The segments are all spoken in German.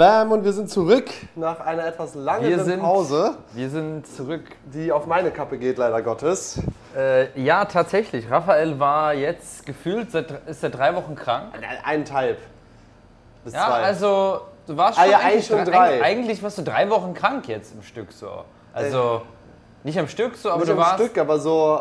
Bam, und wir sind zurück nach einer etwas Wir langen sind, Pause, wir sind zurück. die auf meine Kappe geht, leider Gottes. Äh, ja, tatsächlich. Raphael war jetzt gefühlt, seit, ist er drei Wochen krank. Eineinhalb bis Ja, zwei. also du warst Ah schon, ja, eigentlich, eigentlich schon drei-. Eigentlich, eigentlich warst du drei Wochen krank jetzt im Stück so. Also nicht am Stück so, aber Nicht du am warst. Stück, aber so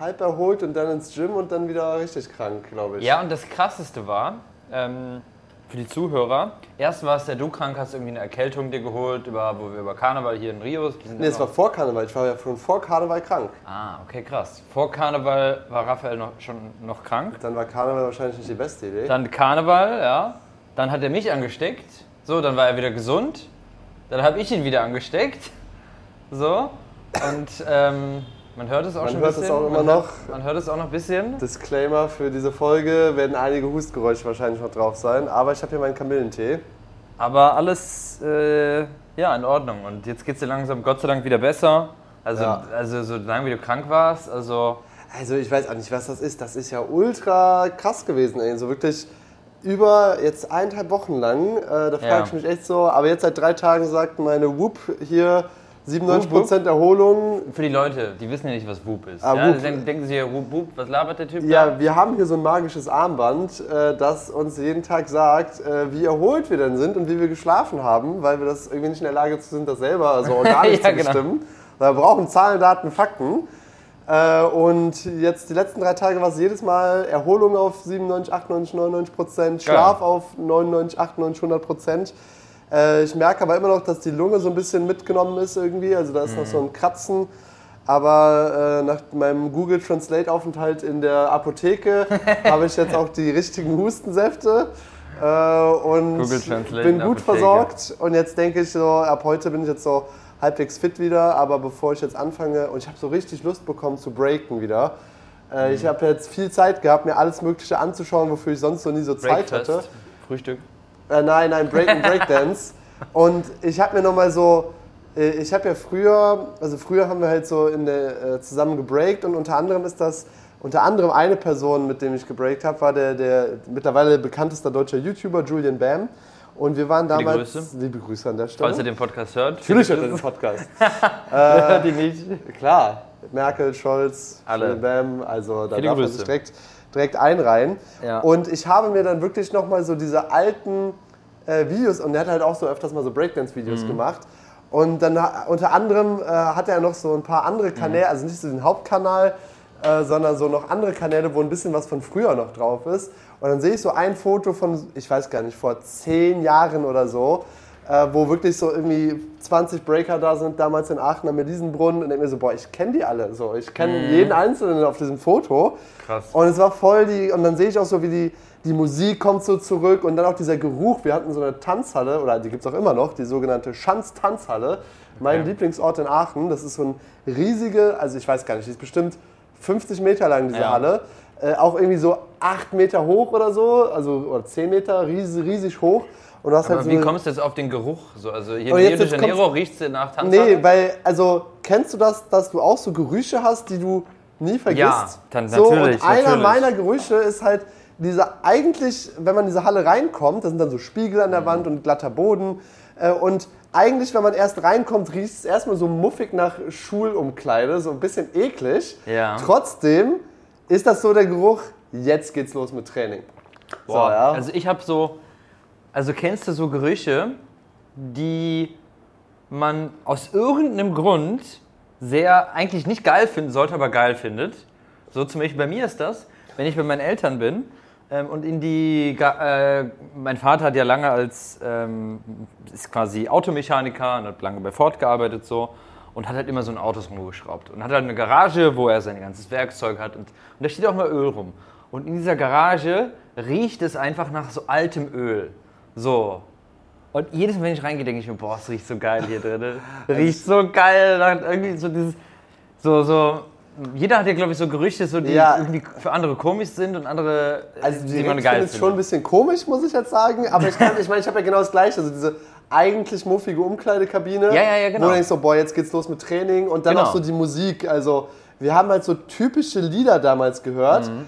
halb erholt und dann ins Gym und dann wieder richtig krank, glaube ich. Ja, und das Krasseste war, ähm, für die Zuhörer, erst warst ja du krank, hast irgendwie eine Erkältung dir geholt, über, wo wir über Karneval hier in Rio. sind Nee, es war vor Karneval. Ich war ja schon vor Karneval krank. Ah, okay, krass. Vor Karneval war Raphael noch, schon noch krank. Dann war Karneval wahrscheinlich nicht die beste Idee. Dann Karneval, ja. Dann hat er mich angesteckt. So, dann war er wieder gesund. Dann habe ich ihn wieder angesteckt. So. Und ähm, man hört es auch Man schon hört ein es bisschen. auch immer man noch. Hört, man hört es auch noch ein bisschen. Disclaimer für diese Folge werden einige Hustgeräusche wahrscheinlich noch drauf sein, aber ich habe hier meinen Kamillentee. Aber alles äh, ja, in Ordnung. Und jetzt geht es dir langsam Gott sei Dank wieder besser. Also, Ja. also so lange wie du krank warst. Also Also ich weiß auch nicht, was das ist. Das ist ja ultra krass gewesen. Ey. So wirklich über jetzt eineinhalb Wochen lang. Äh, da frage Ja. ich mich echt so. Aber jetzt seit drei Tagen sagt meine Whoop hier 97% Erholung. für die Leute, die wissen ja nicht, was Whoop ist. Ah, ja? Denken, denken sie ja, Whoop, Whoop, was labert der Typ da? Ja, wir haben hier so ein magisches Armband, äh, das uns jeden Tag sagt, äh, wie erholt wir denn sind und wie wir geschlafen haben, weil wir das irgendwie nicht in der Lage sind, das selber also organisch Ja, zu genau. bestimmen. Wir brauchen Zahlen, Daten, Fakten. Äh, und jetzt die letzten drei Tage war es jedes Mal Erholung auf 97, 98, 99 Prozent, Schlaf auf 99, 98, 100 Prozent. Äh, ich merke aber immer noch, dass die Lunge so ein bisschen mitgenommen ist irgendwie. Also da ist noch so ein Kratzen. Aber äh, nach meinem Google Translate Aufenthalt in der Apotheke habe ich jetzt auch die richtigen Hustensäfte äh, und bin gut Apotheke. versorgt. Und jetzt denke ich so, ab heute bin ich jetzt so halbwegs fit wieder. Aber bevor ich jetzt anfange, und ich habe so richtig Lust bekommen zu breaken wieder. Äh, Mhm. Ich habe jetzt viel Zeit gehabt, mir alles Mögliche anzuschauen, wofür ich sonst so nie so Zeit Breakfast, hatte. Frühstück. Äh, nein, nein, Break and Breakdance. und ich habe mir nochmal so, äh, ich habe ja früher, also früher haben wir halt so in der, äh, zusammen gebreakt und unter anderem ist das, unter anderem eine Person, mit dem ich gebreakt habe, war der, der mittlerweile bekannteste deutscher YouTuber Julian Bam. Und wir waren Liebe damals. Grüße. Liebe Grüße an der Stelle. Falls ihr den Podcast hört. Natürlich hört er den Podcast. hört ihn nicht. Klar, Merkel, Scholz, Alle. Julian Bam, also da Viele darf man sich direkt, direkt einreihen. Ja. Und ich habe mir dann wirklich nochmal so diese alten äh, Videos, und er hat halt auch so öfters mal so Mhm. Breakdance-Videos gemacht. Und dann unter anderem äh, hat er noch so ein paar andere Mhm. Kanäle, also nicht so den Hauptkanal, äh, sondern so noch andere Kanäle, wo ein bisschen was von früher noch drauf ist. Und dann sehe ich so ein Foto von, ich weiß gar nicht, vor zehn Jahren oder so, äh, wo wirklich so irgendwie 20 Breaker da sind, damals in Aachen am Elisenbrunnen. Und denke mir so, boah, ich kenne die alle. So, ich kenne jeden Einzelnen auf diesem Foto. Krass. Und es war voll die, und dann sehe ich auch so, wie die, die Musik kommt so zurück und dann auch dieser Geruch. Wir hatten so eine Tanzhalle, oder die gibt es auch immer noch, die sogenannte Schanz-Tanzhalle. Mein Lieblingsort in Aachen. Das ist so ein riesige, also ich weiß gar nicht, die ist bestimmt 50 Meter lang, diese Ja. Halle. Äh, auch irgendwie so 8 Meter hoch oder so, also oder 10 Meter, riesig, riesig hoch. Und du hast Aber halt so wie eine- kommst du jetzt auf den Geruch? So, also hier in Rio de Janeiro riecht es nach Tanzhalle? Nee, weil, also, kennst du das, dass du auch so Gerüche hast, die du nie vergisst? Ja, dann so, natürlich, Und einer natürlich. meiner Gerüche ist halt dieser, eigentlich, wenn man in diese Halle reinkommt, da sind dann so Spiegel Mhm. an der Wand und glatter Boden. Äh, und eigentlich, wenn man erst reinkommt, riecht es erstmal so muffig nach Schulumkleide, so ein bisschen eklig. Ja. Trotzdem ist das so der Geruch, jetzt geht's los mit Training. Boah, So, ja. Also ich habe so, also kennst du so Gerüche, die man aus irgendeinem Grund sehr eigentlich nicht geil finden sollte, aber geil findet. So zum Beispiel bei mir ist das, wenn ich bei meinen Eltern bin ähm, und in die, äh, mein Vater hat ja lange als, ähm, ist quasi Automechaniker und hat lange bei Ford gearbeitet so und hat halt immer so ein Autos rumgeschraubt und hat halt eine Garage, wo er sein ganzes Werkzeug hat und, und da steht auch mal Öl rum. Und in dieser Garage riecht es einfach nach so altem Öl. So. Und jedes Mal, wenn ich reingehe, denke ich mir, boah, es riecht so geil hier drin. Riecht so geil. Nach irgendwie so dieses, so, so. Jeder hat ja, glaube ich, so Gerüchte, so, die Ja. irgendwie für andere komisch sind und andere, äh, Also die man finde geil ich schon ein findet. bisschen komisch, muss ich jetzt sagen. Aber ich, kann- ich meine, ich habe ja genau das Gleiche. Also diese eigentlich muffige Umkleidekabine. Ja, ja, ja, genau. Wo du denkst so, boah, jetzt geht's los mit Training. Und dann Genau. auch so die Musik. Also wir haben halt so typische Lieder damals gehört. Mhm.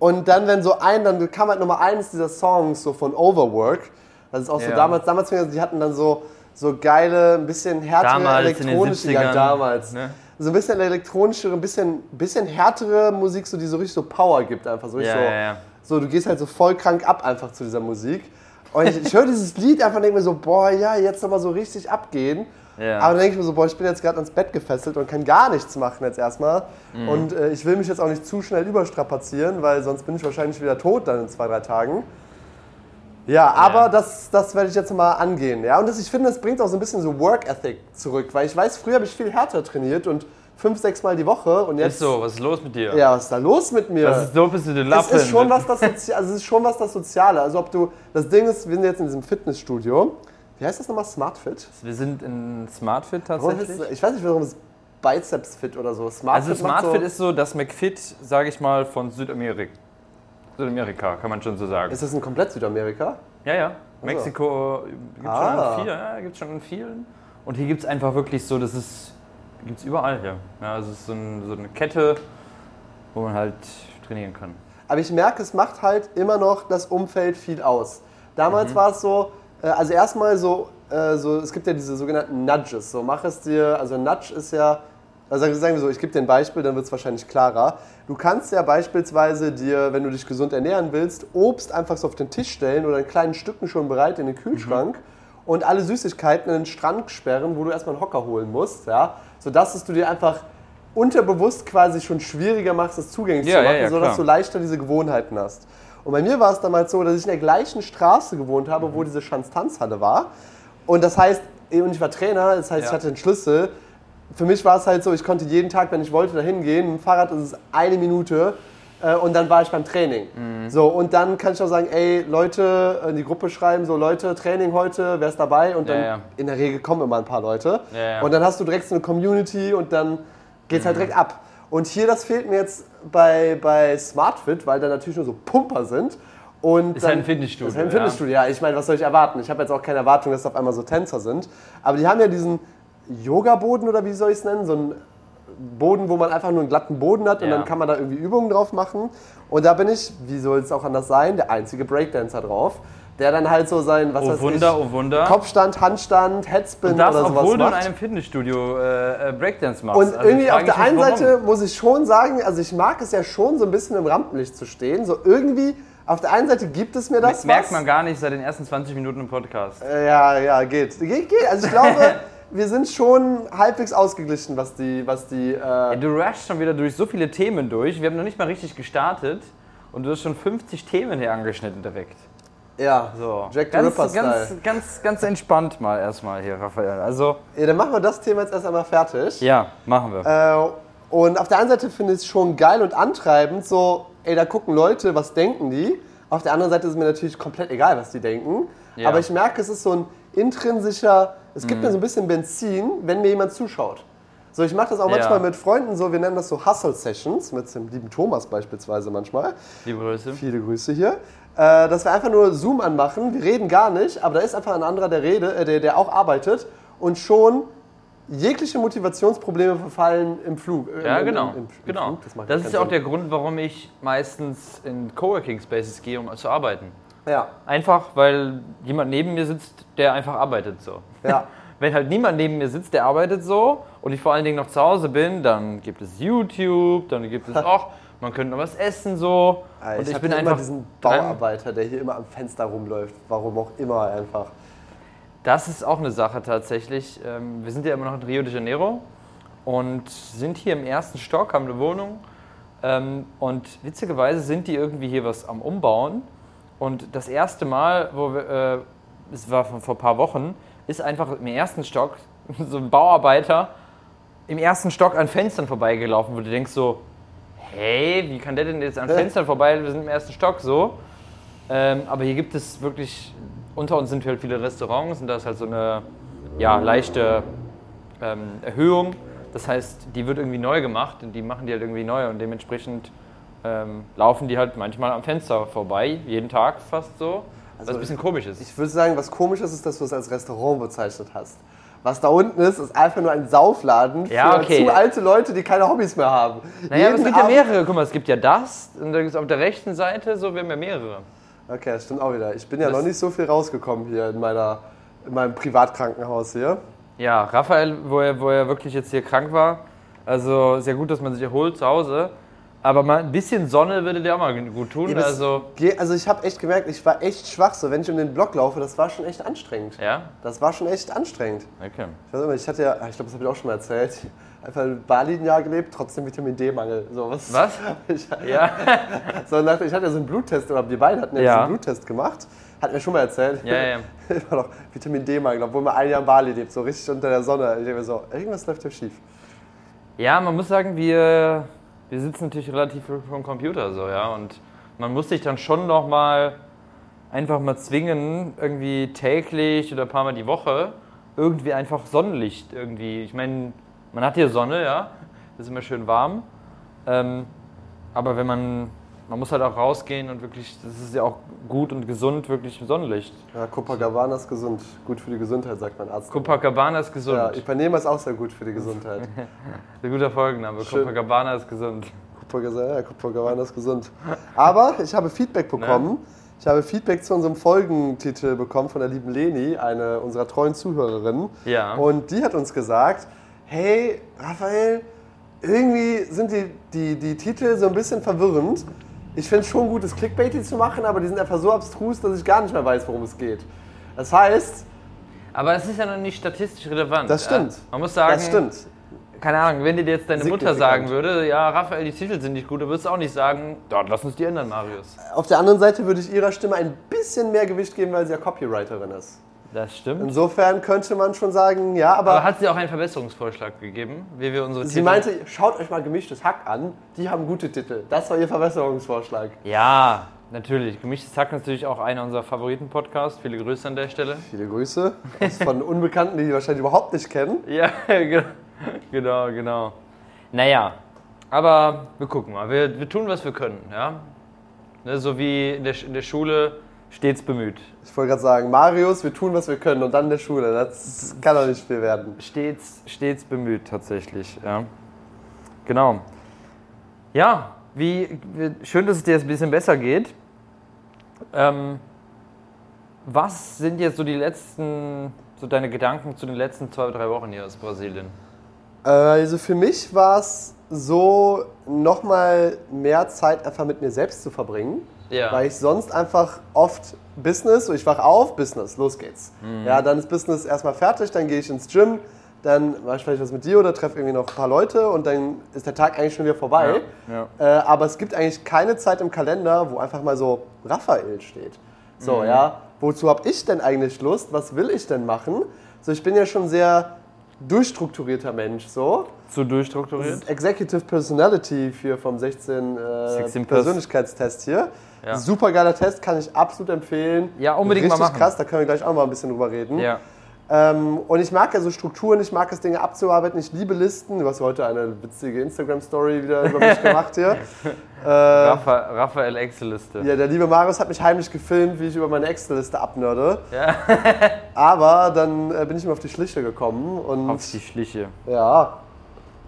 Und dann, wenn so ein, dann kam halt Nummer eins dieser Songs so von Overwork. Das ist auch so Ja. damals, damals, die hatten dann so, so geile, ein bisschen härtere Damals elektronische, ja 70ern, damals. ne? So ein bisschen elektronischere, ein bisschen, bisschen härtere Musik, so die so richtig so Power gibt einfach. So, Ja, so, ja, ja. so, du gehst halt so voll krank ab einfach zu dieser Musik. Und ich, ich höre dieses Lied einfach und denke mir so, boah, ja, jetzt nochmal so richtig abgehen. Ja. Aber dann denke ich mir so, boah, ich bin jetzt gerade ans Bett gefesselt und kann gar nichts machen jetzt erstmal. Mhm. Und äh, ich will mich jetzt auch nicht zu schnell überstrapazieren, weil sonst bin ich wahrscheinlich wieder tot dann in zwei, drei Tagen. Ja, aber das, das werde ich jetzt mal angehen. Ja? Und das, ich finde, das bringt auch so ein bisschen so Work Ethic zurück, weil ich weiß, früher habe ich viel härter trainiert und fünf, sechs Mal die Woche und jetzt. Ist so, was ist los mit dir? Ja, was ist da los mit mir? Was ist so, bist du es Lappen? ist schon was das Sozi also es ist schon was das Soziale. Also ob du das Ding ist, wir sind jetzt in diesem Fitnessstudio. Wie heißt das nochmal? SmartFit? Wir sind in SmartFit tatsächlich. es- Ich weiß nicht, warum es Biceps Fit oder so. SmartFit Also SmartFit so, ist so das McFit, sage ich mal, von Südamerika. Südamerika, kann man schon so sagen. Ist das in komplett Südamerika? Ja, ja. Mexiko gibt es Ah. schon in vielen, ja, gibt's schon in vielen. Und hier gibt es einfach wirklich so, das ist, gibt es überall hier. Ja, also es ist so, ein, so eine Kette, wo man halt trainieren kann. Aber ich merke, es macht halt immer noch das Umfeld viel aus. Damals war es so, äh, also erstmal so, äh, so, es gibt ja diese sogenannten Nudges. So, mach es dir, also Nudge ist ja, also sagen wir so, ich gebe dir ein Beispiel, dann wird es wahrscheinlich klarer. Du kannst ja beispielsweise dir, wenn du dich gesund ernähren willst, Obst einfach so auf den Tisch stellen oder in kleinen Stücken schon bereit in den Kühlschrank und alle Süßigkeiten in den Strand sperren, wo du erstmal einen Hocker holen musst, ja, sodass es du dir einfach unterbewusst quasi schon schwieriger machst, es zugänglich Ja, zu ja, machen, ja, sodass klar. du leichter diese Gewohnheiten hast. Und bei mir war es damals so, dass ich in der gleichen Straße gewohnt habe, Mhm. wo diese Schanz-Tanzhalle war. Und das heißt, und ich war Trainer, das heißt, ich Ja. hatte den Schlüssel. Für mich war es halt so, ich konnte jeden Tag, wenn ich wollte, dahin gehen. Mit dem Fahrrad ist es eine Minute äh, und dann war ich beim Training. Mhm. So, und dann kann ich auch sagen, ey, Leute, in die Gruppe schreiben, so, Leute, Training heute, wer ist dabei? Und dann, Ja, ja. in der Regel kommen immer ein paar Leute. Ja, ja. Und dann hast du direkt so eine Community und dann geht's Mhm. halt direkt ab. Und hier, das fehlt mir jetzt bei, bei SmartFit, weil da natürlich nur so Pumper sind. Und Ist halt ein Fitnessstudio, Ist ein ja. Fitnessstudio, ja. Ich meine, was soll ich erwarten? Ich habe jetzt auch keine Erwartung, dass es auf einmal so Tänzer sind. Aber die haben ja diesen Yoga-Boden oder wie soll ich es nennen? So einen Boden, wo man einfach nur einen glatten Boden hat und Ja. dann kann man da irgendwie Übungen drauf machen. Und da bin ich, wie soll es auch anders sein, der einzige Breakdancer drauf. Der dann halt so sein, was Oh weiß Wunder, ich, oh Wunder. Kopfstand, Handstand, Headspin Und das, oder sowas obwohl du in macht. einem Fitnessstudio äh, äh, Breakdance machst. Und Also irgendwie auf der einen warum. Seite muss ich schon sagen, also ich mag es ja schon so ein bisschen im Rampenlicht zu stehen. So irgendwie, auf der einen Seite gibt es mir das Merkt was. man gar nicht seit den ersten 20 Minuten im Podcast. Äh, Ja, ja, geht. Geht, geht. Also ich glaube, wir sind schon halbwegs ausgeglichen, was die, was die. Ja, Äh, du rushst schon wieder durch so viele Themen durch. Wir haben noch nicht mal richtig gestartet. Und du hast schon 50 Themen hier angeschnitten direkt. Ja, So. Jack the ganz, Ripper-Style. ganz, ganz, ganz entspannt mal erstmal hier, Raphael. Also, Ja, dann machen wir das Thema jetzt erst einmal fertig. ja, machen wir. Äh, und auf der einen Seite finde ich es schon geil und antreibend, so, ey, da gucken Leute, was denken die? Auf der anderen Seite ist mir natürlich komplett egal, was die denken. Ja. Aber ich merke, es ist so ein intrinsischer, es Mhm. gibt mir so ein bisschen Benzin, wenn mir jemand zuschaut. So, ich mache das auch Ja. manchmal mit Freunden so, wir nennen das so Hustle-Sessions, mit dem lieben Thomas beispielsweise manchmal. Liebe Grüße. Viele Grüße hier. Äh, dass wir einfach nur Zoom anmachen, wir reden gar nicht, aber da ist einfach ein anderer, der, rede, äh, der, der auch arbeitet und schon jegliche Motivationsprobleme verfallen im Flug. äh, Ja, im, genau. Im, im, genau. Flug. Das, Das ist ja auch der Grund, warum ich meistens in Coworking Spaces gehe, um zu arbeiten. Ja, Einfach, weil jemand neben mir sitzt, der einfach arbeitet so. ja. Wenn halt niemand neben mir sitzt, der arbeitet so und ich vor allen Dingen noch zu Hause bin, dann gibt es YouTube, dann gibt es auch, man könnte noch was essen so. Und ich, ich hab bin immer einfach diesen. Bauarbeiter, der hier immer am Fenster rumläuft. Warum auch immer einfach. Das ist auch eine Sache tatsächlich. Ähm, Wir sind ja immer noch in Rio de Janeiro und sind hier im ersten Stock, haben eine Wohnung. Ähm, Und witzigerweise sind die irgendwie hier was am Umbauen. Und das erste Mal, wo wir, äh, es war vor ein paar Wochen, ist einfach im ersten Stock so ein Bauarbeiter im ersten Stock an Fenstern vorbeigelaufen, wo du denkst so, hey, wie kann der denn jetzt an Fenstern vorbei? Wir sind im ersten Stock so. Ähm, aber hier gibt es wirklich, unter uns sind halt viele Restaurants und da ist halt so eine ja, leichte ähm, Erhöhung. Das heißt, die wird irgendwie neu gemacht und die machen die halt irgendwie neu und dementsprechend ähm, laufen die halt manchmal am Fenster vorbei, jeden Tag fast so. Was Also ein bisschen komisch ist. Ich würde sagen, was komisch ist, ist, dass du es als Restaurant bezeichnet hast. Was da unten ist, ist einfach nur ein Saufladen für Ja, okay. zu alte Leute, die keine Hobbys mehr haben. naja, aber es gibt ja mehrere. Guck mal, es gibt ja das und dann gibt es auf der rechten Seite so, wir haben ja mehrere. Okay, das stimmt auch wieder. Ich bin ja Das- noch nicht so viel rausgekommen hier in, meiner, in meinem Privatkrankenhaus hier. Ja, Raphael, wo er, wo er wirklich jetzt hier krank war, also sehr gut, dass man sich erholt zu Hause. Aber mal ein bisschen Sonne würde dir auch mal gut tun. Ja, das Also, Also ich habe echt gemerkt, ich war echt schwach. So, wenn ich um den Block laufe, das war schon echt anstrengend. ja, Das war schon echt anstrengend. okay. Ich weiß nicht, ich hatte ja, ich glaube, das habe ich auch schon mal erzählt, einfach in Bali ein Jahr gelebt, trotzdem Vitamin D-Mangel. So, was? Was? Ich, Ja, so, nach, ich hatte ja so einen Bluttest, oder wir beide hatten ja, Ja. so einen Bluttest gemacht. Hat mir schon mal erzählt. ja, ja. Immer noch Vitamin D-Mangel, obwohl man ein Jahr in Bali lebt, so richtig unter der Sonne. Ich denke mir so, irgendwas läuft hier schief. Ja, man muss sagen, wir, wir sitzen natürlich relativ viel vom Computer so, ja. Und man muss sich dann schon noch mal einfach mal zwingen, irgendwie täglich oder ein paar Mal die Woche irgendwie einfach Sonnenlicht irgendwie. Ich meine, man hat hier Sonne, ja, ist immer schön warm. Ähm, aber wenn man, man muss halt auch rausgehen und wirklich, das ist ja auch gut und gesund, wirklich Sonnenlicht. Ja, Copacabana ist gesund. Gut für die Gesundheit, sagt mein Arzt. Copacabana ist gesund. Ja, Ipanema ist auch sehr gut für die Gesundheit. Ein guter Folgenname. Schön. Copacabana ist gesund. Copacabana, ja, Copacabana ist gesund. Aber ich habe Feedback bekommen. Ich habe Feedback zu unserem Folgentitel bekommen von der lieben Leni, eine unserer treuen Zuhörerinnen. Ja. Und die hat uns gesagt, hey, Raphael, irgendwie sind die, die, die Titel so ein bisschen verwirrend. Ich finde es schon gut, das Clickbaity zu machen, aber die sind einfach so abstrus, dass ich gar nicht mehr weiß, worum es geht. Das heißt, Aber es ist ja noch nicht statistisch relevant. das stimmt. Ja? Man muss sagen, Das stimmt. keine Ahnung, wenn dir jetzt deine Mutter sagen würde, ja, Raphael, die Titel sind nicht gut, dann würdest du auch nicht sagen, ja, lass uns die ändern, Marius. Auf der anderen Seite würde ich ihrer Stimme ein bisschen mehr Gewicht geben, weil sie ja Copywriterin ist. Das stimmt. Insofern könnte man schon sagen, ja, aber, Aber hat sie auch einen Verbesserungsvorschlag gegeben, wie wir unsere sie Titel... meinte, schaut euch mal gemischtes Hack an, die haben gute Titel. Das war ihr Verbesserungsvorschlag. Ja, natürlich. Gemischtes Hack ist natürlich auch einer unserer Favoriten-Podcasts. Viele Grüße an der Stelle. Viele Grüße aus von Unbekannten, die die wahrscheinlich überhaupt nicht kennen. Ja, ge- genau, genau. Naja, aber wir gucken mal. Wir, wir tun, was wir können, ja. Ne, so wie in der, in der Schule stets bemüht. Ich wollte gerade sagen, Marius, wir tun, was wir können und dann in der Schule. Das kann doch nicht viel werden. Stets, stets bemüht tatsächlich, ja. Genau. Ja, wie, schön, dass es dir jetzt ein bisschen besser geht. Ähm, was sind jetzt so die letzten, so deine Gedanken zu den letzten zwei, drei Wochen hier aus Brasilien? Äh, Also für mich war es so, nochmal mehr Zeit einfach mit mir selbst zu verbringen. Ja. Weil ich sonst einfach oft Business, so ich wach auf, Business, los geht's. Mhm. Ja, dann ist Business erstmal fertig, dann gehe ich ins Gym, dann mache ich vielleicht was mit dir oder treffe irgendwie noch ein paar Leute und dann ist der Tag eigentlich schon wieder vorbei. Ja, Äh, aber es gibt eigentlich keine Zeit im Kalender, wo einfach mal so Raphael steht. Mhm. So, ja, wozu habe ich denn eigentlich Lust? Was will ich denn machen? So, ich bin ja schon sehr durchstrukturierter Mensch, so. Zu durchstrukturiert? Executive Personality für vom 16, äh, 16 plus. Persönlichkeitstest hier. Ja. Super geiler Test, kann ich absolut empfehlen. Ja, unbedingt mal Richtig machen. krass, da können wir gleich auch mal ein bisschen drüber reden. Ja. Ähm, und ich mag ja so Strukturen, ich mag es, Dinge abzuarbeiten, ich liebe Listen. Du hast heute eine witzige Instagram-Story wieder über mich gemacht hier. Äh, Rapha- Raphael Excel-Liste. ja, der liebe Marius hat mich heimlich gefilmt, wie ich über meine Excel-Liste abnörde. Ja. Aber dann äh, bin ich mir auf die Schliche gekommen und Auf die Schliche. ja,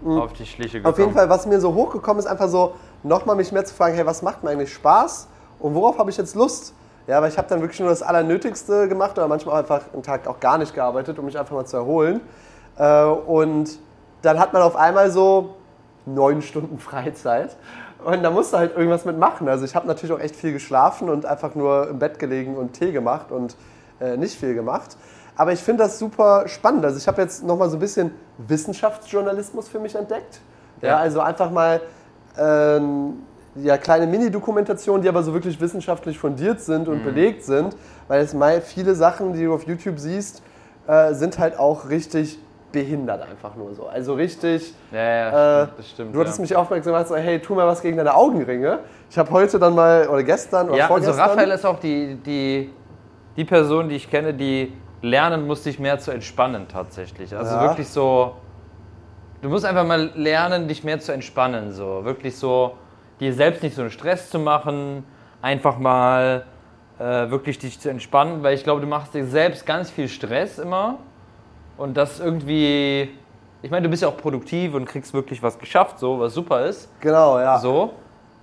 Auf die Schliche gekommen. Auf jeden Fall, was mir so hochgekommen ist, einfach so, nochmal mich mehr zu fragen, hey, was macht mir eigentlich Spaß und worauf habe ich jetzt Lust? Ja, weil ich habe dann wirklich nur das Allernötigste gemacht oder manchmal einfach einen Tag auch gar nicht gearbeitet, um mich einfach mal zu erholen. Äh, und dann hat man auf einmal so neun Stunden Freizeit und da musst du halt irgendwas mitmachen. Also ich habe natürlich auch echt viel geschlafen und einfach nur im Bett gelegen und Tee gemacht und äh, nicht viel gemacht. Aber ich finde das super spannend. Also ich habe jetzt nochmal so ein bisschen Wissenschaftsjournalismus für mich entdeckt. Ja, Ja. also einfach mal ähm, ja, kleine Mini-Dokumentationen, die aber so wirklich wissenschaftlich fundiert sind und belegt sind. Weil es mal viele Sachen, die du auf YouTube siehst, äh, sind halt auch richtig behindert einfach nur so. Also richtig. Ja, ja, Äh, das stimmt. Du hattest ja. mich aufmerksam gemacht, so, hey, tu mal was gegen deine Augenringe. Ich habe heute dann mal, oder gestern oder Ja, also vorgestern. Raphael ist auch die, die, die Person, die ich kenne, die lernen muss, sich mehr zu entspannen tatsächlich. Also Ja. wirklich so, du musst einfach mal lernen, dich mehr zu entspannen. So wirklich so, dir selbst nicht so einen Stress zu machen, einfach mal äh, wirklich dich zu entspannen, weil ich glaube, du machst dir selbst ganz viel Stress immer und das irgendwie, ich meine, du bist ja auch produktiv und kriegst wirklich was geschafft, so was super ist. Genau, ja. So.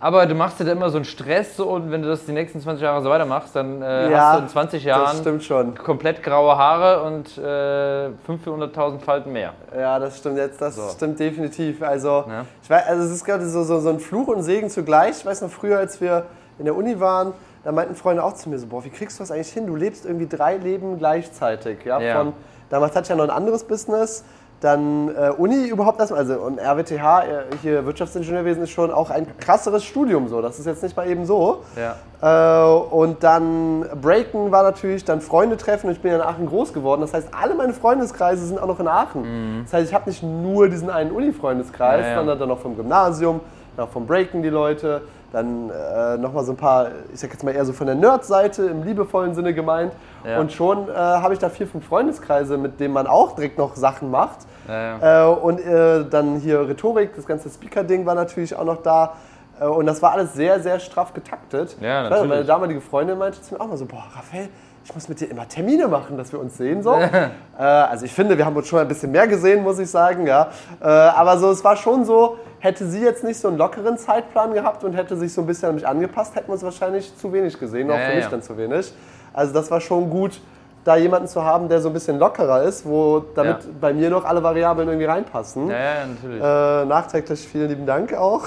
Aber du machst dir da immer so einen Stress so, und wenn du das die nächsten 20 Jahre so weitermachst, dann äh, Ja, hast du in 20 Das Jahren stimmt schon. komplett graue Haare und äh, 500.000 Falten mehr. Ja, das stimmt jetzt, das So. stimmt definitiv. Also, Ja. ich weiß, also es ist gerade so, so, so ein Fluch und Segen zugleich. Ich weiß noch früher, als wir in der Uni waren, da meinten Freunde auch zu mir so, boah, wie kriegst du das eigentlich hin? Du lebst irgendwie drei Leben gleichzeitig. Ja? Ja. Von, damals hatte ich ja noch ein anderes Business, dann äh, Uni überhaupt erstmal, also und RWTH, äh, hier Wirtschaftsingenieurwesen ist schon auch ein krasseres Studium so. Das ist jetzt nicht mal eben so. Ja. Äh, und dann Breaken war natürlich, dann Freunde treffen und ich bin ja in Aachen groß geworden. Das heißt, alle meine Freundeskreise sind auch noch in Aachen. Das heißt, ich habe nicht nur diesen einen Uni-Freundeskreis, Mhm. Ja, ja. sondern dann noch vom Gymnasium, dann auch vom Breaken die Leute, dann äh, nochmal so ein paar, ich sag jetzt mal eher so von der Nerd-Seite im liebevollen Sinne gemeint. Ja. Und schon äh, habe ich da vier, fünf Freundeskreise, mit denen man auch direkt noch Sachen macht. Ja, ja. Äh, und äh, dann hier Rhetorik, das ganze Speaker-Ding war natürlich auch noch da. Äh, und das war alles sehr, sehr straff getaktet. Ja, Ich weiß Meine natürlich. damalige Freundin meinte zu mir auch mal so, boah, Raphael, ich muss mit dir immer Termine machen, dass wir uns sehen. So. äh, also ich finde, wir haben uns schon ein bisschen mehr gesehen, muss ich sagen. Ja. Äh, aber so, es war schon so, hätte sie jetzt nicht so einen lockeren Zeitplan gehabt und hätte sich so ein bisschen an mich angepasst, hätten wir uns wahrscheinlich zu wenig gesehen, auch für mich dann zu wenig. Also das war schon gut, da jemanden zu haben, der so ein bisschen lockerer ist, wo damit Ja. bei mir noch alle Variablen irgendwie reinpassen. Ja, ja, natürlich. Äh, nachträglich vielen lieben Dank auch.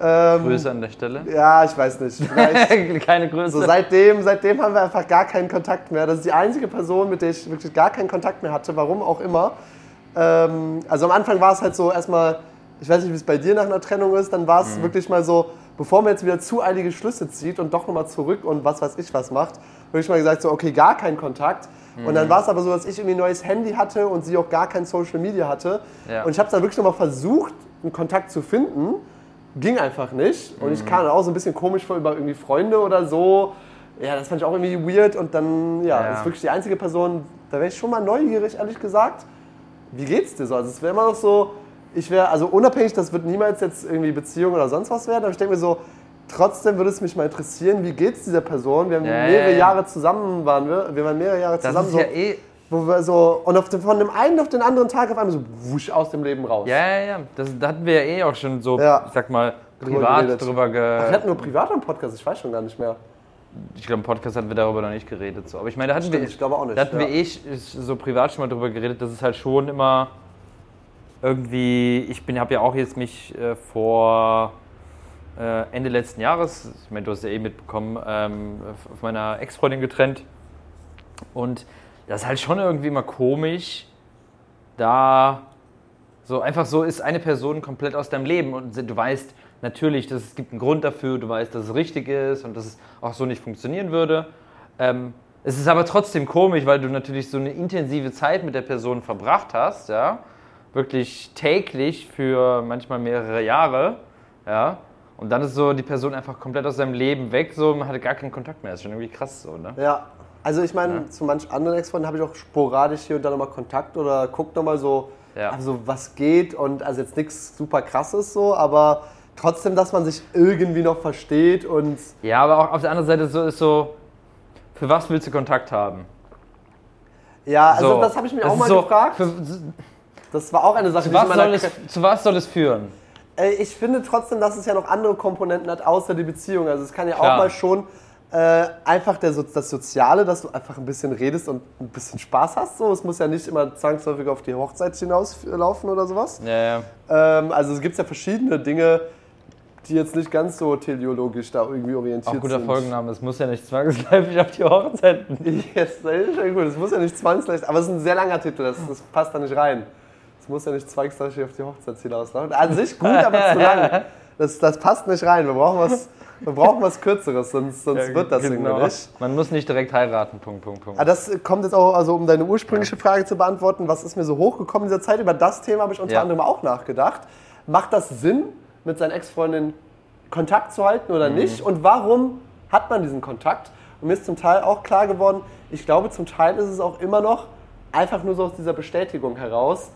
ähm, Grüße an der Stelle. Ja, ich weiß nicht. Keine Grüße. so seitdem, seitdem haben wir einfach gar keinen Kontakt mehr. Das ist die einzige Person, mit der ich wirklich gar keinen Kontakt mehr hatte, warum auch immer. Ähm, also am Anfang war es halt so erstmal, ich weiß nicht, wie es bei dir nach einer Trennung ist, dann war es wirklich mal so, bevor man jetzt wieder zu eilige Schlüsse zieht und doch nochmal zurück und was weiß ich was macht, habe ich mal gesagt, so okay, gar keinen Kontakt. Und dann war es aber so, dass ich irgendwie ein neues Handy hatte und sie auch gar kein Social Media hatte. Ja. Und ich habe dann wirklich nochmal versucht, einen Kontakt zu finden. Ging einfach nicht. Und ich kam dann auch so ein bisschen komisch vor über irgendwie Freunde oder so. Ja, das fand ich auch irgendwie weird. Und dann, ja, Ja. ist wirklich die einzige Person, da wäre ich schon mal neugierig, ehrlich gesagt. Wie geht's dir so? Also es wäre immer noch so, ich wäre, also unabhängig, das wird niemals jetzt irgendwie Beziehung oder sonst was werden, aber ich denke mir so, trotzdem würde es mich mal interessieren, wie geht's dieser Person? Wir haben Ja, mehrere ja. Jahre zusammen, waren wir, wir waren mehrere Jahre das zusammen. ist so, ja eh. wo wir so, und auf den, von dem einen auf den anderen Tag auf einmal so wusch aus dem Leben raus. Ja, ja, ja. Das, da hatten wir ja eh auch schon so, Ja. ich sag mal, Drüber privat geredet. drüber Ach, wir ge. hatten nur privat am Podcast, ich weiß schon gar nicht mehr. Ich glaube, im Podcast hatten wir darüber noch nicht geredet. So. Aber ich meine, da hatten, Stimmt, wir, ich glaube auch nicht, da hatten ja. wir eh so privat schon mal drüber geredet, dass es halt schon immer irgendwie. Ich bin, habe ja auch jetzt mich äh, vor äh, Ende letzten Jahres, ich meine, du hast ja eh mitbekommen, ähm, von meiner Ex-Freundin getrennt. Und das ist halt schon irgendwie immer komisch, da so einfach so ist eine Person komplett aus deinem Leben und du weißt natürlich, dass es gibt einen Grund dafür, du weißt, dass es richtig ist und dass es auch so nicht funktionieren würde. Ähm, es ist aber trotzdem komisch, weil du natürlich so eine intensive Zeit mit der Person verbracht hast, ja, wirklich täglich für manchmal mehrere Jahre, ja. Und dann ist so die Person einfach komplett aus seinem Leben weg, so man hatte gar keinen Kontakt mehr. Das ist schon irgendwie krass so, ne? Ja, also ich meine, Ja. zu manch anderen Ex-Freunden habe ich auch sporadisch hier und da nochmal Kontakt oder guck nochmal so, Ja. also was geht und also jetzt nichts super krasses so, aber trotzdem, dass man sich irgendwie noch versteht und Ja, aber auch auf der anderen Seite so ist so, für was willst du Kontakt haben? ja, also so, das habe ich mir auch mal so, gefragt. Für, Das war auch eine Sache, zu, die ich was soll es, zu was soll es führen? Äh, Ich finde trotzdem, dass es ja noch andere Komponenten hat, außer die Beziehung. Also es kann ja Klar. auch mal schon äh, einfach der, das Soziale, dass du einfach ein bisschen redest und ein bisschen Spaß hast. So. Es muss ja nicht immer zwangsläufig auf die Hochzeit hinauslaufen oder sowas. Ja, ja. Ähm, also es gibt ja verschiedene Dinge, die jetzt nicht ganz so teleologisch da irgendwie orientiert Auch guter sind. Folgenname, es muss ja nicht zwangsläufig auf die Hochzeit. Yes, das ist schon gut. Das muss ja nicht zwangsläufig, aber es ist ein sehr langer Titel, das, das passt da nicht rein. Es muss ja nicht zwangsläufig auf die Hochzeit hinauslaufen. An sich gut, aber zu lang. Das, das passt nicht rein. Wir brauchen was, wir brauchen was Kürzeres, sonst, sonst wird das irgendwie nicht. genau. Man muss nicht direkt heiraten, Punkt, Punkt, Punkt. Ah, das kommt jetzt auch, also um deine ursprüngliche Frage zu beantworten, was ist mir so hochgekommen in dieser Zeit? Über das Thema habe ich unter Ja. anderem auch nachgedacht. Macht das Sinn, mit seinen Ex-Freundinnen Kontakt zu halten oder nicht? Und warum hat man diesen Kontakt? Und mir ist zum Teil auch klar geworden, ich glaube, zum Teil ist es auch immer noch einfach nur so aus dieser Bestätigung heraus.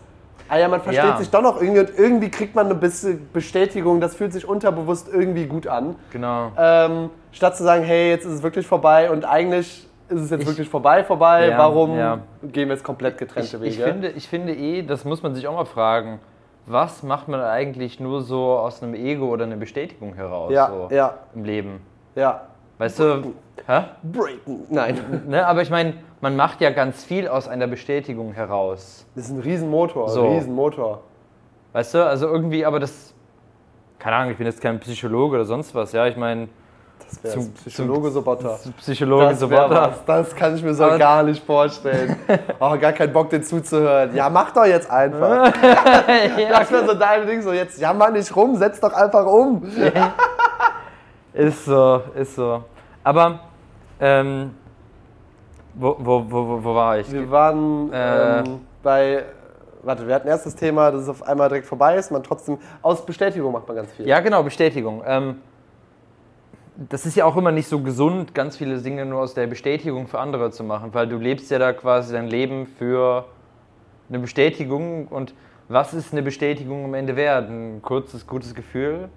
Ah ja, man versteht Ja. sich doch noch irgendwie und irgendwie kriegt man eine bisschen Bestätigung, das fühlt sich unterbewusst irgendwie gut an. genau. Ähm, statt zu sagen, hey, jetzt ist es wirklich vorbei und eigentlich ist es jetzt Ich- wirklich vorbei, vorbei, Ja, warum ja. gehen wir jetzt komplett getrennte Ich, ich, Wege? finde, ich finde eh, das muss man sich auch mal fragen. was macht man eigentlich nur so aus einem Ego oder einer Bestätigung heraus Ja, so ja, im Leben? ja. Weißt du? Hä? Breaken. Nein. Ne, aber ich meine, man macht ja ganz viel aus einer Bestätigung heraus. Das ist ein Riesenmotor. So. Ein Riesenmotor. Weißt du? Also irgendwie, aber das. Keine Ahnung, ich bin jetzt kein Psychologe oder sonst was. Ja, ich meine, Das wäre Psychologe Sobotta. Psychologe Das, so wär weiter. was. das kann ich mir so Aber- gar nicht vorstellen. Oh, gar keinen Bock, den zuzuhören. Ja, mach doch jetzt einfach. ja, Das wäre so dein Ding, so jetzt jammer nicht rum, setz doch einfach um. Ist so, ist so. Aber, ähm, wo, wo, wo, wo- war ich? Wir waren Äh. ähm, bei, warte, wir hatten erst das Thema, dass es auf einmal direkt vorbei ist, man trotzdem, aus Bestätigung macht man ganz viel. Ja, genau, Bestätigung. Ähm, das ist ja auch immer nicht so gesund, ganz viele Dinge nur aus der Bestätigung für andere zu machen, weil du lebst ja da quasi dein Leben für eine Bestätigung und was ist eine Bestätigung am Ende wert? Ein kurzes, gutes Gefühl?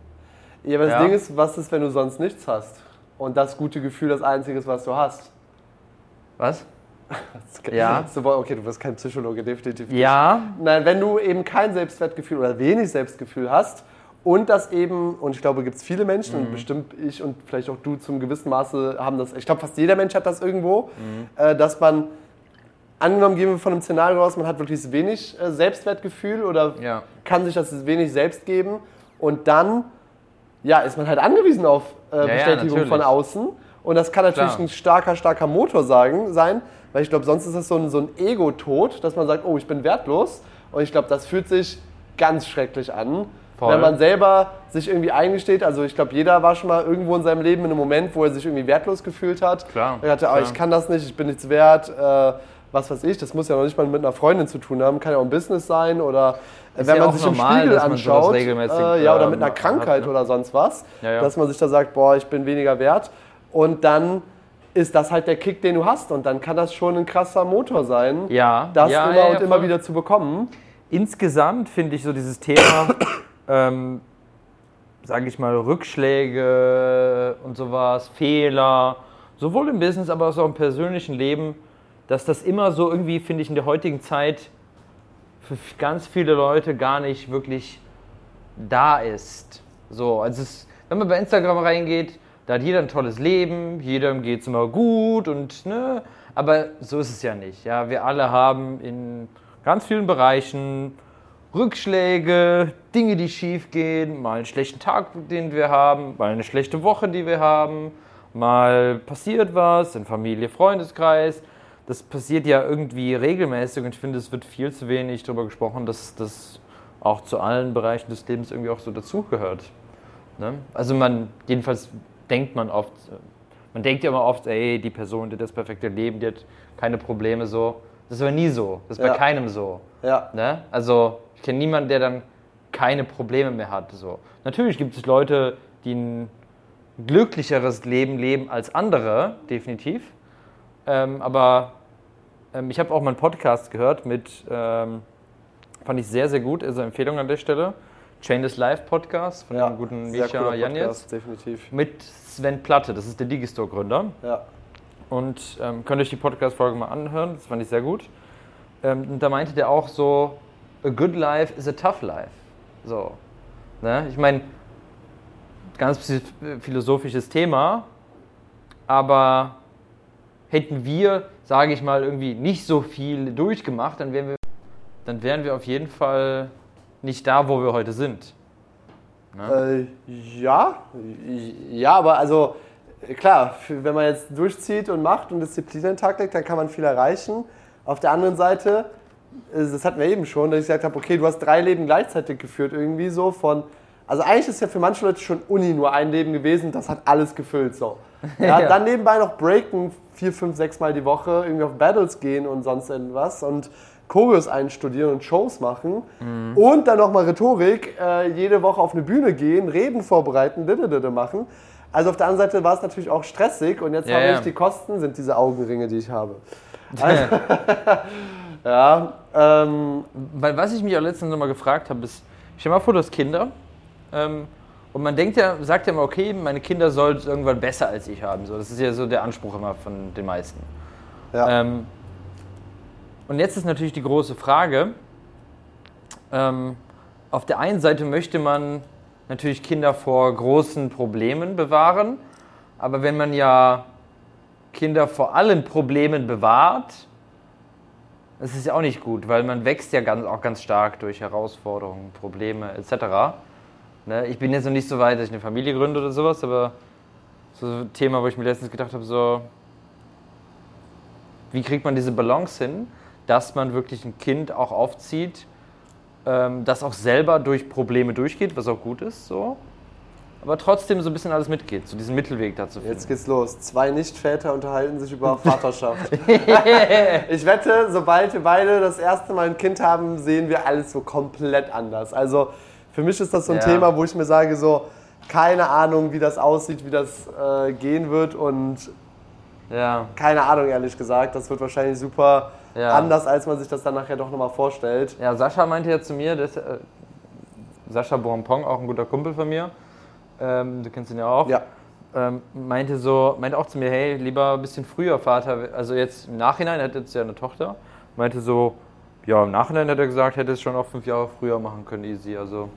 Ja, aber das Ja. Ding ist, was ist, wenn du sonst nichts hast? Und das gute Gefühl das Einzige ist, was du hast. Was? Ja. Okay, du bist kein Psychologe, definitiv. nicht. Ja, Nein, wenn du eben kein Selbstwertgefühl oder wenig Selbstgefühl hast und das eben, und ich glaube, gibt es viele Menschen, Mhm. und bestimmt ich und vielleicht auch du zum gewissen Maße haben das, ich glaube, fast jeder Mensch hat das irgendwo, Mhm. äh, dass man, angenommen gehen wir von einem Szenario aus, man hat wirklich wenig äh, Selbstwertgefühl oder Ja. kann sich das wenig selbst geben und dann, ja, ist man halt angewiesen auf äh, ja, Bestätigung natürlich. von außen und das kann natürlich Klar. ein starker, starker Motor sagen, sein, weil ich glaube, sonst ist es so ein, so ein Ego-Tod, dass man sagt, oh, ich bin wertlos. Und ich glaube, das fühlt sich ganz schrecklich an, Voll. wenn man selber sich irgendwie eingesteht. Also ich glaube, jeder war schon mal irgendwo in seinem Leben in einem Moment, wo er sich irgendwie wertlos gefühlt hat. Klar, Er hatte, klar. ich kann das nicht, ich bin nichts wert. Äh, was weiß ich, das muss ja noch nicht mal mit einer Freundin zu tun haben, kann ja auch ein Business sein oder äh, Ist wenn ja man sich normal, im Spiegel dass man sowas anschaut, regelmäßig, äh, ja, oder mit ähm, einer Krankheit hat, ne? oder sonst was, Ja, ja. dass man sich da sagt, boah, ich bin weniger wert und dann ist das halt der Kick, den du hast und dann kann das schon ein krasser Motor sein, ja. das immer und immer wieder zu bekommen. Insgesamt finde ich so dieses Thema, ähm, sage ich mal, Rückschläge und sowas, Fehler, sowohl im Business, aber auch im persönlichen Leben, dass das immer so irgendwie, finde ich, in der heutigen Zeit für ganz viele Leute gar nicht wirklich da ist. So, also es, wenn man bei Instagram reingeht, da hat jeder ein tolles Leben, jedem geht es immer gut und ne, aber so ist es ja nicht. Ja, wir alle haben in ganz vielen Bereichen Rückschläge, Dinge, die schief gehen, mal einen schlechten Tag, den wir haben, mal eine schlechte Woche, die wir haben, mal passiert was in Familie, Freundeskreis. Das passiert ja irgendwie regelmäßig und ich finde, es wird viel zu wenig darüber gesprochen, dass das auch zu allen Bereichen des Lebens irgendwie auch so dazugehört. Ne? Also man, jedenfalls denkt man oft, man denkt ja immer oft, ey, die Person, die hat das perfekte Leben, die hat keine Probleme so. Das ist aber nie so. Das ist Ja. bei keinem so. Ja, Ne? Also ich kenne niemanden, der dann keine Probleme mehr hat. So. Natürlich gibt es Leute, die ein glücklicheres Leben leben als andere, definitiv. Ähm, aber ähm, ich habe auch mal einen Podcast gehört mit, ähm, fand ich sehr, sehr gut, also Empfehlung an der Stelle, Chain this Life Podcast von ja. dem guten Misha Podcast, definitiv. mit Sven Platte, das ist der Digistore-Gründer. Ja. Und ähm, könnt euch die Podcast-Folge mal anhören, das fand ich sehr gut. Ähm, und da meinte der auch so, a good life is a tough life. So. Ne? Ich meine, ganz psy- philosophisches Thema, aber hätten wir, sage ich mal, irgendwie nicht so viel durchgemacht, dann wären wir, dann wären wir auf jeden Fall nicht da, wo wir heute sind. Ne? Äh, ja, ja, aber also klar, wenn man jetzt durchzieht und macht und Disziplin an den Tag legt, dann kann man viel erreichen. Auf der anderen Seite, äh, das hatten wir eben schon, dass ich gesagt habe, okay, du hast drei Leben gleichzeitig geführt, irgendwie so von. Also eigentlich ist ja für manche Leute schon Uni nur ein Leben gewesen, das hat alles gefüllt so. Ja, Ja. Dann nebenbei noch breaken, vier, fünf, sechs Mal die Woche, irgendwie auf Battles gehen und sonst irgendwas und Choreos einstudieren und Shows machen und dann nochmal Rhetorik, äh, jede Woche auf eine Bühne gehen, Reden vorbereiten, didedede machen. Also auf der anderen Seite war es natürlich auch stressig und jetzt Ja, habe ja. ich die Kosten, sind diese Augenringe, die ich habe. Also, ja, ähm, Weil was ich mich auch letztens noch mal gefragt habe, ist, stell dir mal vor, du hast Kinder ähm, und man denkt ja, sagt ja immer, okay, meine Kinder sollen es irgendwann besser als ich haben. So, das ist ja so der Anspruch immer von den meisten. ja. Ähm, und jetzt ist natürlich die große Frage, ähm, auf der einen Seite möchte man natürlich Kinder vor großen Problemen bewahren, aber wenn man ja Kinder vor allen Problemen bewahrt, das ist ja auch nicht gut, weil man wächst ja ganz, auch ganz stark durch Herausforderungen, Probleme etc. Ne? Ich bin jetzt noch nicht so weit, dass ich eine Familie gründe oder sowas, aber so ein Thema, wo ich mir letztens gedacht habe, so, wie kriegt man diese Balance hin, dass man wirklich ein Kind auch aufzieht, ähm, das auch selber durch Probleme durchgeht, was auch gut ist, so. Aber trotzdem so ein bisschen alles mitgeht, so diesen Mittelweg dazu finden. Jetzt geht's los. Zwei Nichtväter unterhalten sich über Vaterschaft. ich wette, sobald wir beide das erste Mal ein Kind haben, sehen wir alles so komplett anders. Also für mich ist das so ein Ja. Thema, wo ich mir sage, so, keine Ahnung, wie das aussieht, wie das äh, gehen wird und Ja, keine Ahnung, ehrlich gesagt. Das wird wahrscheinlich super Ja. anders, als man sich das dann nachher doch nochmal vorstellt. Ja, Sascha meinte ja zu mir, das, äh, Sascha Bonpong, auch ein guter Kumpel von mir, ähm, du kennst ihn ja auch, Ja. ähm, meinte so, meinte auch zu mir, hey, lieber ein bisschen früher Vater, also jetzt im Nachhinein, er hat jetzt ja eine Tochter, meinte so, ja, im Nachhinein hat er gesagt, hätte es schon auch fünf Jahre früher machen können, easy, also,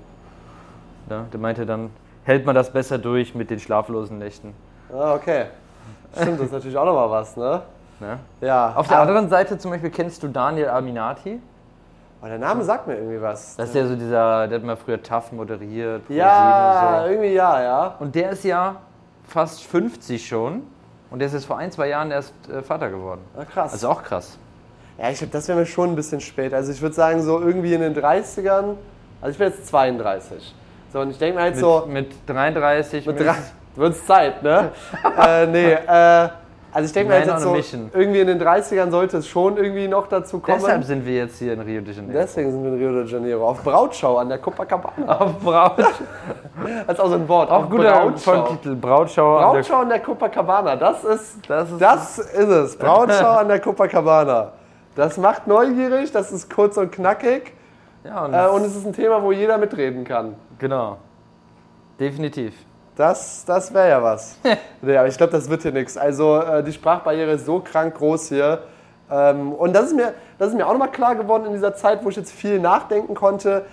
ne, der meinte dann, hält man das besser durch mit den schlaflosen Nächten. Ah, okay. Stimmt, das ist natürlich auch nochmal was, ne? Ne? Ja. Auf der Aber- anderen Seite zum Beispiel kennst du Daniel Aminati? Oh, der Name sagt mir irgendwie was. Das ist ja so dieser, der hat mal früher TAF moderiert. Ja, 7 so. irgendwie ja, ja. Und der ist ja fast 50 schon. Und der ist jetzt vor ein, zwei Jahren erst äh, Vater geworden. Ah, krass. Also auch krass. Ja, ich glaube, das wäre mir schon ein bisschen spät. Also ich würde sagen, so irgendwie in den 30ern. Also ich bin jetzt 32. So, und ich denke mir halt Mit, so, mit 33. mit mit- drei, wird's Zeit, ne? äh, nee, äh, also ich denke mir halt so, mission. irgendwie in den 30ern sollte es schon irgendwie noch dazu kommen. Deshalb sind wir jetzt hier in Rio de Janeiro. Deswegen sind wir in Rio de Janeiro. Auf Brautschau an der Copacabana. Auf Braut. Das ist auch so ein Wort. Auf guter Brautschau. Folgentitel. Brautschau. an der- Brautschau an der Copacabana. Das ist, Das ist- das ist es. Brautschau an der Copacabana. Das macht neugierig, das ist kurz und knackig. Ja, und, Äh, und es ist ein Thema, wo jeder mitreden kann. Genau. Definitiv. Das, das wäre ja was. nee, aber ich glaube, das wird hier nichts. Also äh, die Sprachbarriere ist so krank groß hier. Ähm, und das ist, mir, das ist mir auch nochmal klar geworden in dieser Zeit, wo ich jetzt viel nachdenken konnte.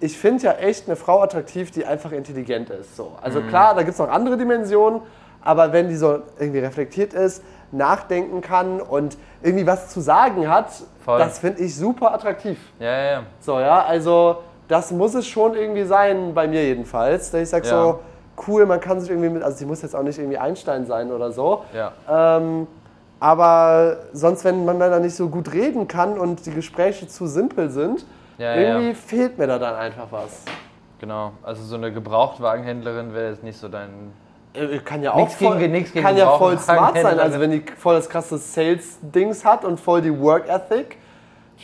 Ich finde ja echt eine Frau attraktiv, die einfach intelligent ist. So. Also Mhm. klar, da gibt es noch andere Dimensionen, aber wenn die so irgendwie reflektiert ist, nachdenken kann und irgendwie was zu sagen hat, Voll. das finde ich super attraktiv. Ja, ja, ja. So, ja, also das muss es schon irgendwie sein, bei mir jedenfalls, dass ich sage Ja. so, cool, man kann sich irgendwie mit, also sie muss jetzt auch nicht irgendwie Einstein sein oder so, ja. ähm, aber sonst, wenn man da nicht so gut reden kann und die Gespräche zu simpel sind, Ja, irgendwie fehlt mir da dann einfach was. Genau. Also so eine Gebrauchtwagenhändlerin wäre jetzt nicht so dein. Äh, Kann ja auch gegen- voll, nichts gegen kann ja voll smart sein, also wenn die voll das krasse Sales-Dings hat und voll die Work Ethic,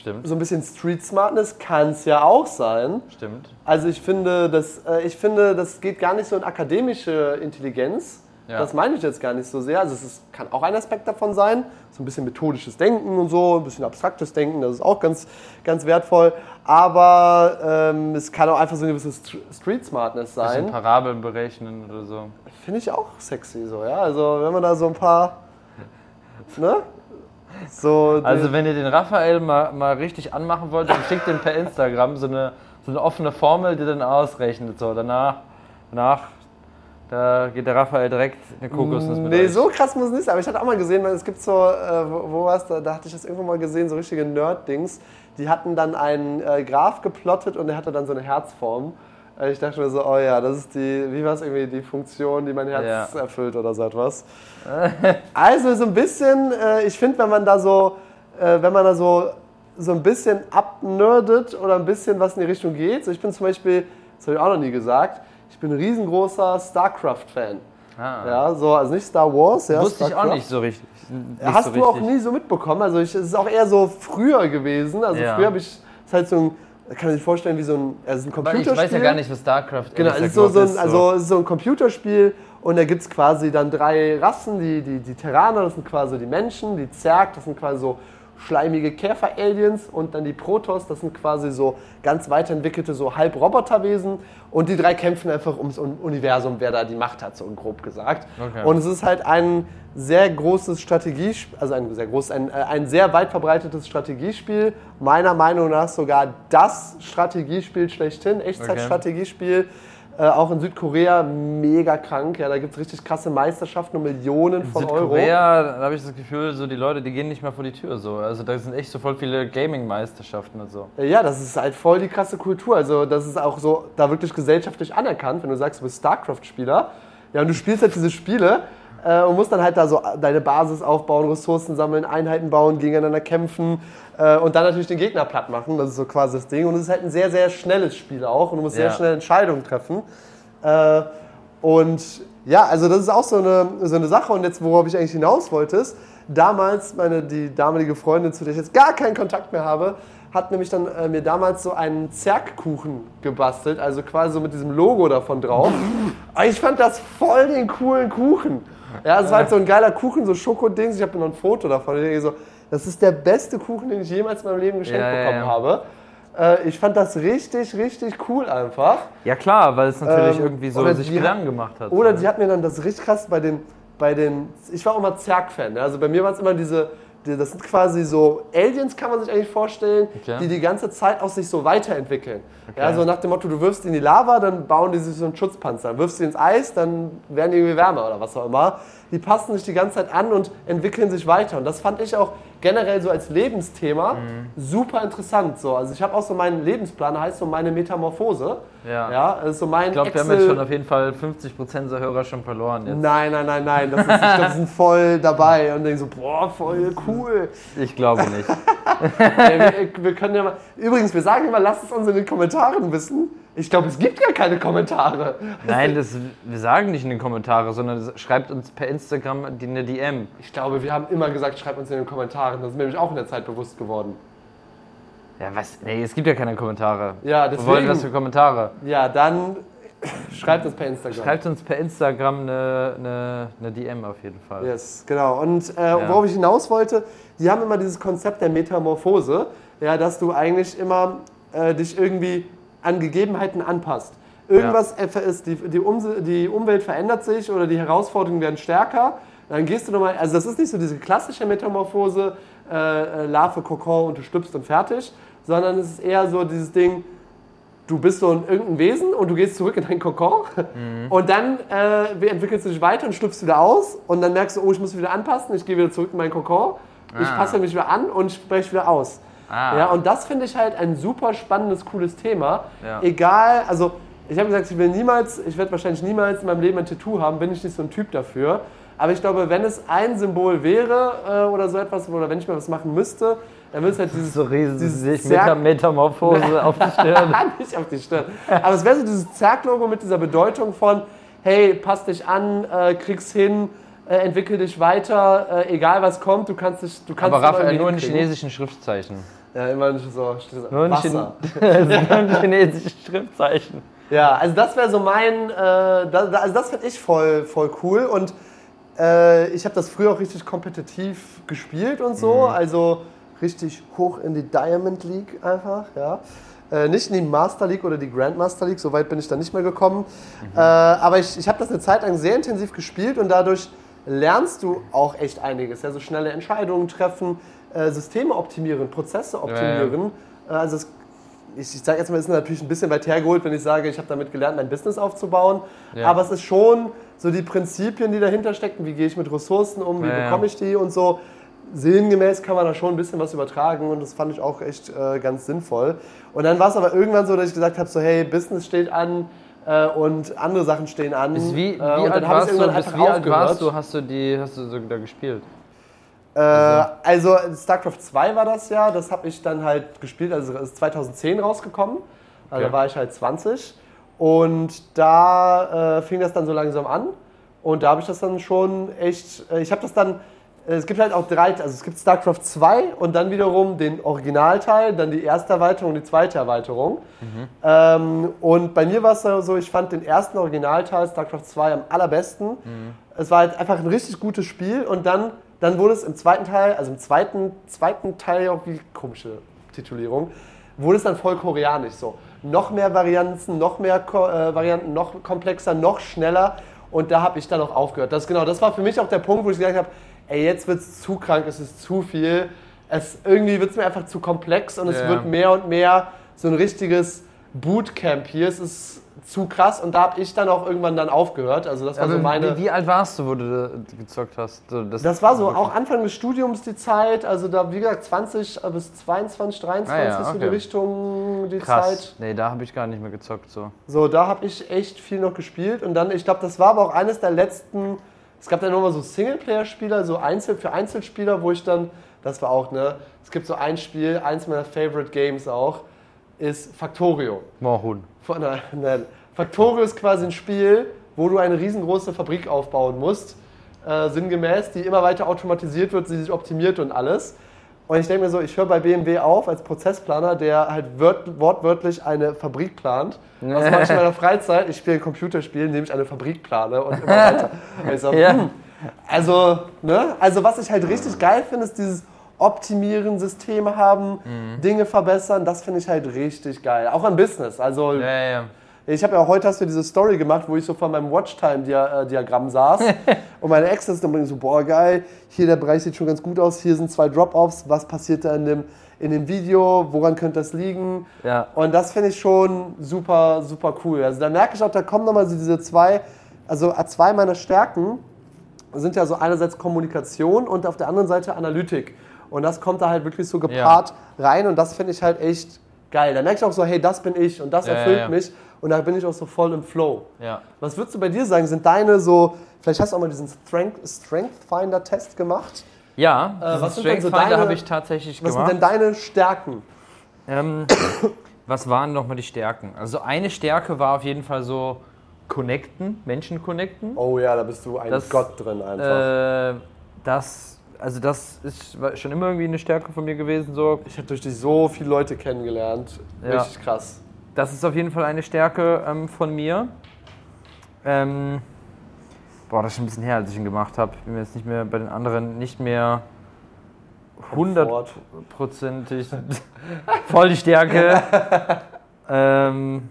Stimmt. so ein bisschen Street Smartness kann es ja auch sein. Stimmt. Also ich finde, das, äh, ich finde, das geht gar nicht so in akademische Intelligenz. Ja. Das meine ich jetzt gar nicht so sehr. Also es ist, kann auch ein Aspekt davon sein. So ein bisschen methodisches Denken und so, ein bisschen abstraktes Denken, das ist auch ganz, ganz wertvoll. Aber ähm, es kann auch einfach so eine gewisse St- Street Smartness Bisschen sein. Parabeln berechnen oder so. Finde ich auch sexy so, ja. Also wenn man da so ein paar, ne? So, Also wenn ihr den Raphael mal, mal richtig anmachen wollt, dann schickt ihm per Instagram so eine, so eine offene Formel, die dann ausrechnet. So danach, danach, da geht der Raphael direkt eine Kokosnuss mit Nee, euch. so krass muss es nicht sein. Aber ich hatte auch mal gesehen, weil es gibt so, äh, wo, wo war's da, da hatte ich das irgendwo mal gesehen, so richtige Nerd-Dings. Die hatten dann einen äh, Graph geplottet und der hatte dann so eine Herzform. Äh, ich dachte mir so, oh ja, das ist die, wie war es irgendwie, die Funktion, die mein Herz Ja. erfüllt oder so etwas. also so ein bisschen, äh, ich finde, wenn man da so, äh, wenn man da so, so ein bisschen abnerdet oder ein bisschen was in die Richtung geht. So, ich bin zum Beispiel, das habe ich auch noch nie gesagt, ich bin ein riesengroßer StarCraft-Fan. Ah. Ja, so, also nicht Star Wars, ja. Wusste ich auch StarCraft. nicht so richtig. Nicht Hast so du auch richtig. nie so mitbekommen? Also ich, es ist auch eher so früher gewesen. Also Ja. früher habe ich, es ist halt so ein, kann man sich vorstellen, wie so ein, also ein Computerspiel. ich weiß ja gar nicht, was StarCraft Genau, ist so, gesagt so ist, also es ist so ein Computerspiel und da gibt es quasi dann drei Rassen, die, die, die Terraner, das sind quasi die Menschen, die Zerg, das sind quasi so schleimige Käfer-Aliens und dann die Protoss, das sind quasi so ganz weiterentwickelte, so Halb-Roboterwesen und die drei kämpfen einfach ums Universum, wer da die Macht hat, so grob gesagt. Okay. Und es ist halt ein sehr großes Strategiespiel, also ein sehr großes, ein, äh, ein sehr weit verbreitetes Strategiespiel, meiner Meinung nach sogar das Strategiespiel schlechthin, Echtzeitstrategiespiel. Äh, auch in Südkorea mega krank. Ja, da gibt es richtig krasse Meisterschaften und Millionen von Euro. Südkorea, da habe ich das Gefühl, so die Leute, die gehen nicht mehr vor die Tür. So. Also da sind echt so voll viele Gaming-Meisterschaften und so. Ja, das ist halt voll die krasse Kultur. Also das ist auch so da wirklich gesellschaftlich anerkannt, wenn du sagst, du bist StarCraft-Spieler. Ja, und du spielst halt diese Spiele äh, und musst dann halt da so deine Basis aufbauen, Ressourcen sammeln, Einheiten bauen, gegeneinander kämpfen äh, und dann natürlich den Gegner platt machen. Das ist so quasi das Ding. Und es ist halt ein sehr, sehr schnelles Spiel auch und du musst Ja. sehr schnell Entscheidungen treffen. Äh, und ja, also das ist auch so eine, so eine Sache. Und jetzt, worauf ich eigentlich hinaus wollte, ist, damals, meine, die damalige Freundin, zu der ich jetzt gar keinen Kontakt mehr habe, hat nämlich dann äh, mir damals so einen Zergkuchen gebastelt, also quasi so mit diesem Logo davon drauf. Ich fand das voll den coolen Kuchen. Ja, es war halt so ein geiler Kuchen, so Schokodings. Ich habe noch ein Foto davon. Ich so, das ist der beste Kuchen, den ich jemals in meinem Leben geschenkt Ja, bekommen ja. habe. Äh, ich fand das richtig, richtig cool einfach. Ja klar, weil es natürlich Ähm, irgendwie so sich hat- gemacht hat. Oder die hat mir dann das richtig krass bei den, bei den ich war auch immer Zerg-Fan. Ja? Also bei mir waren es immer diese, die, das sind quasi so Aliens, kann man sich eigentlich vorstellen, Okay. die die ganze Zeit auch sich so weiterentwickeln. Ja, so nach dem Motto, du wirfst in die Lava, dann bauen die sich so einen Schutzpanzer. Dann wirfst du ins Eis, dann werden die irgendwie wärmer oder was auch immer. Die passen sich die ganze Zeit an und entwickeln sich weiter. Und das fand ich auch generell so als Lebensthema Mhm. super interessant. So. Also ich habe auch so meinen Lebensplan, heißt so meine Metamorphose. Ja. ja so mein ich glaube, wir haben jetzt schon auf jeden Fall 50% unserer Hörer schon verloren. Jetzt. Nein, nein, nein, nein. Das ist, ich glaube, sind voll dabei und denken so, boah, voll cool. Ich glaube nicht. Ey, wir, wir können ja mal. Übrigens, wir sagen immer, lasst es uns in den Kommentaren wissen. Ich glaube, es gibt gar keine Kommentare. Nein, das, wir sagen nicht in den Kommentaren, sondern schreibt uns per Instagram eine DM. Ich glaube, wir haben immer gesagt, schreibt uns in den Kommentaren. Das ist mir nämlich auch in der Zeit bewusst geworden. Ja, was? Nee, es gibt ja keine Kommentare. Ja, Wir wollen das für deswegen. Kommentare. Ja, dann schreibt uns per Instagram. Schreibt uns per Instagram eine, eine, eine DM auf jeden Fall. Yes, genau. Und äh, worauf ich hinaus wollte, die haben immer dieses Konzept der Metamorphose, ja, dass du eigentlich immer äh, dich irgendwie an Gegebenheiten anpasst. Irgendwas äh, ist, die, die, Umse die Umwelt verändert sich oder die Herausforderungen werden stärker. Dann gehst du nochmal, also das ist nicht so diese klassische Metamorphose, äh, äh, Larve, Kokon und du stüpfst und fertig, sondern es ist eher so dieses Ding, du bist so ein irgendein Wesen und du gehst zurück in deinen Kokon und dann äh, entwickelst du dich weiter und schlüpfst wieder aus und dann merkst du, oh, ich muss wieder anpassen, ich gehe wieder zurück in meinen Kokon, ich Ah. passe mich wieder an und spreche wieder aus. Ah. Ja, und das finde ich halt ein super spannendes, cooles Thema. Ja. Egal, also ich habe gesagt, ich will niemals, ich werde wahrscheinlich niemals in meinem Leben ein Tattoo haben, bin ich nicht so ein Typ dafür. Aber ich glaube, wenn es ein Symbol wäre äh, oder so etwas, oder wenn ich mal was machen müsste, dann würde es halt dieses So riesig Dieses Meta Zerg- Metamorphose auf die Stirn. nicht auf die Stirn. Aber es wäre so dieses Zerg-Logo mit dieser Bedeutung von, hey, pass dich an, äh, krieg's hin, äh, entwickel dich weiter, äh, egal was kommt, du kannst dich, du kannst Aber Raphael, nur in chinesischen Schriftzeichen. Ja, immer nicht so. Nur in, Wasser. Chin nur in chinesischen Schriftzeichen. Ja, also das wäre so mein, äh, da, da, also das finde ich voll, voll cool und äh, ich habe das früher auch richtig kompetitiv gespielt und so, also richtig hoch in die Diamond League einfach, ja. Äh, nicht in die Master League oder die Grandmaster League, so weit bin ich da nicht mehr gekommen. Äh, aber ich, ich habe das eine Zeit lang sehr intensiv gespielt und dadurch lernst du auch echt einiges. Ja, so schnelle Entscheidungen treffen, äh, Systeme optimieren, Prozesse optimieren. Äh, also es ich, ich sage jetzt mal, es ist natürlich ein bisschen weit hergeholt, wenn ich sage, ich habe damit gelernt, mein Business aufzubauen. Ja. Aber es ist schon so die Prinzipien, die dahinter stecken. Wie gehe ich mit Ressourcen um? Wie Ja, ja. bekomme ich die und so. Sinngemäß kann man da schon ein bisschen was übertragen und das fand ich auch echt äh, ganz sinnvoll. Und dann war es aber irgendwann so, dass ich gesagt habe, so hey, Business steht an äh, und andere Sachen stehen an. Wie, wie äh, alt warst du? Bis wie alt warst du? Hast du die, hast du so da gespielt? Äh, also StarCraft 2 war das ja, das habe ich dann halt gespielt, also ist 2010 rausgekommen, also Okay. da war ich halt 20 und da äh, fing das dann so langsam an. Und da habe ich das dann schon echt, äh, ich habe das dann, es gibt halt auch drei, also es gibt StarCraft 2 und dann wiederum den Originalteil, dann die erste Erweiterung und die zweite Erweiterung. Ähm, und bei mir war es so, ich fand den ersten Originalteil, StarCraft 2, am allerbesten. Es war halt einfach ein richtig gutes Spiel und dann dann wurde es im zweiten Teil, also im zweiten, zweiten Teil, auch wie komische Titulierung, wurde es dann voll koreanisch so. Noch mehr Varianten, noch mehr Ko äh, Varianten, noch komplexer, noch schneller. Und da habe ich dann auch aufgehört. Das, genau, das war für mich auch der Punkt, wo ich gesagt habe, ey, jetzt wird es zu krank, es ist zu viel. Es, irgendwie wird es mir einfach zu komplex und es Ja. wird mehr und mehr so ein richtiges Bootcamp hier. Es ist zu krass und da habe ich dann auch irgendwann dann aufgehört. Also das war Aber so meine... wie, wie alt warst du, wo du gezockt hast? So, Das war so auch Anfang des Studiums die Zeit, also da wie gesagt 20 bis 22, 23 Ah ja, so die okay. Richtung die Krass. Zeit. Nee, da habe ich gar nicht mehr gezockt. So. So, da habe ich echt viel noch gespielt und dann, ich glaube, das war aber auch eines der letzten, es gab dann nochmal so Singleplayer-Spieler, so Einzel für Einzelspieler, wo ich dann, das war auch, ne, es gibt so ein Spiel, eins meiner Favorite Games auch, ist Factorio. Moorhuhn. Nein, nein. Factorio ist quasi ein Spiel, wo du eine riesengroße Fabrik aufbauen musst, äh, sinngemäß, die immer weiter automatisiert wird, die sich optimiert und alles. Und ich denke mir so, ich höre bei BMW auf als Prozessplaner, der halt wört, wortwörtlich eine Fabrik plant. Was mache ich in meiner Freizeit? Ich spiele ein Computerspiel, indem ich eine Fabrik plane und immer weiter. Und so, hm. Also, ne? also was ich halt richtig geil finde, ist dieses Optimieren, Systeme haben, Mhm. Dinge verbessern, das finde ich halt richtig geil. Auch an Business. Also Ja, ja, ich habe ja heute hast du diese Story gemacht, wo ich so vor meinem Watchtime-Diagramm saß und meine Ex ist dann so, boah geil, hier der Bereich sieht schon ganz gut aus, hier sind zwei Drop-Offs, was passiert da in dem, in dem Video, woran könnte das liegen? Ja. Und das finde ich schon super, super cool. Also da merke ich auch, da kommen nochmal so diese zwei, also zwei meiner Stärken sind ja so einerseits Kommunikation und auf der anderen Seite Analytik. Und das kommt da halt wirklich so gepaart rein und das finde ich halt echt geil. Da merke ich auch so, hey, das bin ich und das Ja, erfüllt ja, ja. mich und da bin ich auch so voll im Flow. ja. Was würdest du bei dir sagen, sind deine so, vielleicht hast du auch mal diesen Strength, Strength Finder Test gemacht. Ja, Äh, was was denn so Strength Finder habe ich tatsächlich Was gemacht. sind denn deine Stärken? Ähm, was waren nochmal die Stärken? Also eine Stärke war auf jeden Fall so connecten, Menschen connecten. Oh ja, da bist du ein Das- Gott drin einfach. Äh, das, also das ist war schon immer irgendwie eine Stärke von mir gewesen. So. ich habe durch dich so viele Leute kennengelernt. Ja. Richtig krass. Das ist auf jeden Fall eine Stärke ähm, von mir. Ähm, boah, das ist schon ein bisschen her, als ich ihn gemacht habe. Bin mir jetzt nicht mehr bei den anderen nicht mehr hundertprozentig voll die Stärke. ähm,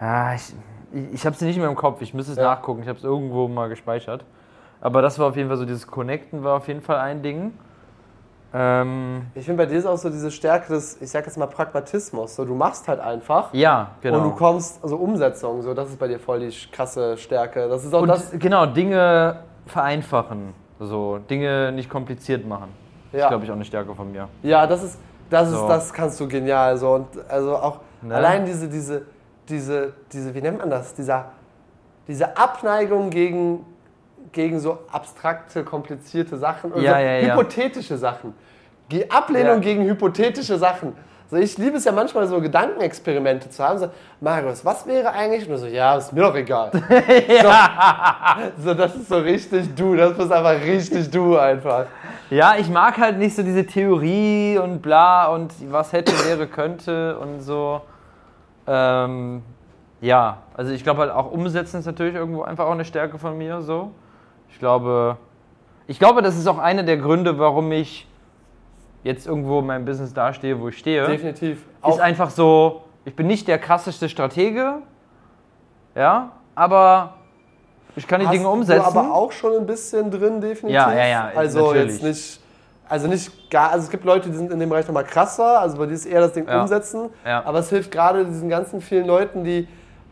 ja, ich ich, ich habe sie nicht mehr im Kopf. Ich müsste es Ja. nachgucken. Ich habe es irgendwo mal gespeichert. Aber das war auf jeden Fall so, dieses Connecten war auf jeden Fall ein Ding. Ähm, Ich finde bei dir ist auch so diese Stärke des, ich sag jetzt mal Pragmatismus. So, du machst halt einfach ja, genau. und du kommst, also Umsetzung, so, das ist bei dir voll die krasse Stärke. Das ist auch Und das. genau, Dinge vereinfachen. So, Dinge nicht kompliziert machen. Das Ja. ist, glaube ich, auch eine Stärke von mir. Ja, das ist, das ist, So. das kannst du genial. So. Und also auch Ne? allein diese, diese, diese, diese, wie nennt man das? Dieser, diese Abneigung gegen, gegen so abstrakte, komplizierte Sachen oder Ja, so ja, hypothetische Sachen. Die Ablehnung gegen hypothetische Sachen. So, ich liebe es ja manchmal so Gedankenexperimente zu haben. So, Marius, was wäre eigentlich? Und so, ja, ist mir doch egal. so, so, das ist so richtig du. Das bist einfach richtig du einfach. Ja, ich mag halt nicht so diese Theorie und bla und was hätte, wäre, könnte und so. Ähm, ja, also ich glaube halt auch umsetzen ist natürlich irgendwo einfach auch eine Stärke von mir so. Ich glaube, ich glaube, das ist auch einer der Gründe, warum ich jetzt irgendwo in meinem Business dastehe, wo ich stehe. Definitiv. ist Auch, einfach so, ich bin nicht der krasseste Stratege, ja, aber ich kann die Dinge umsetzen. Du aber auch schon ein bisschen drin, definitiv. Ja, ja, ja, Also natürlich. jetzt nicht, also nicht gar, also es gibt Leute, die sind in dem Bereich nochmal krasser, also bei dir ist eher das Ding Ja. umsetzen, Ja. aber es hilft gerade diesen ganzen vielen Leuten, die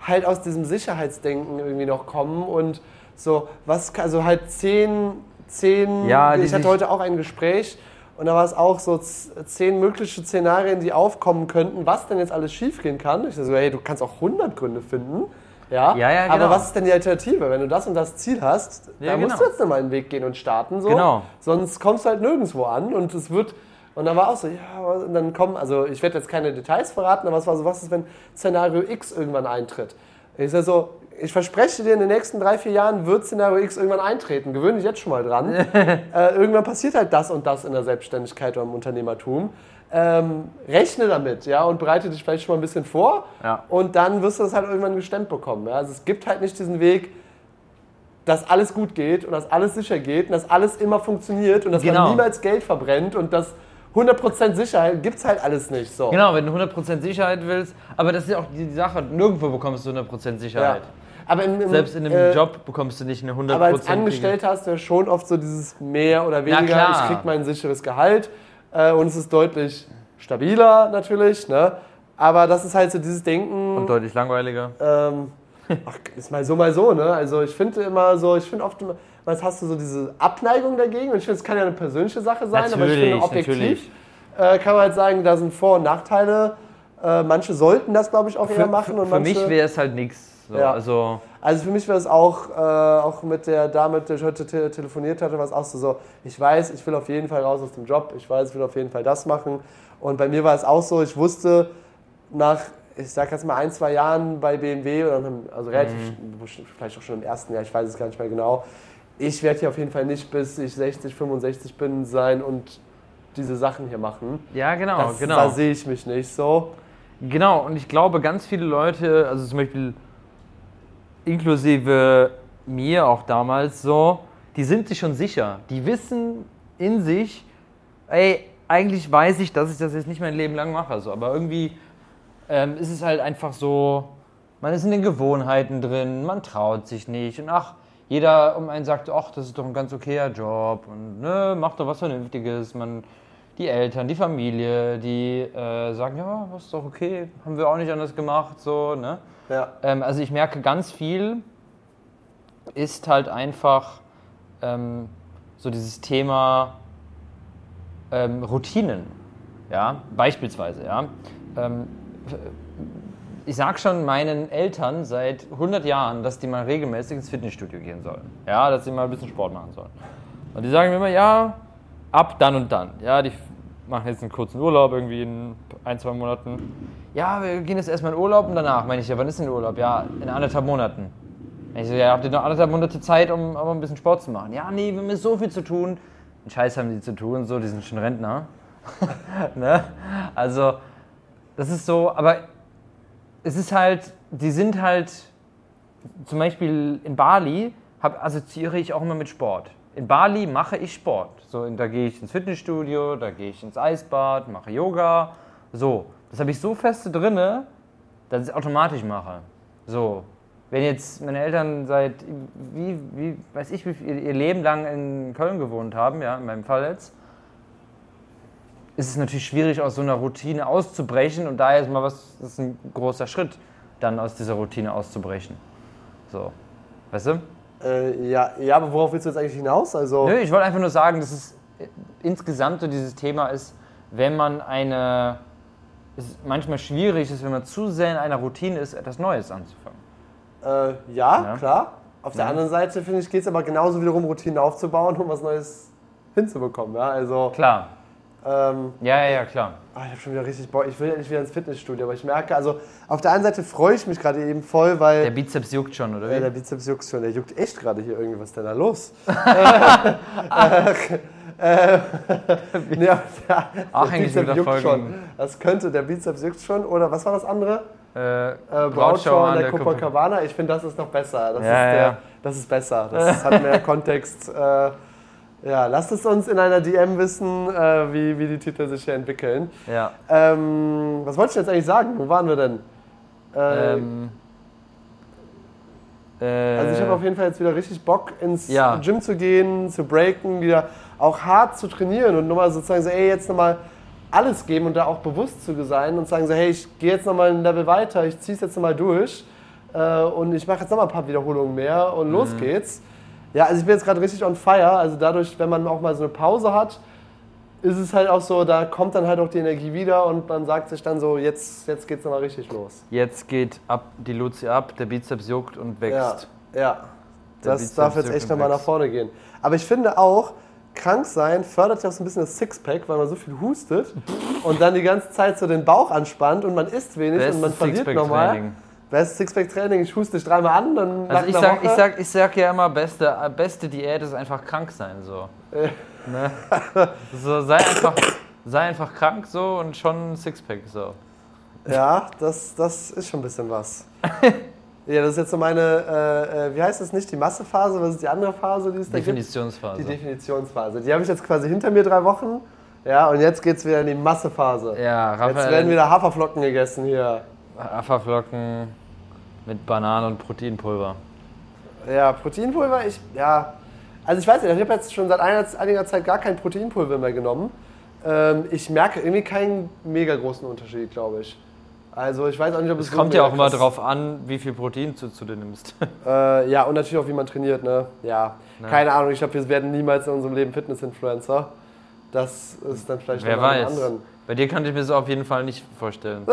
halt aus diesem Sicherheitsdenken irgendwie noch kommen und so, was, also halt zehn, zehn, Ja, ich hatte heute auch ein Gespräch und da war es auch so zehn mögliche Szenarien, die aufkommen könnten, was denn jetzt alles schiefgehen kann. Ich so, hey, du kannst auch 100 Gründe finden. Ja, Ja, ja, aber genau. was ist denn die Alternative? Wenn du das und das Ziel hast, Ja, da musst genau. du jetzt nochmal einen Weg gehen und starten. So. Genau. Sonst kommst du halt nirgendwo an und es wird. Und dann war auch so, ja, aber- und dann kommen, also ich werde jetzt keine Details verraten, aber es war so, was ist, wenn Szenario X irgendwann eintritt? Ich sag so, ich verspreche dir, in den nächsten drei, vier Jahren wird Szenario X irgendwann eintreten. Gewöhne dich jetzt schon mal dran. äh, irgendwann passiert halt das und das in der Selbstständigkeit oder im Unternehmertum. Ähm, rechne damit, ja, und bereite dich vielleicht schon mal ein bisschen vor. Ja. Und dann wirst du das halt irgendwann gestemmt bekommen. Ja? Also es gibt halt nicht diesen Weg, dass alles gut geht und dass alles sicher geht und dass alles immer funktioniert und dass Genau. man niemals Geld verbrennt und dass 100% Sicherheit gibt es halt alles nicht. So. Genau, wenn du 100% Sicherheit willst, aber das ist ja auch die Sache, nirgendwo bekommst du 100% Ja. Aber im, im, Selbst in einem äh, Job bekommst du nicht eine 100%. Aber als Angestellter hast du ja schon oft so dieses mehr oder weniger, ich krieg mein sicheres Gehalt äh, und es ist deutlich stabiler natürlich, ne? Aber das ist halt so dieses Denken, Und deutlich langweiliger. ähm, ach, ist mal so, mal so, ne? Also ich finde immer so, ich finde oft immer, was hast du so diese Abneigung dagegen und ich finde, es kann ja eine persönliche Sache sein, aber ich finde Natürlich, objektiv natürlich. äh, kann man halt sagen, da sind Vor- und Nachteile. Äh, manche sollten das, glaube ich, auch eher Für, machen und für manche... mich wäre es halt nichts. So, Ja. Also, Also für mich war es auch, äh, auch mit der Dame, mit der ich heute te telefoniert hatte, war es auch so, so, ich weiß, ich will auf jeden Fall raus aus dem Job, ich weiß, ich will auf jeden Fall das machen. Und bei mir war es auch so, ich wusste nach, ich sag jetzt mal ein, zwei Jahren bei BMW, oder also relativ, vielleicht auch schon im ersten Jahr, ich weiß es gar nicht mehr genau, ich werde hier auf jeden Fall nicht bis ich 60, 65 bin sein und diese Sachen hier machen. ja, genau, Das, genau. Da sehe ich mich nicht so. Genau, und ich glaube, ganz viele Leute, also zum Beispiel inklusive mir auch damals so, die sind sich schon sicher. Die wissen in sich, ey, eigentlich weiß ich, dass ich das jetzt nicht mein Leben lang mache. So. Aber irgendwie ähm, ist es halt einfach so, man ist in den Gewohnheiten drin, man traut sich nicht. Und ach, jeder um einen sagt, ach, das ist doch ein ganz okayer Job und ne, mach doch was Vernünftiges. Man, die Eltern, die Familie, die äh, sagen, ja, das ist doch okay, haben wir auch nicht anders gemacht, so, ne? Ähm, also ich merke ganz viel ist halt einfach ähm, so dieses Thema ähm, Routinen. Ja, beispielsweise, ja. Ähm, ich sag schon meinen Eltern seit 100 Jahren, dass die mal regelmäßig ins Fitnessstudio gehen sollen. Ja, dass sie mal ein bisschen Sport machen sollen. Und die sagen mir immer, ja, ab dann und dann. Ja, die machen jetzt einen kurzen Urlaub irgendwie in ein, zwei Monaten. Ja, wir gehen jetzt erstmal in Urlaub und danach. Meine ich, ja, wann ist denn der Urlaub? Ja, in anderthalb Monaten. Ich so, ja, habt ihr noch anderthalb Monate Zeit, um aber ein bisschen Sport zu machen? Ja, nee, wir haben so viel zu tun. Einen Scheiß haben die zu tun, so, die sind schon Rentner. ne? Also, das ist so, aber es ist halt, die sind halt, zum Beispiel in Bali hab, assoziiere ich auch immer mit Sport. In Bali mache ich Sport. So, da gehe ich ins Fitnessstudio, da gehe ich ins Eisbad, mache Yoga. So, das habe ich so feste drinne, dass ich es automatisch mache. So, wenn jetzt meine Eltern seit, wie, wie weiß ich, wie viel, ihr Leben lang in Köln gewohnt haben, ja, in meinem Fall jetzt, ist es natürlich schwierig, aus so einer Routine auszubrechen und da ist mal was, das ist ein großer Schritt, dann aus dieser Routine auszubrechen. So, weißt du? Äh, ja, ja, aber worauf willst du jetzt eigentlich hinaus? Also, Nö, ich wollte einfach nur sagen, dass es äh, insgesamt so dieses Thema ist, wenn man eine, es manchmal schwierig ist, wenn man zu sehr in einer Routine ist, etwas Neues anzufangen. Äh, ja, Ja. klar. Auf der Ja. anderen Seite, finde ich, geht es aber genauso wiederum, Routinen aufzubauen, um was Neues hinzubekommen. Ja? Also, Klar, ähm, ja, ja, ja, klar. ah, ich habe schon wieder richtig Bock. Ich will endlich wieder ins Fitnessstudio, aber ich merke, also auf der einen Seite freue ich mich gerade eben voll, weil Der Bizeps juckt schon, oder äh, der wie? Bizeps juckt schon. Der juckt echt gerade hier irgendwie. Was ist denn da los? äh, äh, nee, der, Ach, der eigentlich Bizeps juckt schon. Das könnte, der Bizeps juckt schon. Oder was war das andere? Äh, Äh, Brautschau an der Copacabana. Ich finde, das ist noch besser. Das, Ja, ist, der, ja. das ist besser. Das hat mehr Kontext. Äh, ja, lasst es uns in einer DM wissen, äh, wie, wie die Titel sich hier entwickeln. Ja. Ähm, was wollte ich jetzt eigentlich sagen? Wo waren wir denn? Äh, Ähm, äh, also ich habe auf jeden Fall jetzt wieder richtig Bock, ins Ja. Gym zu gehen, zu breaken, wieder auch hart zu trainieren und nochmal sozusagen so, ey, jetzt nochmal alles geben und da auch bewusst zu sein und sagen so, hey, ich gehe jetzt nochmal ein Level weiter, ich ziehe es jetzt nochmal durch äh, und ich mache jetzt nochmal ein paar Wiederholungen mehr und Mhm. los geht's. Ja, also ich bin jetzt gerade richtig on fire, also dadurch, wenn man auch mal so eine Pause hat, ist es halt auch so, da kommt dann halt auch die Energie wieder und man sagt sich dann so, jetzt, jetzt geht's nochmal richtig los. Jetzt geht ab, die Luzi ab, der Bizeps juckt und wächst. Ja, ja. Der Das Bizeps darf jetzt echt nochmal nach vorne gehen. Aber ich finde auch, krank sein fördert ja auch so ein bisschen das Sixpack, weil man so viel hustet und dann die ganze Zeit so den Bauch anspannt und man isst wenig und man Bestes verliert nochmal. Bestes Sixpack-Training, ich huste dich dreimal an, dann Also ich sag, Woche, ich, sag, ich sag ja immer, beste, beste Diät ist einfach krank sein. So. ne? so sei, einfach, sei einfach krank so und schon Sixpack. So. Ja, das, das ist schon ein bisschen was. Ja, das ist jetzt so meine, äh, äh, wie heißt das nicht, die Massephase, was ist die andere Phase, die es da gibt? Definitionsphase. Die Definitionsphase. Die habe ich jetzt quasi hinter mir drei Wochen. Ja, und jetzt geht es wieder in die Massephase. ja, Jetzt Raphael. werden wieder Haferflocken gegessen hier. Haferflocken mit Bananen und Proteinpulver. Ja, Proteinpulver, ich, ja. Also ich weiß nicht, ich habe jetzt schon seit einer, einiger Zeit gar kein Proteinpulver mehr genommen. Ähm, ich merke irgendwie keinen mega großen Unterschied, glaube ich. Also ich weiß auch nicht, ob es Es kommt ja auch immer drauf an, wie viel Protein zu, zu dir nimmst. Äh, ja, und natürlich auch, wie man trainiert, ne? Ja. Ne. Keine Ahnung, ich glaube, wir werden niemals in unserem Leben Fitness-Influencer. Das ist dann vielleicht Wer weiß. anderen. Bei dir kann ich mir das auf jeden Fall nicht vorstellen.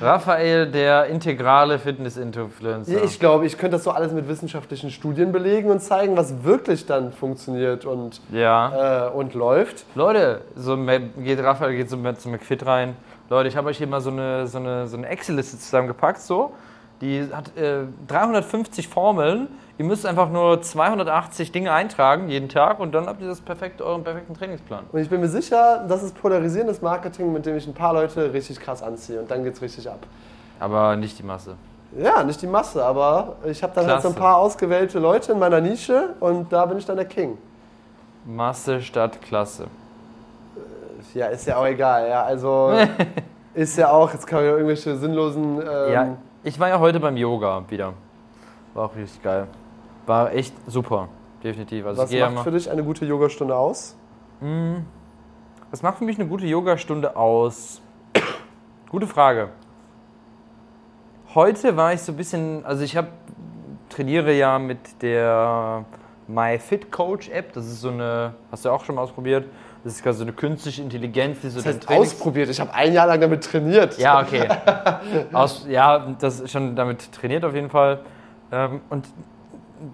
Raphael, der integrale Fitness-Influencer. Ich glaube, ich könnte das so alles mit wissenschaftlichen Studien belegen und zeigen, was wirklich dann funktioniert und, Ja. äh, und läuft. Leute, so geht Raphael geht so mit zu McFit rein. Leute, ich habe euch hier mal so eine, so eine, so eine Excel-Liste zusammengepackt. So. Die hat äh, 350 Formeln. Ihr müsst einfach nur 280 Dinge eintragen jeden Tag und dann habt ihr das perfekte, euren perfekten Trainingsplan. Und ich bin mir sicher, das ist polarisierendes Marketing, mit dem ich ein paar Leute richtig krass anziehe und dann geht's richtig ab. Aber nicht die Masse. Ja, nicht die Masse, aber ich habe dann halt so ein Klasse. paar ausgewählte Leute in meiner Nische und da bin ich dann der King. Masse statt Klasse. Ja, ist ja auch egal, ja. Also ist ja auch, jetzt kann man ja irgendwelche sinnlosen. Ähm, Ja, ich war ja heute beim Yoga wieder. War auch richtig geil. War echt super. Definitiv. Also Was ich ja macht für dich eine gute Yogastunde aus? Was macht für mich eine gute Yogastunde aus? Gute Frage. Heute war ich so ein bisschen, also ich habe trainiere ja mit der MyFitCoach App. Das ist so eine, hast du auch schon mal ausprobiert? Das ist quasi so eine künstliche Intelligenz, die so Das heißt, Trainings- ausprobiert. Ich habe ein Jahr lang damit trainiert. Ja, okay. Aus, ja, das ist schon damit trainiert auf jeden Fall. Ähm, und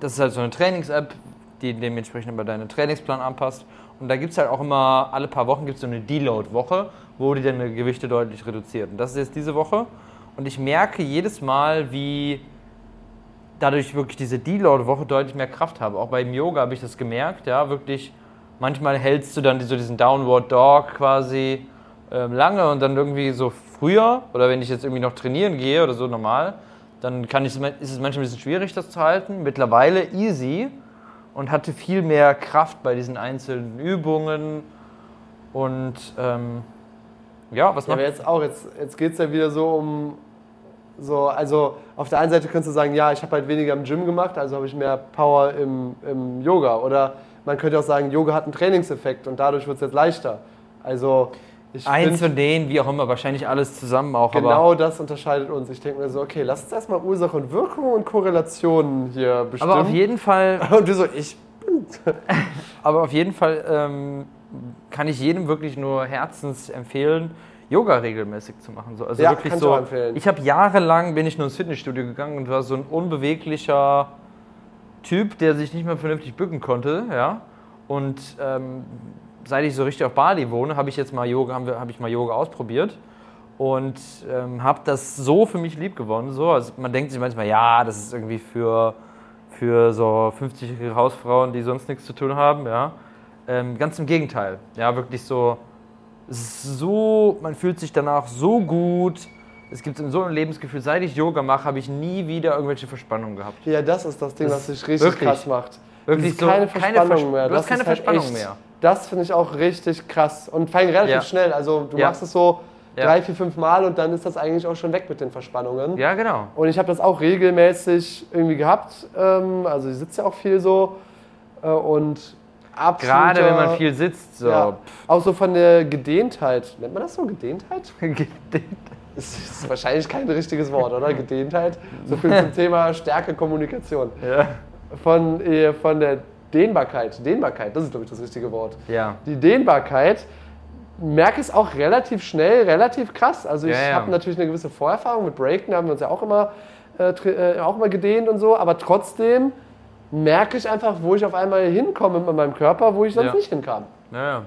das ist halt so eine Trainings-App, die dementsprechend immer deinen Trainingsplan anpasst. Und da gibt es halt auch immer, alle paar Wochen gibt es so eine Deload-Woche, wo die deine Gewichte deutlich reduziert. Und das ist jetzt diese Woche. Und ich merke jedes Mal, wie dadurch wirklich diese Deload-Woche deutlich mehr Kraft habe. Auch beim Yoga habe ich das gemerkt, ja, wirklich. Manchmal hältst du dann so diesen Downward Dog quasi ähm, lange und dann irgendwie so früher oder wenn ich jetzt irgendwie noch trainieren gehe oder so normal, dann kann ich, ist es manchmal ein bisschen schwierig, das zu halten. Mittlerweile easy und hatte viel mehr Kraft bei diesen einzelnen Übungen und ähm, ja, was Ja, macht aber jetzt auch, jetzt, jetzt geht es ja wieder so um. So, also auf der einen Seite könntest du sagen, ja, ich habe halt weniger im Gym gemacht, also habe ich mehr Power im, im Yoga. Oder man könnte auch sagen, Yoga hat einen Trainingseffekt und dadurch wird es jetzt leichter. Also ich eins finde, von denen, wie auch immer, wahrscheinlich alles zusammen auch, genau das unterscheidet uns. Ich denke mir so, okay, lass uns erstmal Ursache und Wirkung und Korrelationen hier bestimmen. aber auf jeden Fall und du so, ich. Aber auf jeden Fall ähm, kann ich jedem wirklich nur herzens empfehlen, Yoga regelmäßig zu machen. So, also Ja, wirklich kann ich so. empfehlen. Ich habe jahrelang bin ich nur ins Fitnessstudio gegangen und war so ein unbeweglicher Typ, der sich nicht mehr vernünftig bücken konnte, ja. Und ähm, seit ich so richtig auf Bali wohne, habe ich jetzt mal Yoga, habe hab ich mal Yoga ausprobiert und ähm, habe das so für mich lieb gewonnen. So, also man denkt sich manchmal, ja, das ist irgendwie für für so 50-jährige Hausfrauen, die sonst nichts zu tun haben, ja. Ähm, ganz im Gegenteil. Ja, wirklich so, so, man fühlt sich danach so gut. Es gibt so ein Lebensgefühl. Seit ich Yoga mache, habe ich nie wieder irgendwelche Verspannungen gehabt. Ja, das ist das Ding, Das was dich richtig wirklich- krass macht. wirklich so keine keine Verspannung Vers- mehr. du hast keine halt Verspannung echt, mehr. Das finde ich auch richtig krass. Und vor allem relativ Ja. schnell. Also du Ja. machst es so Ja. drei, vier, fünf Mal und dann ist das eigentlich auch schon weg mit den Verspannungen. Ja, genau. Und ich habe das auch regelmäßig irgendwie gehabt. Ähm, also ich sitze ja auch viel so. Äh, und Gerade wenn man viel sitzt, so. Ja, auch so von der Gedehntheit. Nennt man das so? Gedehntheit? pff. Das ist wahrscheinlich kein richtiges Wort, oder? Gedehntheit. So viel zum Thema Stärke Kommunikation. ja. Von, äh, von der Dehnbarkeit. Dehnbarkeit, das ist, glaube ich, das richtige Wort. ja. Die Dehnbarkeit merke es auch relativ schnell, relativ krass. Also ich Ja, ja. habe natürlich eine gewisse Vorerfahrung mit Breaken, da haben wir uns ja auch immer, äh, äh, auch immer gedehnt und so, aber trotzdem merke ich einfach, wo ich auf einmal hinkomme mit meinem Körper, wo ich sonst Ja. nicht hinkam. Ja.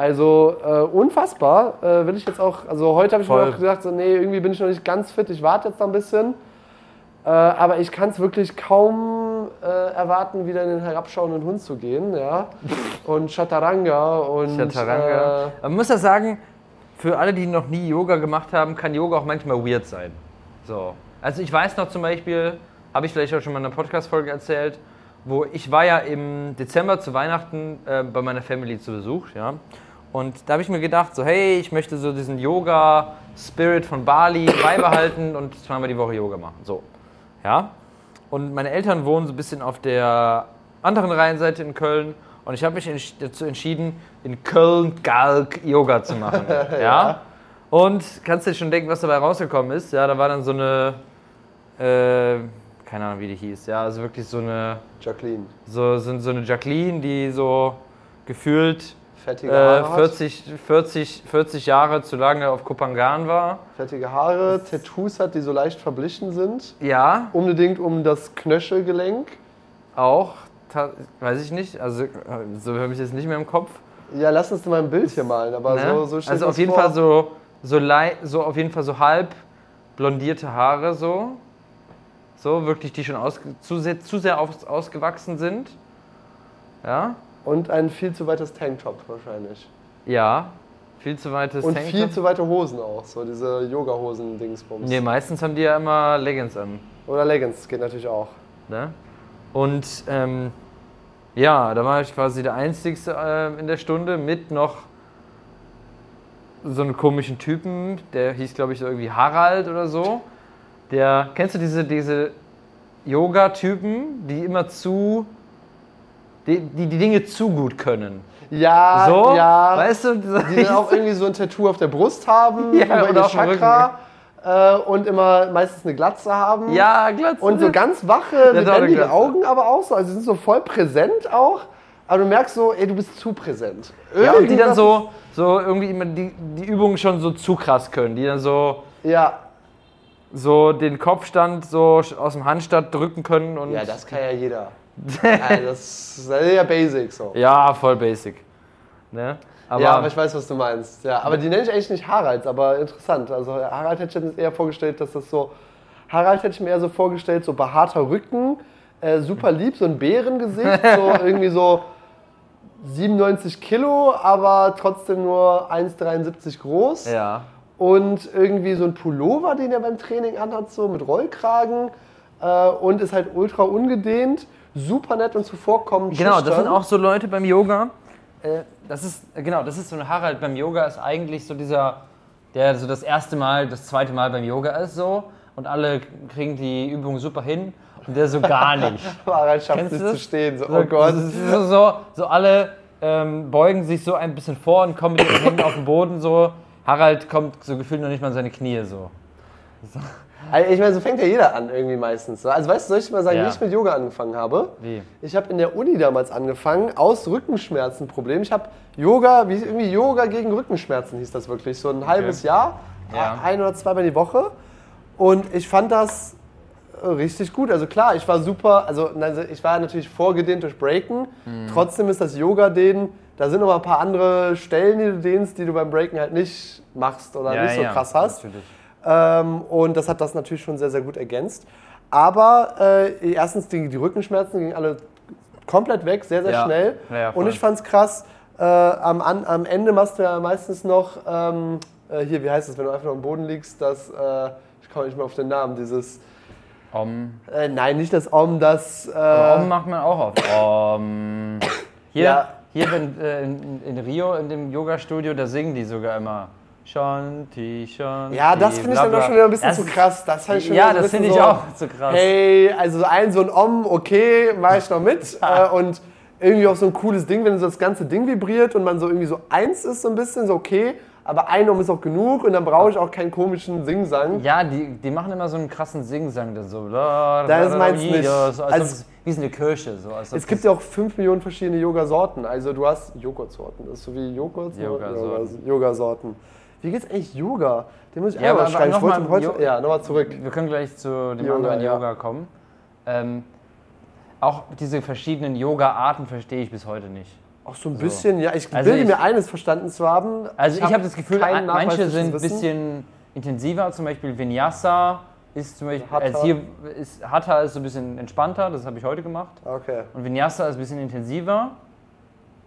Also äh, unfassbar. Äh, will ich jetzt auch, also heute habe ich mir Voll. auch gedacht, so, nee, irgendwie bin ich noch nicht ganz fit, ich warte jetzt noch ein bisschen. Äh, aber ich kann es wirklich kaum äh, erwarten, wieder in den herabschauenden Hund zu gehen. Ja? Und Chaturanga und. Chaturanga. Äh, Man muss ja sagen, für alle, die noch nie Yoga gemacht haben, kann Yoga auch manchmal weird sein. So. Also ich weiß noch zum Beispiel, habe ich vielleicht auch schon mal in einer Podcast-Folge erzählt, wo ich war ja im Dezember zu Weihnachten äh, bei meiner Family zu Besuch, ja. Und da habe ich mir gedacht, so hey, ich möchte so diesen Yoga-Spirit von Bali beibehalten und zweimal die Woche Yoga machen. So, ja. Und meine Eltern wohnen so ein bisschen auf der anderen Rheinseite in Köln und ich habe mich dazu entschieden, in Köln Galk Yoga zu machen. ja? ja. Und kannst dir schon denken, was dabei rausgekommen ist? Ja, da war dann so eine, äh, keine Ahnung, wie die hieß. Ja, also wirklich so eine. Jacqueline. So, so, so eine Jacqueline, die so gefühlt Fettige Haare äh, 40, 40, 40 Jahre zu lange auf Kupangan war. Fettige Haare, Tattoos hat, die so leicht verblichen sind. Ja. Unbedingt um das Knöchelgelenk. Auch, weiß ich nicht. Also so habe ich jetzt nicht mehr im Kopf. Ja, lass uns mal ein Bild hier malen. Aber ne? so, so Also auf jeden vor. Fall so, so, so auf jeden Fall so halb blondierte Haare so. So, wirklich, die schon aus, zu sehr, zu sehr aus, ausgewachsen sind. Ja. Und ein viel zu weites Tanktop wahrscheinlich. Ja, viel zu weites Und Tanktop. viel zu weite Hosen auch, so diese Yoga-Hosen-Dingsbums. Nee, meistens haben die ja immer Leggings an. Oder Leggings, geht natürlich auch. Ne? Und ähm, ja, da war ich quasi der Einzige äh, in der Stunde mit noch so einem komischen Typen, der hieß, glaube ich, so irgendwie Harald oder so. Der, kennst du diese, diese Yoga-Typen, die immer zu die, die, die Dinge zu gut können. Ja, so, ja. Weißt du, die dann auch irgendwie so ein Tattoo auf der Brust haben, ja, über ihr Chakra. Äh, und immer meistens eine Glatze haben. Ja, Glatze. Und so ganz wache, lebendige Augen aber auch so. Also sie sind so voll präsent auch. Aber du merkst so, ey, du bist zu präsent. Irgendwie ja, und die dann so, so irgendwie immer die, die Übungen schon so zu krass können. Die dann so. Ja. So den Kopfstand so aus dem Handstand drücken können. Und ja, das kann ja jeder also das ist ja basic so. Ja, voll basic. Ne? Aber ja, aber ich weiß, was du meinst. Ja, aber die nenne ich eigentlich nicht Harald, aber interessant. Also Harald hätte ich mir eher vorgestellt, dass das so. Harald hätte ich mir eher so vorgestellt, so behaarter Rücken, äh, super lieb, so ein Bärengesicht, so irgendwie so 97 Kilo, aber trotzdem nur 1,73 groß. Ja. Und irgendwie so ein Pullover, den er beim Training anhat, so mit Rollkragen. Äh, und ist halt ultra ungedehnt super nett und zuvorkommend. Genau, schüchtern. das sind auch so Leute beim Yoga. Äh, das ist, genau, das ist so ein Harald beim Yoga ist eigentlich so dieser, der so das erste Mal, das zweite Mal beim Yoga ist so und alle kriegen die Übung super hin und der so gar nicht. Harald schafft es nicht zu stehen, so, oh Gott. So, so, so alle ähm, beugen sich so ein bisschen vor und kommen mit den Händen auf den Boden so. Harald kommt so gefühlt noch nicht mal an seine Knie so. so. Also ich meine, so fängt ja jeder an irgendwie meistens. Also weißt du, soll ich mal sagen, ja. wie ich mit Yoga angefangen habe? Wie? Ich habe in der Uni damals angefangen, aus Rückenschmerzenproblemen. Ich habe Yoga, wie irgendwie Yoga gegen Rückenschmerzen hieß das wirklich, so ein okay. halbes Jahr, ja. ein oder zweimal die Woche. Und ich fand das richtig gut. Also klar, ich war super, also, also ich war natürlich vorgedehnt durch Breaken. Mhm. Trotzdem ist das Yoga-Dehnen, da sind noch ein paar andere Stellen, die du dehnst, die du beim Breaken halt nicht machst oder ja, nicht so krass hast. Natürlich. Ähm, und das hat das natürlich schon sehr, sehr gut ergänzt. Aber äh, erstens, die, die, Rückenschmerzen gingen alle komplett weg, sehr, sehr ja. schnell. Ja, und ich fand es krass, äh, am, am, Ende machst du ja meistens noch, ähm, äh, hier, wie heißt es, wenn du einfach noch am Boden liegst, das, äh, ich komme nicht mehr auf den Namen, dieses... Om. Äh, nein, nicht das Om, das... Äh, Om macht man auch auf. Om. Hier, ja. hier in, in, in Rio, in dem Yoga-Studio, da singen die sogar immer... Shanti, Shanti. Ja, das finde ich dann doch schon wieder ein bisschen das zu krass. Das ich schon ja, das finde ich so, auch zu krass. Hey, also ein so ein Om, okay, mache ich noch mit. äh, und irgendwie auch so ein cooles Ding, wenn so das ganze Ding vibriert und man so irgendwie so eins ist, so ein bisschen, so okay. Aber ein Om ist auch genug und dann brauche ich auch keinen komischen Singsang. Ja, die, die machen immer so einen krassen Singsang. Der so, da, das meinst du nicht. So, als also, wie so eine Kirche. So, es gibt ja auch 5 Millionen verschiedene Yoga-Sorten. Also du hast Joghurt-Sorten. Das ist so wie Joghurt. Yoga-Sorten. Yoga-Sorten. Wie geht's eigentlich Yoga? Den muss ich ja, mal schreiben. Ich wollte heute, ja, nochmal zurück. Wir können gleich zu dem Yoga, anderen Yoga ja. kommen. Ähm, auch diese verschiedenen Yoga-Arten verstehe ich bis heute nicht. Auch so ein so. bisschen, ja. Ich also bilde ich, mir eines verstanden zu haben. Also ich, habe das Gefühl, manche sind ein bisschen intensiver, zum Beispiel Vinyasa ist zum Beispiel, Hatha. Also hier ist, Hatha ist so ein bisschen entspannter, das habe ich heute gemacht. Okay. Und Vinyasa ist ein bisschen intensiver.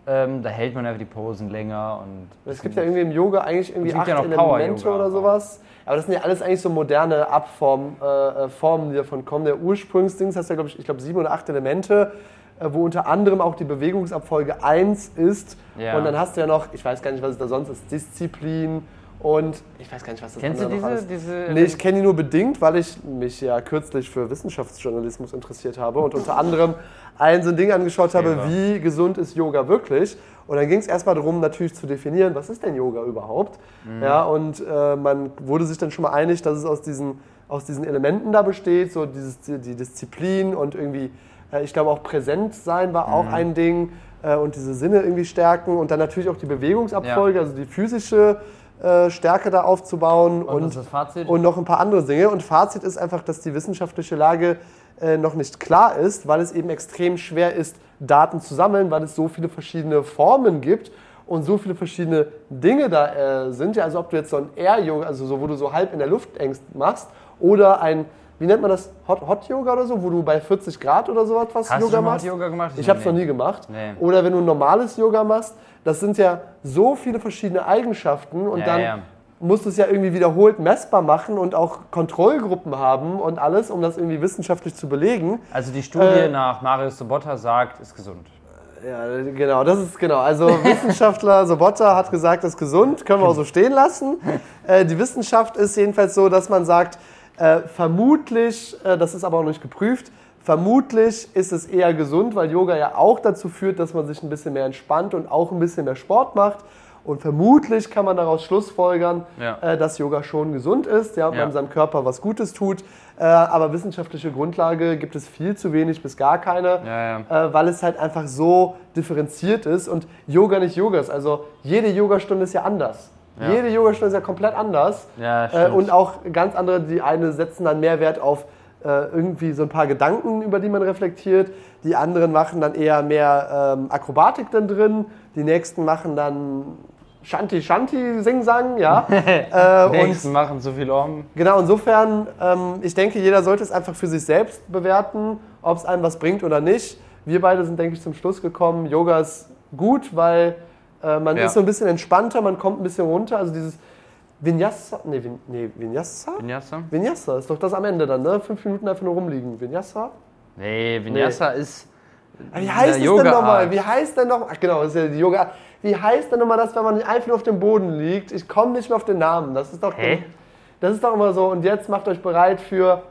Ähm, da hält man einfach die Posen länger und. Es gibt ja irgendwie im Yoga eigentlich irgendwie acht ja Elemente oder sowas. Aber das sind ja alles eigentlich so moderne Abformen, äh, äh, Formen, die davon kommen. Der Ursprungsdings hast ja, glaube ich, ich glaube sieben oder acht Elemente, äh, wo unter anderem auch die Bewegungsabfolge 1 ist. Ja. Und dann hast du ja noch, ich weiß gar nicht, was es da sonst ist, Disziplin und ich weiß gar nicht, was das Kennst du diese- diese- Nee, ich kenne die nur bedingt, weil ich mich ja kürzlich für Wissenschaftsjournalismus interessiert habe und unter anderem ein so ein Ding angeschaut habe, Clever. wie gesund ist Yoga wirklich. Und dann ging es erstmal darum, natürlich zu definieren, was ist denn Yoga überhaupt? Mhm. Ja, und äh, man wurde sich dann schon mal einig, dass es aus diesen, aus diesen Elementen da besteht, so dieses, die, Disziplin und irgendwie, äh, ich glaube auch präsent sein war auch Mhm. ein Ding äh, und diese Sinne irgendwie stärken und dann natürlich auch die Bewegungsabfolge, also die physische äh, Stärke da aufzubauen Und, und, was und noch ein paar andere Dinge. Und Fazit ist einfach, dass die wissenschaftliche Lage äh, noch nicht klar ist, weil es eben extrem schwer ist, Daten zu sammeln, weil es so viele verschiedene Formen gibt und so viele verschiedene Dinge da äh, sind. Ja, also ob du jetzt so ein Air-Yoga, also so, wo du so halb in der Luft hängst, machst, oder ein, wie nennt man das, Hot, Hot Yoga oder so, wo du bei 40 Grad oder so etwas Hast du Yoga mal machst. Yoga gemacht? Ich habe es noch nie gemacht. Nee. Oder wenn du ein normales Yoga machst, das sind ja so viele verschiedene Eigenschaften und Ja, dann ja. musst du es ja irgendwie wiederholt messbar machen und auch Kontrollgruppen haben und alles, um das irgendwie wissenschaftlich zu belegen. Also die Studie Äh, nach Marius Sobotta sagt, ist gesund. Ja, genau, das ist genau. Also Wissenschaftler Sobotta hat gesagt, ist gesund, können wir auch so stehen lassen. Äh, die Wissenschaft ist jedenfalls so, dass man sagt, äh, vermutlich, äh, das ist aber auch nicht geprüft, vermutlich ist es eher gesund, weil Yoga ja auch dazu führt, dass man sich ein bisschen mehr entspannt und auch ein bisschen mehr Sport macht. Und vermutlich kann man daraus schlussfolgern, Ja. äh, dass Yoga schon gesund ist, ja, Ja. man seinem Körper was Gutes tut. Äh, aber wissenschaftliche Grundlage gibt es viel zu wenig bis gar keine Ja, äh, weil es halt einfach so differenziert ist und Yoga nicht Yoga ist. Also jede Yogastunde ist ja anders. Jede Yogastunde ist ja komplett anders. Äh, und auch ganz andere, die eine setzen dann mehr Wert auf äh, irgendwie so ein paar Gedanken, über die man reflektiert. Die anderen machen dann eher mehr ähm, Akrobatik dann drin. Die nächsten machen dann Shanti Shanti Sing Sang, ja. äh, und Nächsten machen zu viel um. Genau, insofern, ähm, ich denke, jeder sollte es einfach für sich selbst bewerten, ob es einem was bringt oder nicht. Wir beide sind, denke ich, zum Schluss gekommen, Yoga ist gut, weil äh, man Ja. ist so ein bisschen entspannter, man kommt ein bisschen runter. Also dieses Vinyasa, nee, Vin, nee Vinyasa? Vinyasa? Vinyasa ist doch das am Ende dann, ne? Fünf Minuten einfach nur rumliegen. Vinyasa? Nee, Vinyasa ist. Ah, Wie heißt es denn nochmal? Wie heißt denn noch? Ach genau, das ist ja die Yoga. Wie heißt denn nochmal das, wenn man einfach nur auf dem Boden liegt? Ich komme nicht mehr auf den Namen. Das ist doch. Hä? Das ist doch immer so. Und jetzt macht euch bereit für.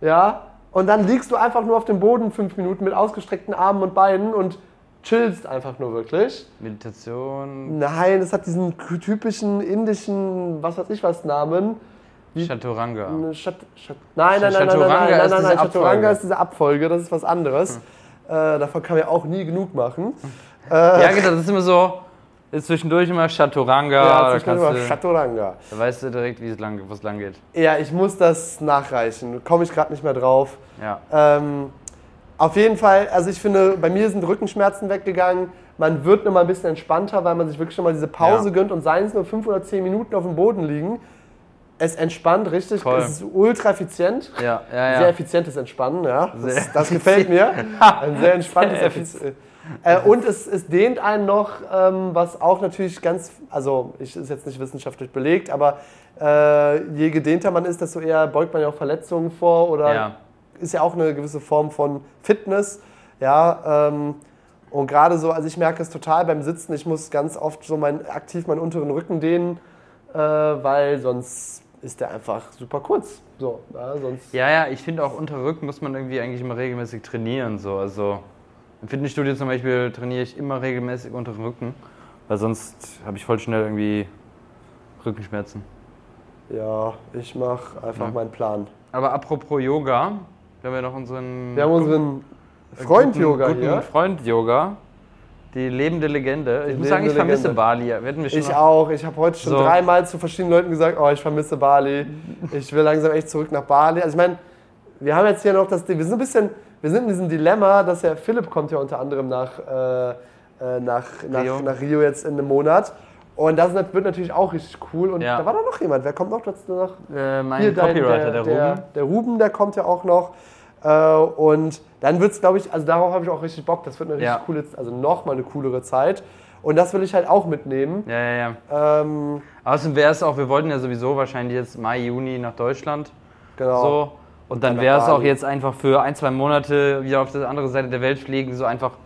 Ja. Und dann liegst du einfach nur auf dem Boden fünf Minuten mit ausgestreckten Armen und Beinen und chillst einfach nur wirklich. Meditation, Nein, es hat diesen typischen indischen, was weiß ich was, Namen. Chaturanga. Schat, Schat, nein, nein, nein, nein, nein, Chaturanga nein, nein, ist nein, diese nein, Chaturanga Abfolge. ist diese Abfolge, das ist was anderes. Äh, davon kann man ja auch nie genug machen. Ja, genau, das ist immer so. Ist zwischendurch immer Chaturanga. Ja, da, zwischendurch immer Chaturanga. da weißt du direkt, wie es lang, wo es lang geht. Ja, ich muss das nachreichen. Komme ich gerade nicht mehr drauf. Ja. Ähm, auf jeden Fall, also ich finde, bei mir sind Rückenschmerzen weggegangen. Man wird nochmal ein bisschen entspannter, weil man sich wirklich schon mal diese Pause Ja. gönnt und seien es nur fünf oder zehn Minuten auf dem Boden liegen. Es entspannt richtig, Voll. es ist ultra effizient. Ja, ja, ja. Sehr effizientes Entspannen, ja. Das, Sehr das gefällt mir. Ein sehr entspanntes Effizienz. Äh, und es, es dehnt einen noch, ähm, was auch natürlich ganz, also ich ist jetzt nicht wissenschaftlich belegt, aber äh, je gedehnter man ist, desto eher beugt man ja auch Verletzungen vor oder Ja. Ist ja auch eine gewisse Form von Fitness. Ja, ähm, und gerade so, also ich merke es total beim Sitzen, ich muss ganz oft so mein, aktiv meinen unteren Rücken dehnen, äh, weil sonst ist der einfach super kurz. So, ja, sonst Ja, ja, ich finde auch unter Rücken muss man irgendwie eigentlich immer regelmäßig trainieren. So. Also im Fitnessstudio zum Beispiel trainiere ich immer regelmäßig unter Rücken, weil sonst habe ich voll schnell irgendwie Rückenschmerzen. Ja, ich mache einfach Ja. meinen Plan. Aber apropos Yoga, wir haben ja noch unseren Wir haben unseren Freund-Yoga guten, hier. Freund-Yoga. Die lebende Legende. Ich muss sagen, ich vermisse Legende. Bali. Hatten wir schon Ich auch. Ich habe heute schon So. dreimal zu verschiedenen Leuten gesagt, oh, ich vermisse Bali. Ich will langsam echt zurück nach Bali. Also ich meine, wir haben jetzt hier noch das, wir sind ein bisschen, wir sind in diesem Dilemma, dass ja Philipp kommt ja unter anderem nach, äh, äh, nach, Rio. nach, nach Rio jetzt in einem Monat. Und das wird natürlich auch richtig cool. Und Ja. da war doch noch jemand. Wer kommt noch? Hast noch äh, mein Hier, Copywriter, der, der, Ruben. der Ruben, der kommt ja auch noch. Äh, und dann wird es, glaube ich, also darauf habe ich auch richtig Bock. Das wird eine richtig Ja. coole, also nochmal eine coolere Zeit. Und das will ich halt auch mitnehmen. Ja, ja, ja. Ähm, Außerdem wäre es auch, wir wollten ja sowieso wahrscheinlich jetzt Mai, Juni nach Deutschland. genau. So. Und dann wäre es auch jetzt einfach für ein, zwei Monate wieder auf die andere Seite der Welt fliegen, so einfach ein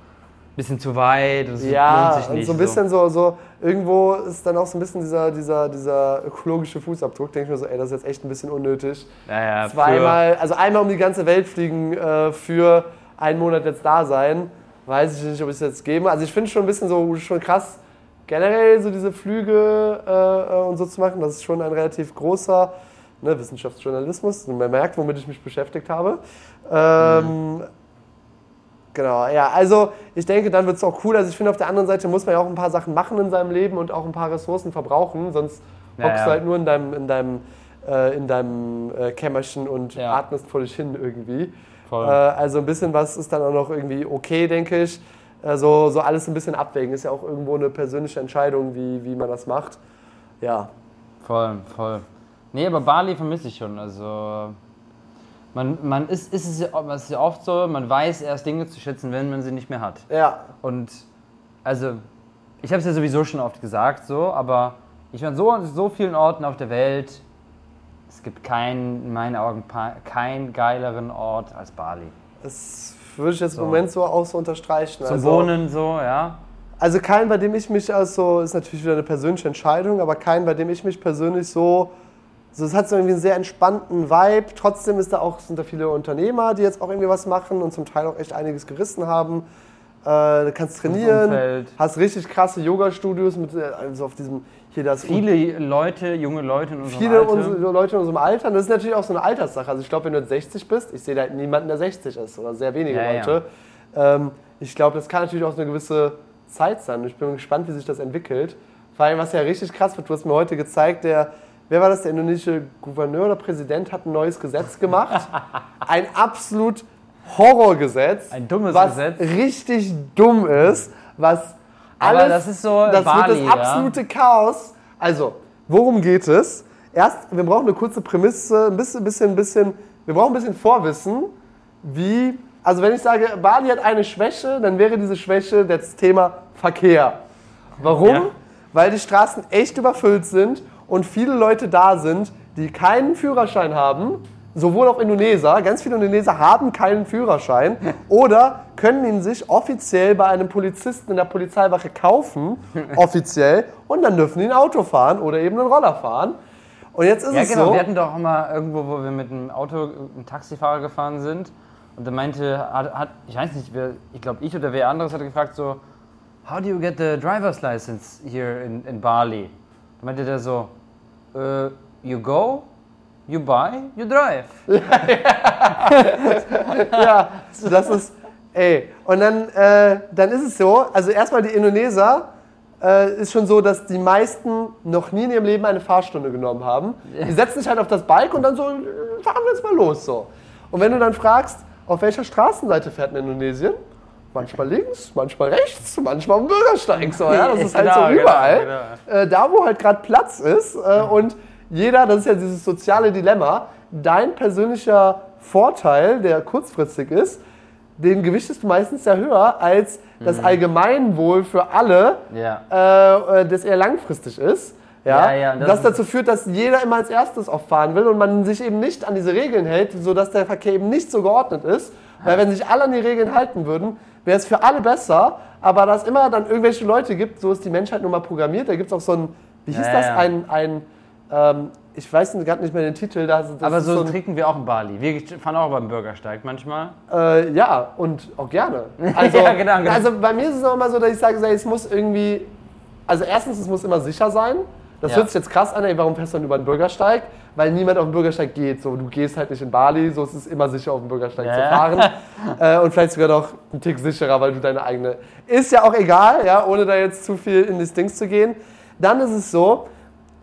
bisschen zu weit. Das Ja, lohnt sich und nicht. so ein bisschen so. so, irgendwo ist dann auch so ein bisschen dieser, dieser, dieser ökologische Fußabdruck. Denke ich mir so, ey, das ist jetzt echt ein bisschen unnötig. Ja, ja, Zweimal, also einmal um die ganze Welt fliegen äh, für einen Monat jetzt da sein, weiß ich nicht, ob ich es jetzt gebe. Also ich finde es schon ein bisschen so schon krass, generell so diese Flüge äh, äh, und so zu machen. Das ist schon ein relativ großer ne, Wissenschaftsjournalismus. Und man merkt, womit ich mich beschäftigt habe. Ähm, Genau, ja, also ich denke, dann wird es auch cool. Also ich finde, auf der anderen Seite muss man ja auch ein paar Sachen machen in seinem Leben und auch ein paar Ressourcen verbrauchen, sonst Ja, hockst du halt nur in deinem, in deinem, äh, in deinem äh, Kämmerchen und Ja. atmest vor dich hin irgendwie. Voll. Äh, also ein bisschen was ist dann auch noch irgendwie okay, denke ich. Äh, so, so alles ein bisschen abwägen. Ist ja auch irgendwo eine persönliche Entscheidung, wie, wie man das macht. Ja, Voll, voll. Nee, aber Bali vermisse ich schon. Also man, man ist, ist es, ja, es ist ja oft so, man weiß erst Dinge zu schätzen, wenn man sie nicht mehr hat. ja, Und also, ich habe es ja sowieso schon oft gesagt, so, aber ich war so an so vielen Orten auf der Welt. Es gibt keinen, in meinen Augen, keinen geileren Ort als Bali. das würde ich jetzt So. im Moment so auch so unterstreichen. Zum also, Wohnen so, ja. Also kein, bei dem ich mich also, ist natürlich wieder eine persönliche Entscheidung, aber kein, bei dem ich mich persönlich so, so es hat so irgendwie einen sehr entspannten Vibe. Trotzdem ist da auch, sind da viele Unternehmer, die jetzt auch irgendwie was machen und zum Teil auch echt einiges gerissen haben. Äh, du kannst trainieren, hast richtig krasse Yoga-Studios mit, äh, also auf diesem, hier das Viele Leute, junge Leute in unserem viele Alter. unsere Leute in unserem Alter. Und das ist natürlich auch so eine Alterssache. Also ich glaube, wenn du jetzt 60 bist, ich sehe da niemanden, der 60 ist oder sehr wenige Ja, ja. Leute. Ähm, ich glaube, das kann natürlich auch so eine gewisse Zeit sein. Ich bin gespannt, wie sich das entwickelt. Vor allem, was ja richtig krass wird, du hast mir heute gezeigt, der, wer war das, der indonesische Gouverneur oder Präsident hat ein neues Gesetz gemacht. ein absolut Horrorgesetz. Ein dummes was Gesetz. richtig dumm ist, was Aber alles, das ist so das Bali, wird ja. das absolute Chaos. Also, worum geht es? Erst, wir brauchen eine kurze Prämisse, ein bisschen, bisschen, bisschen, wir brauchen ein bisschen Vorwissen, wie, also wenn ich sage, Bali hat eine Schwäche, dann wäre diese Schwäche das Thema Verkehr. Warum? Ja. Weil die Straßen echt überfüllt sind und viele Leute da sind, die keinen Führerschein haben, sowohl auch Indoneser, ganz viele Indoneser haben keinen Führerschein oder können ihn sich offiziell bei einem Polizisten in der Polizeiwache kaufen, offiziell, und dann dürfen die ein Auto fahren oder eben einen Roller fahren. Und jetzt ist Ja, es genau. so, Wir hatten doch auch mal irgendwo, wo wir mit einem Auto, einem Taxifahrer gefahren sind. Und der meinte, hat, hat, ich weiß nicht, wer, ich glaube ich oder wer anderes hat gefragt so, how do you get the driver's license here in, in Bali? Da meinte der so, äh, you go, you buy, you drive. ja, das ist, ey. Und dann, äh, dann ist es so, also erstmal die Indoneser äh, ist schon so, dass die meisten noch nie in ihrem Leben eine Fahrstunde genommen haben. Die setzen sich halt auf das Bike und dann so, äh, fahren wir jetzt mal los so. Und wenn du dann fragst, auf welcher Straßenseite fährt in Indonesien? Manchmal links, manchmal rechts, manchmal am Bürgersteig. So, ja? Das ist halt so Genau, genau, überall. genau. Äh, da, wo halt gerade Platz ist äh, und jeder, das ist ja dieses soziale Dilemma, dein persönlicher Vorteil, der kurzfristig ist, den gewichtest du meistens ja höher als das Allgemeinwohl für alle, Ja. äh, äh, das eher langfristig ist. Ja, Ja, ja, das, das dazu führt, dass jeder immer als erstes auffahren will und man sich eben nicht an diese Regeln hält, sodass der Verkehr eben nicht so geordnet ist. Weil wenn sich alle an die Regeln halten würden, wäre es für alle besser. Aber da es immer dann irgendwelche Leute gibt, so ist die Menschheit nun mal programmiert. Da gibt es auch so ein, wie hieß Ja, das, ja. ein, ein ähm, ich weiß gerade nicht mehr den Titel. Da, das Aber ist so, ein, trinken wir auch in Bali. Wir fahren auch beim Bürgersteig manchmal. Äh, ja, und auch gerne. Also, Ja, genau, genau. also bei mir ist es auch immer so, dass ich sage, es muss irgendwie, also erstens, es muss immer sicher sein. Das Ja. hört sich jetzt krass an, ey, warum fährst du dann über den Bürgersteig? Weil niemand auf den Bürgersteig geht. So, du gehst halt nicht in Bali, so es ist immer sicher, auf den Bürgersteig Ja. zu fahren. äh, und vielleicht sogar noch ein Tick sicherer, weil du deine eigene. Ist ja auch egal, ja, ohne da jetzt zu viel in das Ding zu gehen. Dann ist es so,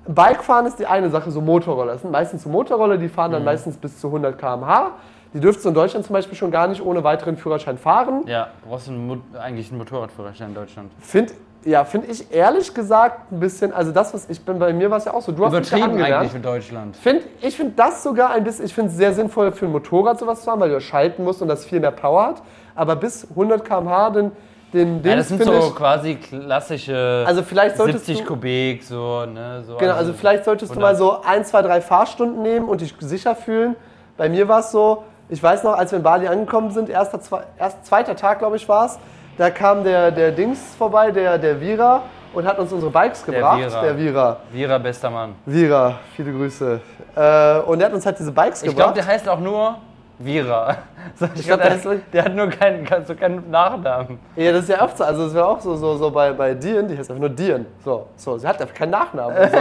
Bikefahren ist die eine Sache, so Motorroller. Das sind meistens so Motorroller, die fahren dann Mhm. meistens bis zu 100 km/h. Die dürftest du in Deutschland zum Beispiel schon gar nicht ohne weiteren Führerschein fahren. Ja, brauchst du einen eigentlich einen Motorradführerschein in Deutschland. Finde Ja, finde ich ehrlich gesagt ein bisschen, also das, was ich bin, bei mir war es ja auch so. Du hast mich ja Übertrieben eigentlich für Deutschland. Find, ich finde das sogar ein bisschen, ich finde es sehr sinnvoll für ein Motorrad sowas zu haben, weil du schalten musst und das viel mehr Power hat. Aber bis 100 km/h den, den Ja, das sind so ich, quasi klassische Also vielleicht solltest 70 du- Kubik, so, ne? So Genau, also vielleicht solltest du mal so ein, zwei, drei Fahrstunden nehmen und dich sicher fühlen. Bei mir war es so, ich weiß noch, als wir in Bali angekommen sind, erster, zwei, erst zweiter Tag, glaube ich, war es, da kam der, der Dings vorbei, der, der Vira, und hat uns unsere Bikes gebracht. Vira. Der Vira. Vira, bester Mann. Vira, viele Grüße. Äh, und der hat uns halt diese Bikes Ich glaube, gebracht. der heißt auch nur Vira. So, ich glaub, glaube, der der, der hat nur keinen, so keinen Nachnamen. ja, das ist ja oft so. Also, das wäre auch so, so, so bei, bei Dian, die heißt einfach nur Dian. So, so, sie hat einfach keinen Nachnamen. So.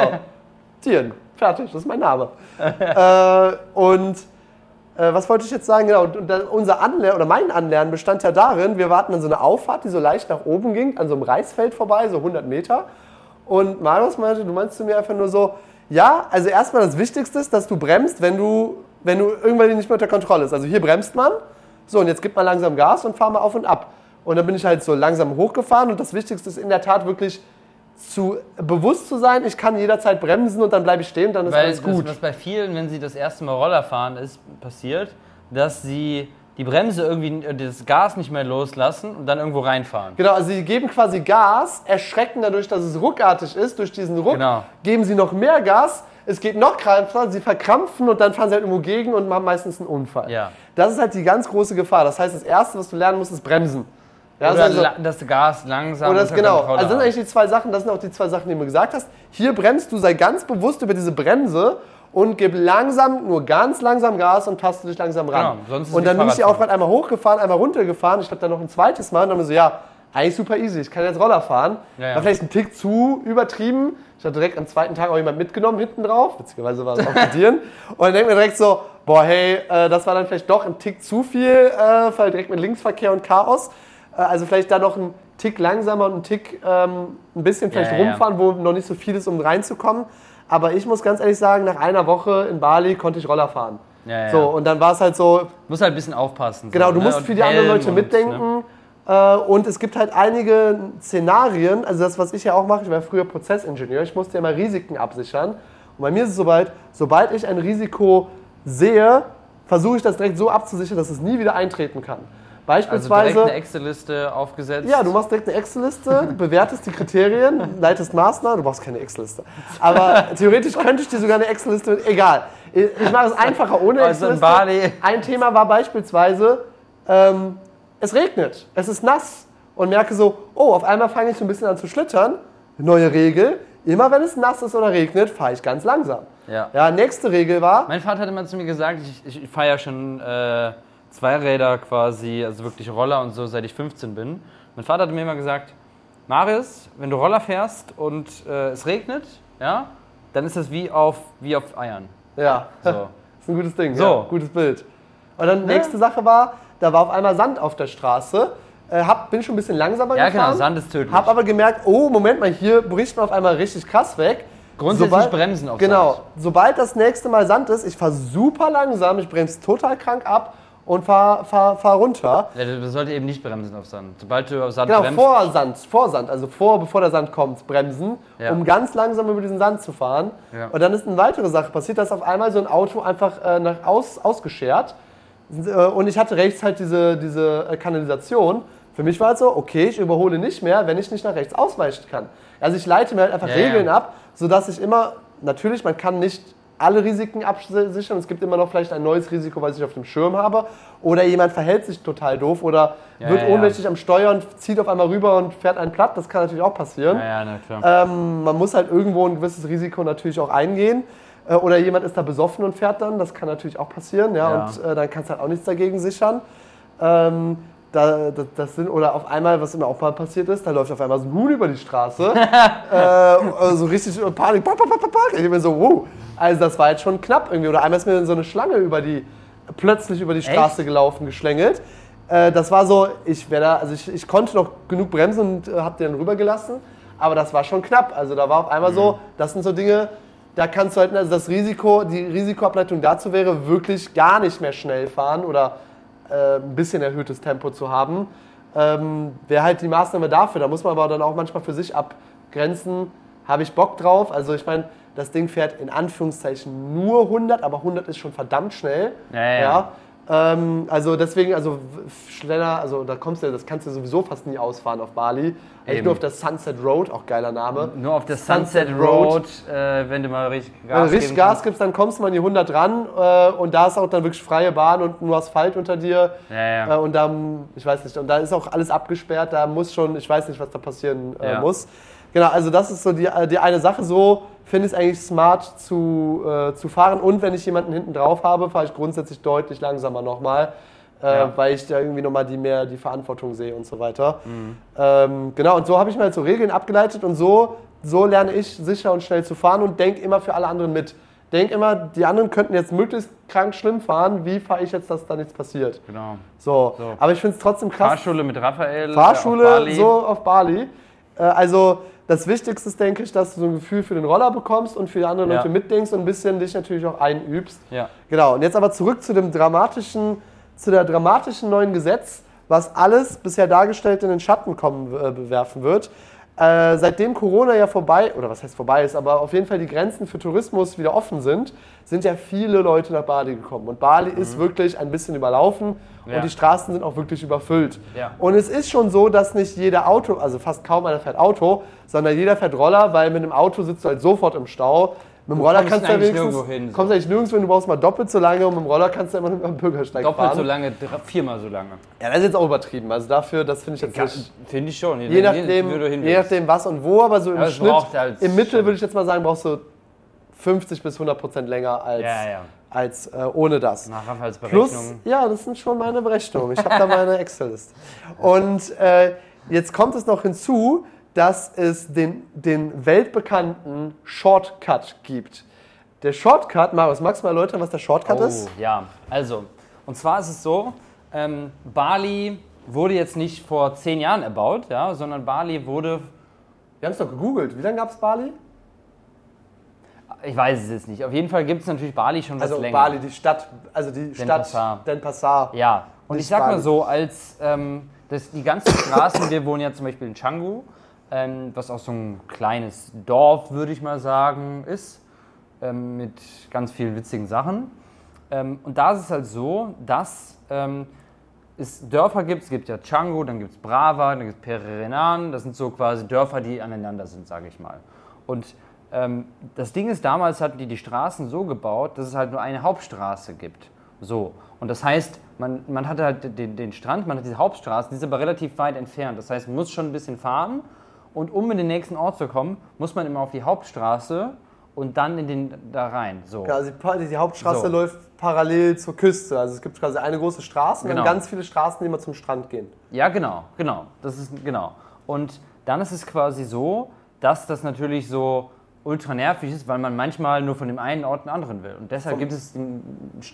Dian, fertig, das ist mein Name. äh, und was wollte ich jetzt sagen? Genau, und unser Anlernen oder mein Anlernen bestand ja darin, wir warten an so eine Auffahrt, die so leicht nach oben ging, an so einem Reisfeld vorbei, so 100 Meter. Und Marius meinte, du meinst zu mir einfach nur so, ja, also erstmal das Wichtigste ist, dass du bremst, wenn du, wenn du irgendwann nicht mehr unter Kontrolle ist. Also hier bremst man, so und jetzt gibt man langsam Gas und fahr mal auf und ab. Und dann bin ich halt so langsam hochgefahren und das Wichtigste ist in der Tat wirklich zu bewusst zu sein, ich kann jederzeit bremsen und dann bleibe ich stehen, dann ist Weil alles das, gut. was bei vielen, wenn sie das erste Mal Roller fahren, ist passiert, dass sie die Bremse irgendwie, äh, das Gas nicht mehr loslassen und dann irgendwo reinfahren. Genau, also sie geben quasi Gas, erschrecken dadurch, dass es ruckartig ist. Durch diesen Ruck Genau. geben sie noch mehr Gas. Es geht noch krasser, sie verkrampfen und dann fahren sie halt irgendwo gegen und machen meistens einen Unfall. Ja. Das ist halt die ganz große Gefahr. Das heißt, das Erste, was du lernen musst, ist bremsen. Ja, Oder also, das Gas langsam oder das, genau. Kontrolle Also das sind eigentlich die zwei Sachen, das sind auch die zwei Sachen, die du mir gesagt hast. Hier bremst du, sei ganz bewusst über diese Bremse und gib langsam, nur ganz langsam Gas und taste dich langsam ran. Genau, sonst ist und dann bin ich die. Auffahrt einmal hochgefahren, einmal runtergefahren. Ich glaube dann noch ein zweites Mal und dann mir so, ja, eigentlich super easy, ich kann jetzt Roller fahren. Ja, ja. War vielleicht ein Tick zu übertrieben. Ich hatte direkt am zweiten Tag auch jemand mitgenommen hinten drauf, witzigerweise war es auch mit dir. Und dann denkt mir direkt so, boah, hey, äh, das war dann vielleicht doch ein Tick zu viel, äh, direkt mit Linksverkehr und Chaos. Äh, also vielleicht da noch ein Tick langsamer und ein Tick ähm, ein bisschen vielleicht Ja, ja, rumfahren, wo noch nicht so viel ist, um reinzukommen. Aber ich muss ganz ehrlich sagen, nach einer Woche in Bali konnte ich Roller fahren. Ja, ja. So, und dann war es halt so, Muss halt ein bisschen aufpassen. Genau, so, du ne? musst Und für die anderen Leute und, mitdenken. Ne? Äh, und es gibt halt einige Szenarien, also das, was ich ja auch mache, ich war früher Prozessingenieur, ich musste ja immer Risiken absichern. Und bei mir ist es soweit, sobald ich ein Risiko sehe, versuche ich das direkt so abzusichern, dass es nie wieder eintreten kann. Also Beispielsweise. direkt eine Excel-Liste aufgesetzt. Ja, du machst direkt eine Excel-Liste, bewertest die Kriterien, leitest Maßnahmen. Du brauchst keine Excel-Liste. Aber theoretisch könnte ich dir sogar eine Excel-Liste. Egal. Ich mache es einfacher ohne Also Excel-Liste. Ein Thema war beispielsweise, ähm, es regnet, es ist nass und merke so, oh, auf einmal fange ich so ein bisschen an zu schlittern. Neue Regel, immer wenn es nass ist oder regnet, fahre ich ganz langsam. Ja. Ja, nächste Regel war, Mein Vater hat immer zu mir gesagt, ich, ich fahre ja schon äh, Zweiräder quasi, also wirklich Roller und so, seit ich 15 bin. Mein Vater hat mir immer gesagt, Marius, wenn du Roller fährst und äh, es regnet, ja, dann ist das wie auf, wie auf Eiern. ja, So. ist ein gutes Ding, So. ja, gutes Bild. Und dann nächste Sache war, da war auf einmal Sand auf der Straße. Äh, hab, bin schon ein bisschen langsamer Ja, gefahren. genau, Sand ist tödlich. Hab aber gemerkt, oh, Moment mal, hier bricht man auf einmal richtig krass weg. Grundsätzlich bremsen auf Genau. Sand. Sobald das nächste Mal Sand ist, ich fahre super langsam, ich bremse total krank ab und fahr, fahr, fahr runter. Ja, du solltest eben nicht bremsen auf Sand. Sobald du auf Sand Genau, bremst, vor Sand, vor Sand, also vor, bevor der Sand kommt, bremsen, Ja. um ganz langsam über diesen Sand zu fahren. Ja. Und dann ist eine weitere Sache passiert, dass auf einmal so ein Auto einfach äh, nach aus, ausgeschert. Äh, Und ich hatte rechts halt diese, diese äh, Kanalisation. Für mich war es so, okay, ich überhole nicht mehr, wenn ich nicht nach rechts ausweichen kann. Also ich leite mir halt einfach ja. Regeln ab, sodass ich immer, natürlich, man kann nicht alle Risiken absichern. Es gibt immer noch vielleicht ein neues Risiko, was ich auf dem Schirm habe. Oder jemand verhält sich total doof oder Ja, wird ja, ja. ohnmächtig am Steuer und zieht auf einmal rüber und fährt einen platt. Das kann natürlich auch passieren. Ja, ja. Ähm, man muss halt irgendwo ein gewisses Risiko natürlich auch eingehen. Äh, oder jemand ist da besoffen und fährt dann. Das kann natürlich auch passieren. Ja, Ja. Und äh, dann kannst du halt auch nichts dagegen sichern. Ähm, da, das, das sind, oder auf einmal, was immer auch mal passiert ist, da läuft auf einmal so ein Huhn über die Straße. äh, so richtig Panik. Pack, pack, pack, pack. Ich bin so, wow. Also das war jetzt schon knapp irgendwie. Oder einmal ist mir so eine Schlange über die, plötzlich über die Straße gelaufen, geschlängelt. Äh, das war so, ich, da, also ich, ich konnte noch genug bremsen und äh, habe den rübergelassen. Aber das war schon knapp. Also da war auf einmal so, das sind so Dinge, da kannst du halt, also das Risiko, die Risikoableitung dazu wäre, wirklich gar nicht mehr schnell fahren oder äh, ein bisschen erhöhtes Tempo zu haben. ähm, wäre halt die Maßnahme dafür. Da muss man aber dann auch manchmal für sich abgrenzen, habe ich Bock drauf. Also ich meine, das Ding fährt in Anführungszeichen nur 100, aber 100 ist schon verdammt schnell. Ja, ja, ja. Ähm, also deswegen, also schneller, also da kommst du, das kannst du sowieso fast nie ausfahren auf Bali. Eigentlich nur auf der Sunset Road, auch geiler Name. Nur auf der Sunset, Road, äh, wenn du mal richtig Wenn Gas du richtig Gas gibst, dann kommst du mal an die 100 ran äh, und da ist auch dann wirklich freie Bahn und nur Asphalt unter dir. Ja, ja. Äh, und da, ich weiß nicht, und da ist auch alles abgesperrt, da muss schon, ich weiß nicht, was da passieren äh, Ja. muss. Genau, also das ist so die, äh, die eine Sache. So finde ich es eigentlich smart zu, äh, zu fahren. Und wenn ich jemanden hinten drauf habe, fahre ich grundsätzlich deutlich langsamer nochmal. Äh, Ja. Weil ich da irgendwie nochmal die mehr die Verantwortung sehe und so weiter. Mhm. Ähm, genau, und so habe ich mir halt so Regeln abgeleitet und so, so lerne ich sicher und schnell zu fahren und denke immer für alle anderen mit. Denk immer, die anderen könnten jetzt möglichst krank schlimm fahren. Wie fahre ich jetzt, dass da nichts passiert? Genau. So. So. Aber ich finde es trotzdem krass. Fahrschule mit Raphael. äh, Fahrschule auf Bali. so auf Bali. Äh, also das Wichtigste ist, denke ich, dass du so ein Gefühl für den Roller bekommst und für die anderen Ja. Leute mitdenkst und ein bisschen dich natürlich auch einübst. Ja. Genau. Und jetzt aber zurück zu dem dramatischen, zu der dramatischen neuen Gesetz, was alles bisher dargestellt in den Schatten kommen äh, werfen wird. Äh, seitdem Corona ja vorbei, oder was heißt vorbei ist, aber auf jeden Fall die Grenzen für Tourismus wieder offen sind, sind ja viele Leute nach Bali gekommen. Und Bali ist wirklich ein bisschen überlaufen Mhm. Ja. und die Straßen sind auch wirklich überfüllt. Ja. Und es ist schon so, dass nicht jeder Auto, also fast kaum einer fährt Auto, sondern jeder fährt Roller, weil mit dem Auto sitzt du halt sofort im Stau. Mit dem Du Roller kommst kannst du ja eigentlich nirgendwo hin, so. kommst eigentlich nirgendwo hin, du brauchst mal doppelt so lange und mit dem Roller kannst du immer über den Bürgersteig Doppelt fahren. so lange, viermal so lange. Ja, das ist jetzt auch übertrieben. Also dafür, das finde ich jetzt nicht. Finde ich schon. Je nachdem, du je nachdem was und wo, aber so im Aber Schnitt, halt im Mittel würde ich jetzt mal sagen, brauchst du 50 bis 100 Prozent länger als, Ja, ja. als äh, ohne das. Nach Raphaels Plus, Berechnung. ja, das sind schon meine Berechnungen. Ich habe da meine Excel-Liste. Und äh, jetzt kommt es noch hinzu, dass es den, den weltbekannten Shortcut gibt. Der Shortcut, Marius, magst du mal erläutern, was der Shortcut ist? Oh, ja. Also, und zwar ist es so, ähm, Bali wurde jetzt nicht vor zehn Jahren erbaut, ja, sondern Bali wurde, Wir haben es doch gegoogelt. Wie lange gab es Bali? ich weiß es jetzt nicht. Auf jeden Fall gibt es natürlich Bali schon was Also länger. Bali, die Stadt, also die Stadt Denpasar. Denpasar. Ja, und ich sag mal Bali. so, als ähm, das, die ganzen Straßen, wir wohnen ja zum Beispiel in Canggu, ähm, was auch so ein kleines Dorf, würde ich mal sagen, ist, ähm, mit ganz vielen witzigen Sachen. Ähm, und da ist es halt so, dass ähm, es Dörfer gibt, es gibt ja Canggu, dann gibt es Brava, dann gibt es Pererenan, das sind so quasi Dörfer, die aneinander sind, sage ich mal. Und ähm, das Ding ist, damals hatten die die Straßen so gebaut, dass es halt nur eine Hauptstraße gibt. So. Und das heißt, man, man hatte halt den, den Strand, man hat diese Hauptstraße, die ist aber relativ weit entfernt. Das heißt, man muss schon ein bisschen fahren und um in den nächsten Ort zu kommen, muss man immer auf die Hauptstraße und dann in den da rein. So. Also die, die Hauptstraße So. läuft parallel zur Küste. Also es gibt quasi eine große Straße und Genau. dann ganz viele Straßen, die immer zum Strand gehen. Ja, genau, genau. Das ist genau. Und dann ist es quasi so, dass das natürlich so ultra nervig ist, weil man manchmal nur von dem einen Ort einen anderen will. Und deshalb gibt es den,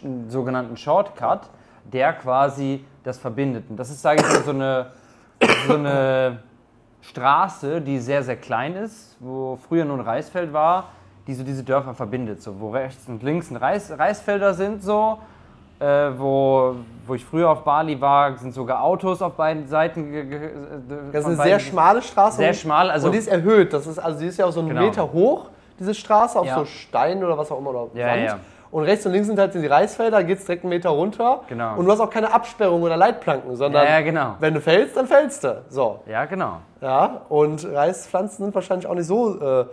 den sogenannten Shortcut, der quasi das verbindet. Und das ist, sage ich mal, so eine, so eine Straße, die sehr, sehr klein ist, wo früher nur ein Reisfeld war, die so diese Dörfer verbindet. So, wo rechts und links ein Reis, Reisfelder sind, so. Äh, wo, wo ich früher auf Bali war, sind sogar Autos auf beiden Seiten. äh, Das ist eine sehr schmale Straße. Sehr und- schmal, also- und die ist erhöht. Das ist, also die ist ja auch so einen Genau. Meter hoch, diese Straße, auf Ja. so Steinen oder was auch immer. Oder Ja, Sand. ja. Und rechts und links sind halt die Reisfelder, geht es direkt einen Meter runter. Genau. Und du hast auch keine Absperrung oder Leitplanken, sondern Ja, ja, genau. wenn du fällst, dann fällst du. So. Ja, genau. Ja, und Reispflanzen sind wahrscheinlich auch nicht so, äh,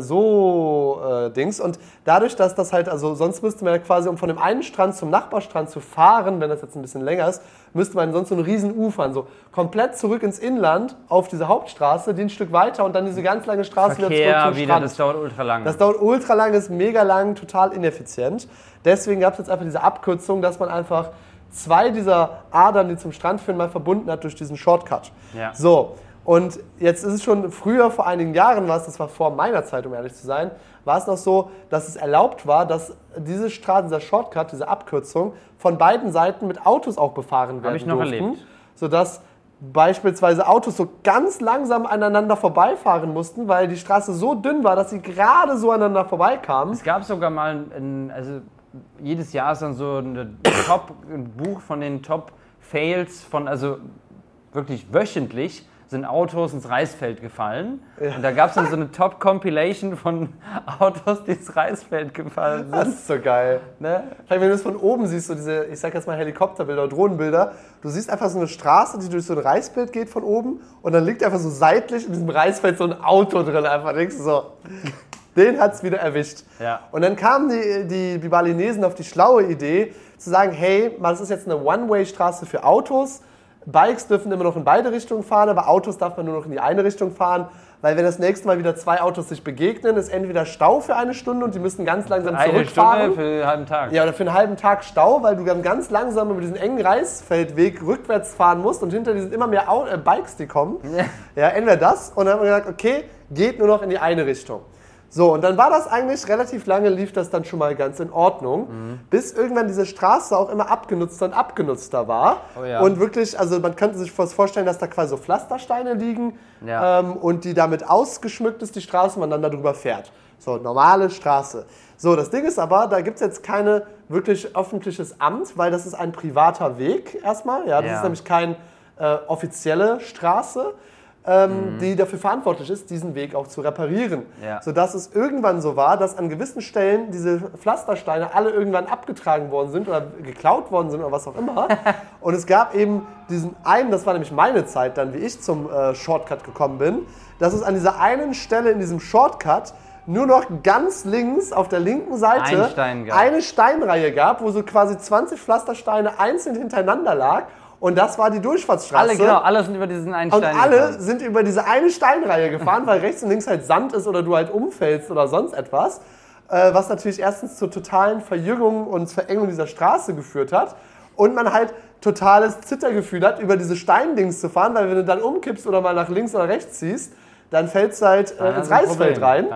so äh, Dings. Und dadurch, dass das halt, also sonst müsste man ja quasi, um von dem einen Strand zum Nachbarstrand zu fahren, wenn das jetzt ein bisschen länger ist, müsste man sonst so einen riesen U fahren, so komplett zurück ins Inland auf diese Hauptstraße, die ein Stück weiter und dann diese ganz lange Straße wieder Verkehr zurück zum wieder, Strand. das dauert ultra lang. Das dauert ultra lang, ist mega lang, total ineffizient. Deswegen gab es jetzt einfach diese Abkürzung, dass man einfach zwei dieser Adern, die zum Strand führen, mal verbunden hat durch diesen Shortcut. Ja. So, und jetzt ist es schon früher, vor einigen Jahren war es, das war vor meiner Zeit, um ehrlich zu sein, war es noch so, dass es erlaubt war, dass diese Straße, dieser Shortcut, diese Abkürzung von beiden Seiten mit Autos auch befahren werden ich noch durften, erlebt. Sodass beispielsweise Autos so ganz langsam aneinander vorbeifahren mussten, weil die Straße so dünn war, dass sie gerade so aneinander vorbeikamen. Es gab sogar mal, ein, also jedes Jahr ist dann so eine Top, ein Buch von den Top Fails von, also wirklich wöchentlich sind Autos ins Reisfeld gefallen. Und da gab es dann so eine Top-Compilation von Autos, die ins Reisfeld gefallen sind. Das ist so geil. Ne? Vielleicht, wenn du es von oben siehst, so diese, ich sag jetzt mal Helikopterbilder, Drohnenbilder, du siehst einfach so eine Straße, die durch so ein Reisfeld geht von oben und dann liegt einfach so seitlich in diesem Reisfeld so ein Auto drin. Einfach denkst du so, den hat es wieder erwischt. Ja. Und dann kamen die, die, die Balinesen auf die schlaue Idee, zu sagen, hey, das ist jetzt eine One-Way-Straße für Autos. Bikes dürfen immer noch in beide Richtungen fahren, aber Autos darf man nur noch in die eine Richtung fahren. Weil wenn das nächste Mal wieder zwei Autos sich begegnen, ist entweder Stau für eine Stunde und die müssen ganz langsam Eine zurückfahren. Stunde für einen halben Tag. Ja, oder für einen halben Tag Stau, weil du dann ganz langsam über diesen engen Reisfeldweg rückwärts fahren musst und hinter dir sind immer mehr äh, Bikes, die kommen. Ja, entweder das und dann haben wir gesagt, okay, geht nur noch in die eine Richtung. So, und dann war das eigentlich relativ lange, lief das dann schon mal ganz in Ordnung, Mhm. bis irgendwann diese Straße auch immer abgenutzter und abgenutzter war. Oh ja. Und wirklich, also man könnte sich fast vorstellen, dass da quasi so Pflastersteine liegen Ja. ähm, und die damit ausgeschmückt ist, die Straße, und man dann darüber fährt. So, normale Straße. So, das Ding ist aber, da gibt es jetzt kein wirklich öffentliches Amt, weil das ist ein privater Weg erstmal. Ja, das Ja. ist nämlich keine äh, offizielle Straße, ähm, die dafür verantwortlich ist, diesen Weg auch zu reparieren. Ja. Sodass es irgendwann so war, dass an gewissen Stellen diese Pflastersteine alle irgendwann abgetragen worden sind oder geklaut worden sind oder was auch immer. Und es gab eben diesen einen, das war nämlich meine Zeit dann, wie ich zum äh, Shortcut gekommen bin, dass es an dieser einen Stelle in diesem Shortcut nur noch ganz links auf der linken Seite Ein Stein eine Steinreihe gab, wo so quasi 20 Pflastersteine einzeln hintereinander lag. Und das war die Durchfahrtsstraße. Alle, genau, alle sind über diesen einen Und Stein alle gefahren. sind über diese eine Steinreihe gefahren, weil rechts und links halt Sand ist oder du halt umfällst oder sonst etwas. Äh, was natürlich erstens zur totalen Verjüngung und Verengung dieser Straße geführt hat. Und man halt totales Zittergefühl hat, über diese Steindings zu fahren, weil wenn du dann umkippst oder mal nach links oder rechts ziehst, dann fällst du halt äh, ins Reisfeld rein.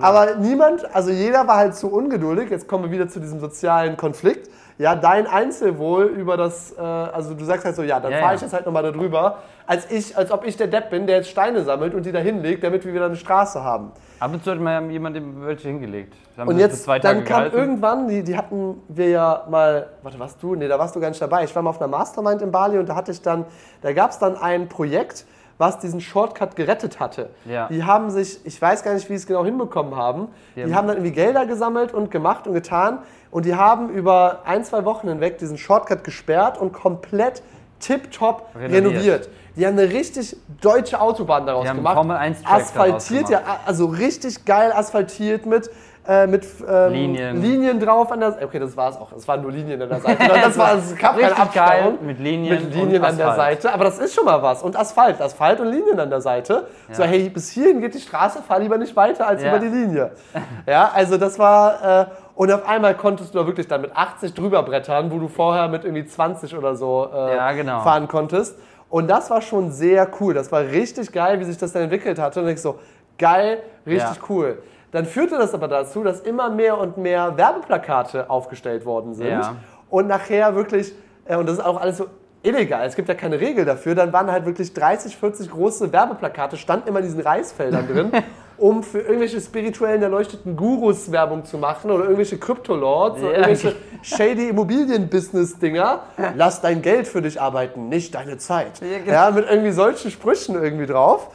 Aber niemand, also jeder war halt zu ungeduldig. Jetzt kommen wir wieder zu diesem sozialen Konflikt. Ja, dein Einzelwohl über das, äh, also du sagst halt so, ja, dann Ja, fahre ja. ich jetzt halt nochmal da drüber, als, ich, als ob ich der Depp bin, der jetzt Steine sammelt und die da hinlegt, damit wir wieder eine Straße haben. Ab und zu hat mal jemand welche hingelegt. Und jetzt, zwei Tage dann kam gehalten. irgendwann, die, die hatten wir ja mal, warte, warst du? Nee, da warst du gar nicht dabei. Ich war mal auf einer Mastermind in Bali und da hatte ich dann, da gab es dann ein Projekt, was diesen Shortcut gerettet hatte. Ja. Die haben sich, ich weiß gar nicht, wie sie es genau hinbekommen haben, die, Die haben, dann irgendwie Gelder gesammelt und gemacht und getan und die haben über ein, zwei Wochen hinweg diesen Shortcut gesperrt und komplett tipptopp renoviert. Renoviert. Die haben eine richtig deutsche Autobahn daraus Die haben gemacht. Formel 1 Track asphaltiert, daraus ja, also richtig geil asphaltiert mit, äh, mit ähm, Linien. Linien drauf an der Seite. Okay, das war es auch. Es waren nur Linien an der Seite. Das war es gab keine Absperrung. mit Linien, Mit Linien an der. Seite. Aber das ist schon mal was. Und Asphalt. Asphalt und Linien an der Seite. So, Ja. hey, bis hierhin geht die Straße, fahr lieber nicht weiter als Ja. über die Linie. Ja, also das war. Äh, und auf einmal konntest du da wirklich dann mit 80 drüber brettern, wo du vorher mit irgendwie 20 oder so äh, Ja, genau. fahren konntest. Und das war schon sehr cool. Das war richtig geil, wie sich das dann entwickelt hatte. Und ich so, geil, richtig Ja. cool. Dann führte das aber dazu, dass immer mehr und mehr Werbeplakate aufgestellt worden sind. Ja. Und nachher wirklich, äh, und das ist auch alles so illegal, es gibt ja keine Regel dafür, dann waren halt wirklich 30, 40 große Werbeplakate, standen immer in diesen Reisfeldern drin, um für irgendwelche spirituellen erleuchteten Gurus Werbung zu machen oder irgendwelche Kryptolords oder Ja. irgendwelche shady Immobilien-Business-Dinger. Lass dein Geld für dich arbeiten, nicht deine Zeit. Ja, genau. Ja, mit irgendwie solchen Sprüchen irgendwie drauf.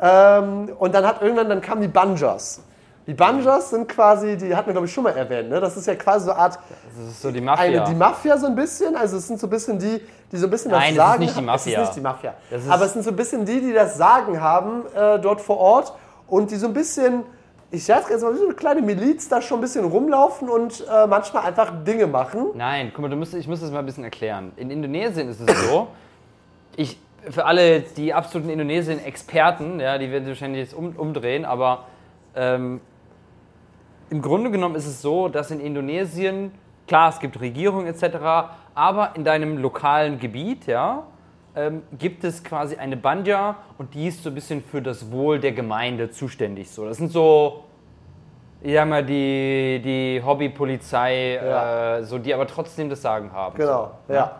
Ähm, und dann hat irgendwann, dann kamen die Banjas. Die Banjas sind quasi, die hatten wir glaube ich schon mal erwähnt, ne? das ist ja quasi so eine Art Das ist so die Mafia. eine, die Mafia so ein bisschen, also es sind so ein bisschen die, die so ein bisschen Nein, das ist Sagen nicht die haben. Mafia. Es ist nicht die Mafia. Das ist- Aber es sind so ein bisschen die, die das Sagen haben äh, dort vor Ort und die so ein bisschen, ich sag jetzt mal, wie so eine kleine Miliz da schon ein bisschen rumlaufen und äh, manchmal einfach Dinge machen. Nein, guck mal, du musst, ich muss das mal ein bisschen erklären. In Indonesien ist es so, ich, für alle die absoluten Indonesien-Experten, ja, die werden sich wahrscheinlich jetzt um, umdrehen, aber ähm, im Grunde genommen ist es so, dass in Indonesien, klar, es gibt Regierung etc., aber in deinem lokalen Gebiet, ja, ähm, gibt es quasi eine Banja und die ist so ein bisschen für das Wohl der Gemeinde zuständig. So, das sind so, sag mal, die, die Hobbypolizei, Ja. äh, so, die aber trotzdem das Sagen haben. Genau, so, ja.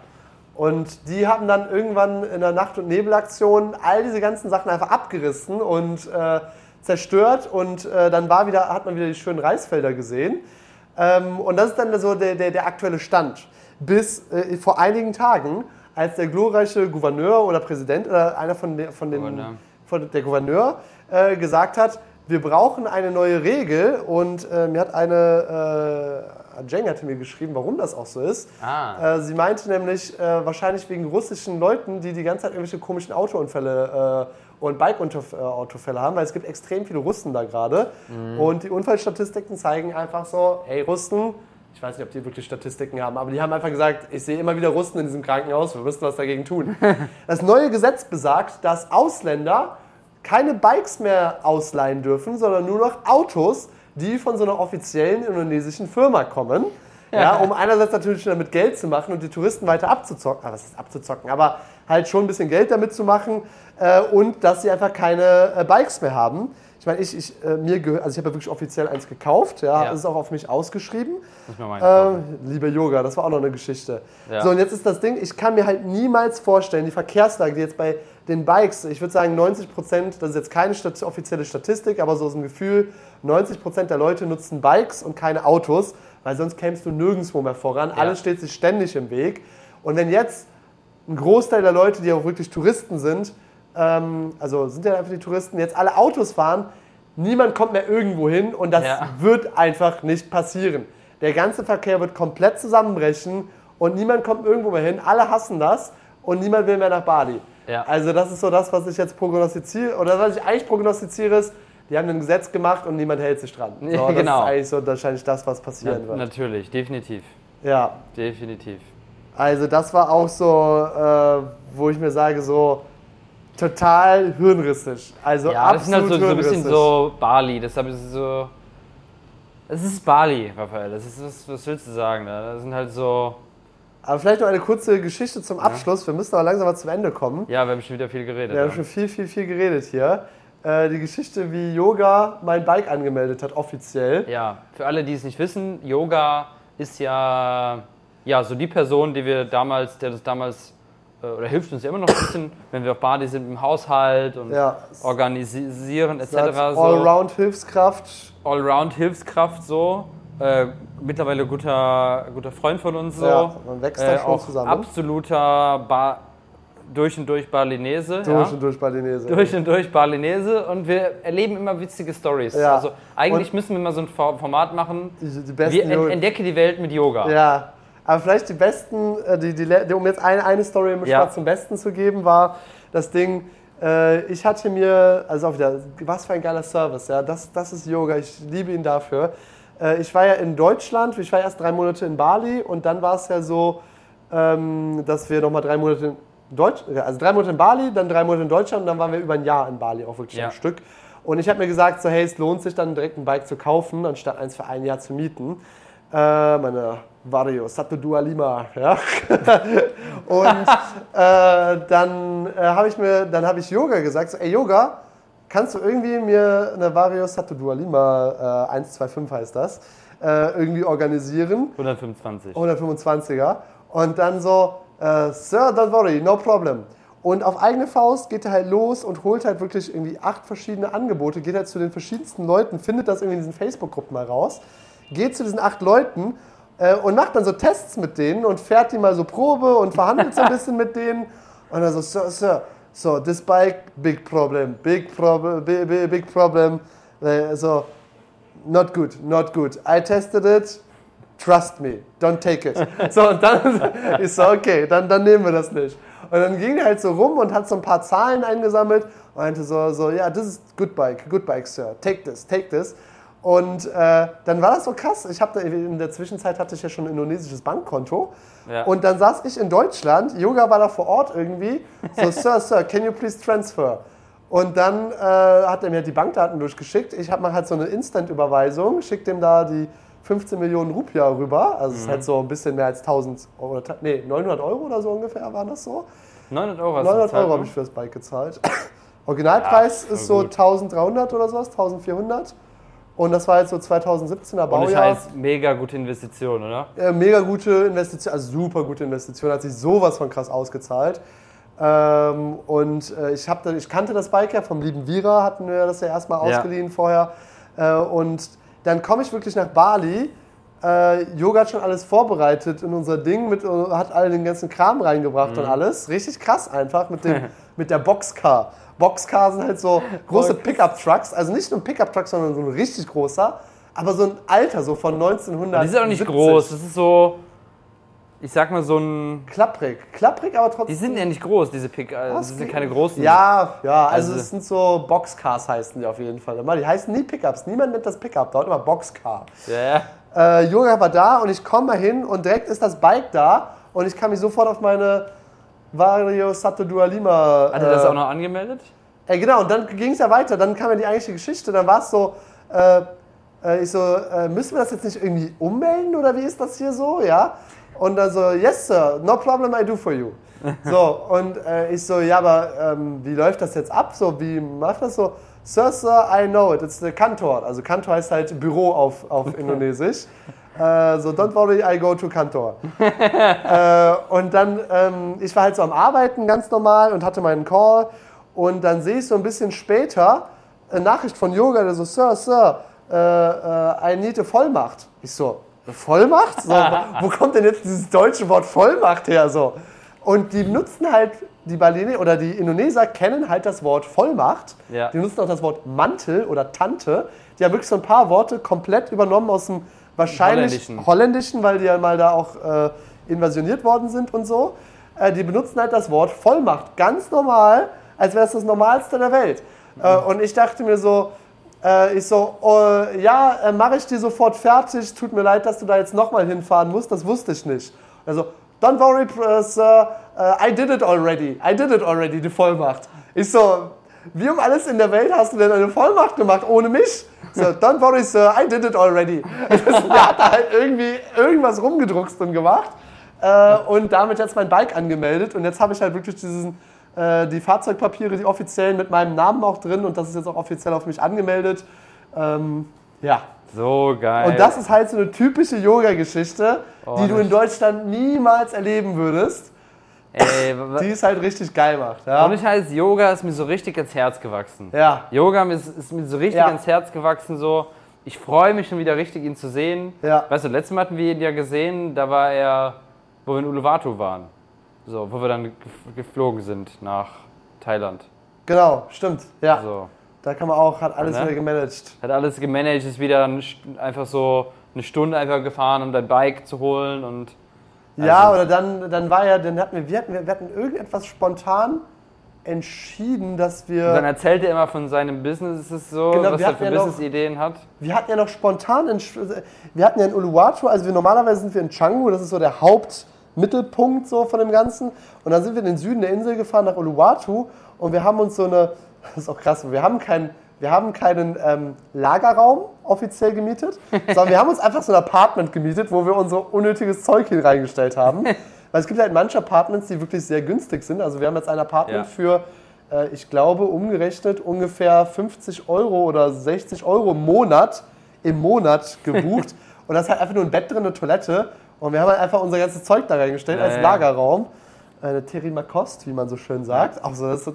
Und die haben dann irgendwann in der Nacht- und Nebelaktion all diese ganzen Sachen einfach abgerissen und äh, zerstört und äh, dann war wieder, hat man wieder die schönen Reisfelder gesehen. Ähm, und das ist dann so der, der, der aktuelle Stand. Bis äh, vor einigen Tagen, als der glorreiche Gouverneur oder Präsident oder einer von, der, von den Gouverneur. von der Gouverneur äh, gesagt hat, wir brauchen eine neue Regel und äh, mir hat eine, äh, Jeng hatte mir geschrieben, warum das auch so ist. Ah. Äh, sie meinte nämlich wahrscheinlich wegen russischen Leuten, die die ganze Zeit irgendwelche komischen Autounfälle und Bike-Autofälle haben, weil es gibt extrem viele Russen da gerade Mhm. und die Unfallstatistiken zeigen einfach so, hey Russen, ich weiß nicht, ob die wirklich Statistiken haben, aber die haben einfach gesagt, ich sehe immer wieder Russen in diesem Krankenhaus, wir müssen was dagegen tun. Das neue Gesetz besagt, dass Ausländer keine Bikes mehr ausleihen dürfen, sondern nur noch Autos, die von so einer offiziellen indonesischen Firma kommen. Ja, um einerseits natürlich damit Geld zu machen und die Touristen weiter abzuzocken, ah, was ist abzuzocken, aber halt schon ein bisschen Geld damit zu machen äh, und dass sie einfach keine äh, Bikes mehr haben. Ich meine, ich, ich, äh, mir gehört, also ich habe ja wirklich offiziell eins gekauft, ja, Ja. ist auch auf mich ausgeschrieben. Muss mir Ähm, liebe Yoga, das war auch noch eine Geschichte. Ja. So, und jetzt ist das Ding, ich kann mir halt niemals vorstellen, die Verkehrslage, die jetzt bei den Bikes, ich würde sagen 90 Prozent, das ist jetzt keine Stat offizielle Statistik, aber so aus dem Gefühl, 90 Prozent der Leute nutzen Bikes und keine Autos, weil sonst kämst du nirgendwo mehr voran. Alles steht sich ständig im Weg. Und wenn jetzt ein Großteil der Leute, die auch wirklich Touristen sind, ähm, also sind ja einfach die Touristen, jetzt alle Autos fahren, niemand kommt mehr irgendwo hin und das Ja. wird einfach nicht passieren. Der ganze Verkehr wird komplett zusammenbrechen und niemand kommt irgendwo mehr hin. Alle hassen das und niemand will mehr nach Bali. Ja. Also das ist so das, was ich jetzt prognostiziere, oder was ich eigentlich prognostiziere ist, die haben ein Gesetz gemacht und niemand hält sich dran. So, Ja, das genau. ist eigentlich so wahrscheinlich das, was passieren Na, wird. natürlich, definitiv. Ja, Definitiv. also das war auch so, äh, wo ich mir sage, so total hirnrissig. Also Ja, das sind halt absolut so, so ein bisschen so Bali. Deshalb ist es so. Es ist Bali, Raphael. Das ist, was, was willst du sagen? Da Das sind halt so. Aber vielleicht noch eine kurze Geschichte zum Abschluss. Wir müssen aber langsam mal zum Ende kommen. Ja, wir haben schon wieder viel geredet. Wir haben ja. schon viel, viel, viel geredet hier. Äh, die Geschichte, wie Yoga mein Bike angemeldet hat, offiziell. Ja, für alle, die es nicht wissen, Yoga ist ja, ja so die Person, die wir damals, der das damals, oder hilft uns ja immer noch ein bisschen, wenn wir auf Bali sind im Haushalt und Ja. organisieren etc. Allround-Hilfskraft. Allround-Hilfskraft so. Äh, mittlerweile guter, guter Freund von uns so. Ja, man wächst da äh, schon auch zusammen. absoluter ba durch und durch Balinese. Durch ja. und durch Balinese. Durch und durch Balinese und wir erleben immer witzige Stories. Ja. Also eigentlich Und- müssen wir mal so ein For- Format machen. Die, die Wir besten en Yoga- entdecke die Welt mit Yoga. Ja, aber vielleicht die besten, äh, die, die, um jetzt eine, eine Story im Ja. Zum Besten zu geben, war das Ding, äh, ich hatte mir, also auch wieder, was für ein geiler Service, ja, das, das ist Yoga, ich liebe ihn dafür. Äh, ich war ja in Deutschland, ich war erst drei Monate in Bali und dann war es ja so, ähm, dass wir nochmal drei Monate in Deutsch, also drei Monate in Bali, dann drei Monate in Deutschland und dann waren wir über ein Jahr in Bali auch wirklich Ja. am Stück. Und ich habe mir gesagt, so hey, es lohnt sich dann direkt ein Bike zu kaufen, anstatt eins für ein Jahr zu mieten. Äh, meine Vario, Sato Dua Lima, ja. und äh, dann äh, habe ich mir, dann habe ich Yoga gesagt, so, ey Yoga, kannst du irgendwie mir eine Vario Sato Dua Lima äh, 125 heißt das, äh, irgendwie organisieren? 125. 125er. Und dann so, äh, Sir, don't worry, no problem. Und auf eigene Faust geht er halt los und holt halt wirklich irgendwie acht verschiedene Angebote, geht halt zu den verschiedensten Leuten, findet das irgendwie in diesen Facebook-Gruppen mal raus, geht zu diesen acht Leuten äh, und macht dann so Tests mit denen und fährt die mal so Probe und verhandelt so ein bisschen mit denen. Und dann so, Sir, Sir, so, this bike, big problem, big problem, big, big, big problem. Äh, So, not good, not good. I tested it, trust me, don't take it. So, und dann ist so, okay, dann, dann nehmen wir das nicht. Und dann ging er halt so rum und hat so ein paar Zahlen eingesammelt und meinte so, so ja, this is good bike, good bike, sir, take this, take this. Und äh, dann war das so krass. Ich habe in der Zwischenzeit hatte ich ja schon ein indonesisches Bankkonto. Ja. Und dann saß ich in Deutschland, Yoga war da vor Ort irgendwie. So, Sir, Sir, can you please transfer? Und dann äh, hat er mir halt die Bankdaten durchgeschickt. Ich habe mal halt so eine Instant-Überweisung, schickt dem da die 15 Millionen Rupia rüber. Also es ist halt so ein bisschen mehr als 1000 Euro, nee, 900 Euro oder so ungefähr waren das so. 900 Euro hast 900 du bezahlt, Euro habe ne? ich für das Bike gezahlt. Originalpreis Ja, ist so gut. 1300 oder sowas, 1400. Und das war jetzt so 2017er Und Baujahr. das heißt, mega gute Investition, oder? Äh, mega gute Investition, also super gute Investition, hat sich sowas von krass ausgezahlt. Ähm, und äh, ich, hab ich kannte das Bike ja vom lieben Vira, hatten wir das ja erstmal Ja. ausgeliehen vorher. Äh, und dann komme ich wirklich nach Bali Äh, Yoga hat schon alles vorbereitet in unser Ding, mit, hat all den ganzen Kram reingebracht Mhm. und alles. Richtig krass einfach mit, dem, mit der Boxcar. Boxcar sind halt so große Pickup-Trucks, also nicht nur ein Pickup-Truck, sondern so ein richtig großer, aber so ein alter, so von 1900. Die sind auch nicht groß. Das ist so, ich sag mal so ein. Klapprig. Klapprig, aber trotzdem. Die sind ja nicht groß, diese Pick. Also, das sind keine großen. Ja, ja, also, Also- es sind so Boxcars heißen die auf jeden Fall immer. Die heißen nie Pickups. Niemand nennt das Pickup, dort immer Boxcar. Ja, ja. Äh, Yoga war da und ich komme mal hin und direkt ist das Bike da und ich kann mich sofort auf meine Vario Sato Dua Lima. Hat er das auch noch angemeldet? Äh, genau, und dann ging es ja weiter. Dann kam ja die eigentliche Geschichte. Dann war es so, äh, äh, ich so, äh, müssen wir das jetzt nicht irgendwie ummelden oder wie ist das hier so? Ja. Und dann so, yes, sir, no problem, I do for you. So, und äh, ich so, ja, aber ähm, wie läuft das jetzt ab? So, wie macht das so? Sir, sir, I know it. It's the Kantor. Also Kantor heißt halt Büro auf, auf Indonesisch. Äh, so, don't worry, I go to Kantor. äh, und dann, ähm, ich war halt so am Arbeiten ganz normal und hatte meinen Call. Und dann sehe ich so ein bisschen später eine Nachricht von Yoga, der so, Sir, Sir, äh, äh, I need a Vollmacht. Ich so, Vollmacht? So, wo, kommt denn jetzt dieses deutsche Wort Vollmacht her? So. Und die nutzen halt, die Baline oder die Indoneser kennen halt das Wort Vollmacht. Ja. Die nutzen auch das Wort Mantel oder Tante. Die haben wirklich so ein paar Worte komplett übernommen aus dem wahrscheinlich Holländischen. Holländischen, weil die ja mal da auch äh, invasioniert worden sind und so. Äh, die benutzen halt das Wort Vollmacht ganz normal, als wäre es das Normalste der Welt. Äh, und ich dachte mir so, äh, ich so, äh, ja, äh, mache ich dir sofort fertig. Tut mir leid, dass du da jetzt nochmal hinfahren musst. Das wusste ich nicht. Also, don't worry, sir. I did it already. I did it already, die Vollmacht. Ich so, wie um alles in der Welt hast du denn eine Vollmacht gemacht ohne mich? So, don't worry, sir. I did it already. Das, der hat da halt irgendwie irgendwas rumgedruckst und gemacht. Äh, und damit jetzt mein Bike angemeldet. Und jetzt habe ich halt wirklich diesen, äh, die Fahrzeugpapiere, die offiziellen mit meinem Namen auch drin. Und das ist jetzt auch offiziell auf mich angemeldet. Ähm, ja. So geil. Und das ist halt so eine typische Yoga-Geschichte, Oh, die du in. Deutschland niemals erleben würdest. Ey, Die es halt richtig geil macht. Ja. und ich heißt, Yoga ist mir so richtig ins Herz gewachsen. ja. Yoga ist, ist mir so richtig Ja. ins Herz gewachsen. So. Ich freue mich schon wieder richtig, ihn zu sehen. Ja. Weißt du, letztes Mal hatten wir ihn ja gesehen, da war er, wo wir in Uluwatu waren. So, wo wir dann gef- geflogen sind nach Thailand. Genau, stimmt. Ja. So. Da kann man auch, hat alles Ne? wieder gemanagt. Hat alles gemanagt, ist wieder einfach so eine Stunde einfach gefahren, um dein Bike zu holen und Ja, Also- oder dann, dann war ja, dann hatten wir, wir hatten, wir hatten irgendetwas spontan entschieden, dass dann wir, erzählt er immer von seinem Business so, Genau, was er für ja Business-Ideen hat. wir hatten ja noch spontan, entsch- wir hatten ja in Uluwatu, also wir normalerweise sind wir in Canggu, das ist so der Hauptmittelpunkt so von dem Ganzen. Und dann sind wir in den Süden der Insel gefahren nach Uluwatu und wir haben uns so eine, das ist auch krass, wir haben keinen, wir haben keinen ähm, Lagerraum offiziell gemietet, sondern wir haben uns einfach so ein Apartment gemietet, wo wir unser unnötiges Zeug hin reingestellt haben. Weil es gibt halt manche Apartments, die wirklich sehr günstig sind. Also wir haben jetzt ein Apartment Ja. für, äh, ich glaube, umgerechnet ungefähr 50 Euro oder 60 Euro im Monat, im Monat gebucht. und das ist halt einfach nur ein Bett drin, eine Toilette. Und wir haben halt einfach unser ganzes Zeug da reingestellt Ja, als. Lagerraum. Eine Terima-Kost, wie man so schön sagt. Auch so, das ist so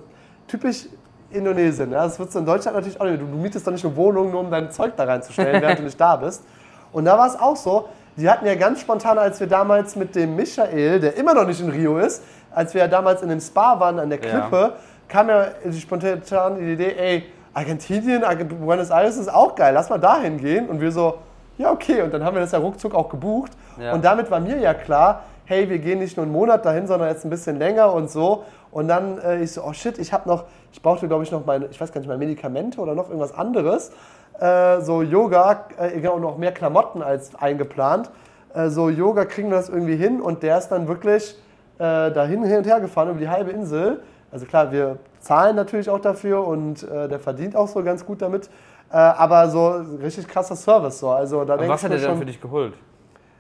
typisch Indonesien. Ja? Das wird in Deutschland natürlich auch nicht. Du, du mietest doch nicht eine Wohnung, nur um dein Zeug da reinzustellen, während du nicht da bist. Und da war es auch so, die hatten ja ganz spontan, als wir damals mit dem Michael, der immer noch nicht in Rio ist, als wir ja damals in dem Spa waren an der Ja. Klippe, kam ja die spontane Idee, ey, Argentinien, Arge- Buenos Aires ist auch geil, lass mal dahin gehen. Und wir so, ja okay. Und dann haben wir das ja ruckzuck auch gebucht. Ja. Und damit war mir ja klar, hey, wir gehen nicht nur einen Monat dahin, sondern jetzt ein bisschen länger und so. Und dann äh, ich so, oh shit, ich habe noch, ich brauchte glaube ich noch meine, ich weiß gar nicht, meine Medikamente oder noch irgendwas anderes. Äh, so Yoga, äh, genau, und noch mehr Klamotten als eingeplant. Äh, so Yoga kriegen wir das irgendwie hin und der ist dann wirklich äh, dahin hin und her gefahren über die halbe Insel. Also klar, wir zahlen natürlich auch dafür und äh, der verdient auch so ganz gut damit. Äh, aber so richtig krasser Service so. Also da was hat er denn für dich geholt?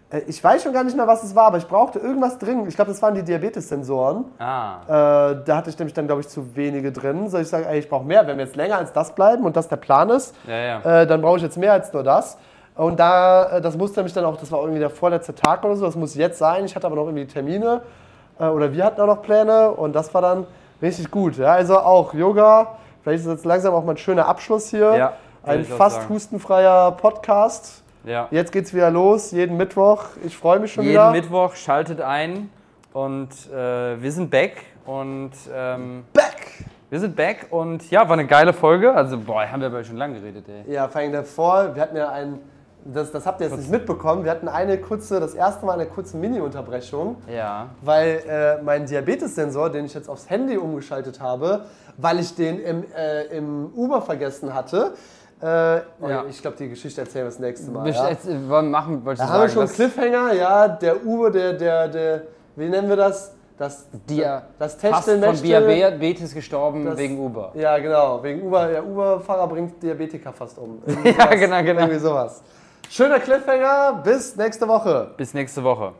Äh, ich weiß schon gar nicht mehr, was es war, aber ich brauchte irgendwas dringend. Ich glaube, das waren die Diabetes-Sensoren. Ah. Äh, da hatte ich nämlich dann, glaube ich, zu wenige drin. Soll ich sagen, ey, ich brauche mehr, wenn wir jetzt länger als das bleiben und das der Plan ist, Ja, ja. äh, dann brauche ich jetzt mehr als nur das. Und da, äh, das musste nämlich dann auch, das war irgendwie der vorletzte Tag oder so, das muss jetzt sein. Ich hatte aber noch irgendwie Termine äh, oder wir hatten auch noch Pläne und das war dann richtig gut. Ja, also auch Yoga, vielleicht ist jetzt langsam auch mal ein schöner Abschluss hier. Ja, ein fast hustenfreier Podcast. Ja. Jetzt geht's wieder los, jeden Mittwoch. Ich freue mich schon Jeden wieder. Mittwoch schaltet ein und äh, wir sind back und ähm, Back! wir sind back und ja, war eine geile Folge. Also, boah, haben wir aber schon lange geredet, ey. Ja, vor allem davor, wir hatten ja ein, das, das habt ihr jetzt nicht mitbekommen, wir hatten eine kurze, das erste Mal eine kurze Mini-Unterbrechung, Ja. weil äh, mein Diabetessensor, den ich jetzt aufs Handy umgeschaltet habe, weil ich den im, äh, im Uber vergessen hatte. Äh, Ja. Ich glaube, die Geschichte erzählen wir das nächste Mal. Best- Ja. jetzt, äh, wollen wir machen, Da haben wir sagen. schon einen Cliffhanger, ja, der Uber, der, der, der, wie nennen wir das? Das, Dia das Techtelmechtel. von Diabetes gestorben Das- wegen Uber. Ja, genau, wegen Uber. Der Uber-Fahrer bringt Diabetiker fast um. Ja, genau, genau. Irgendwie sowas. Schöner Cliffhanger, bis nächste Woche. Bis nächste Woche.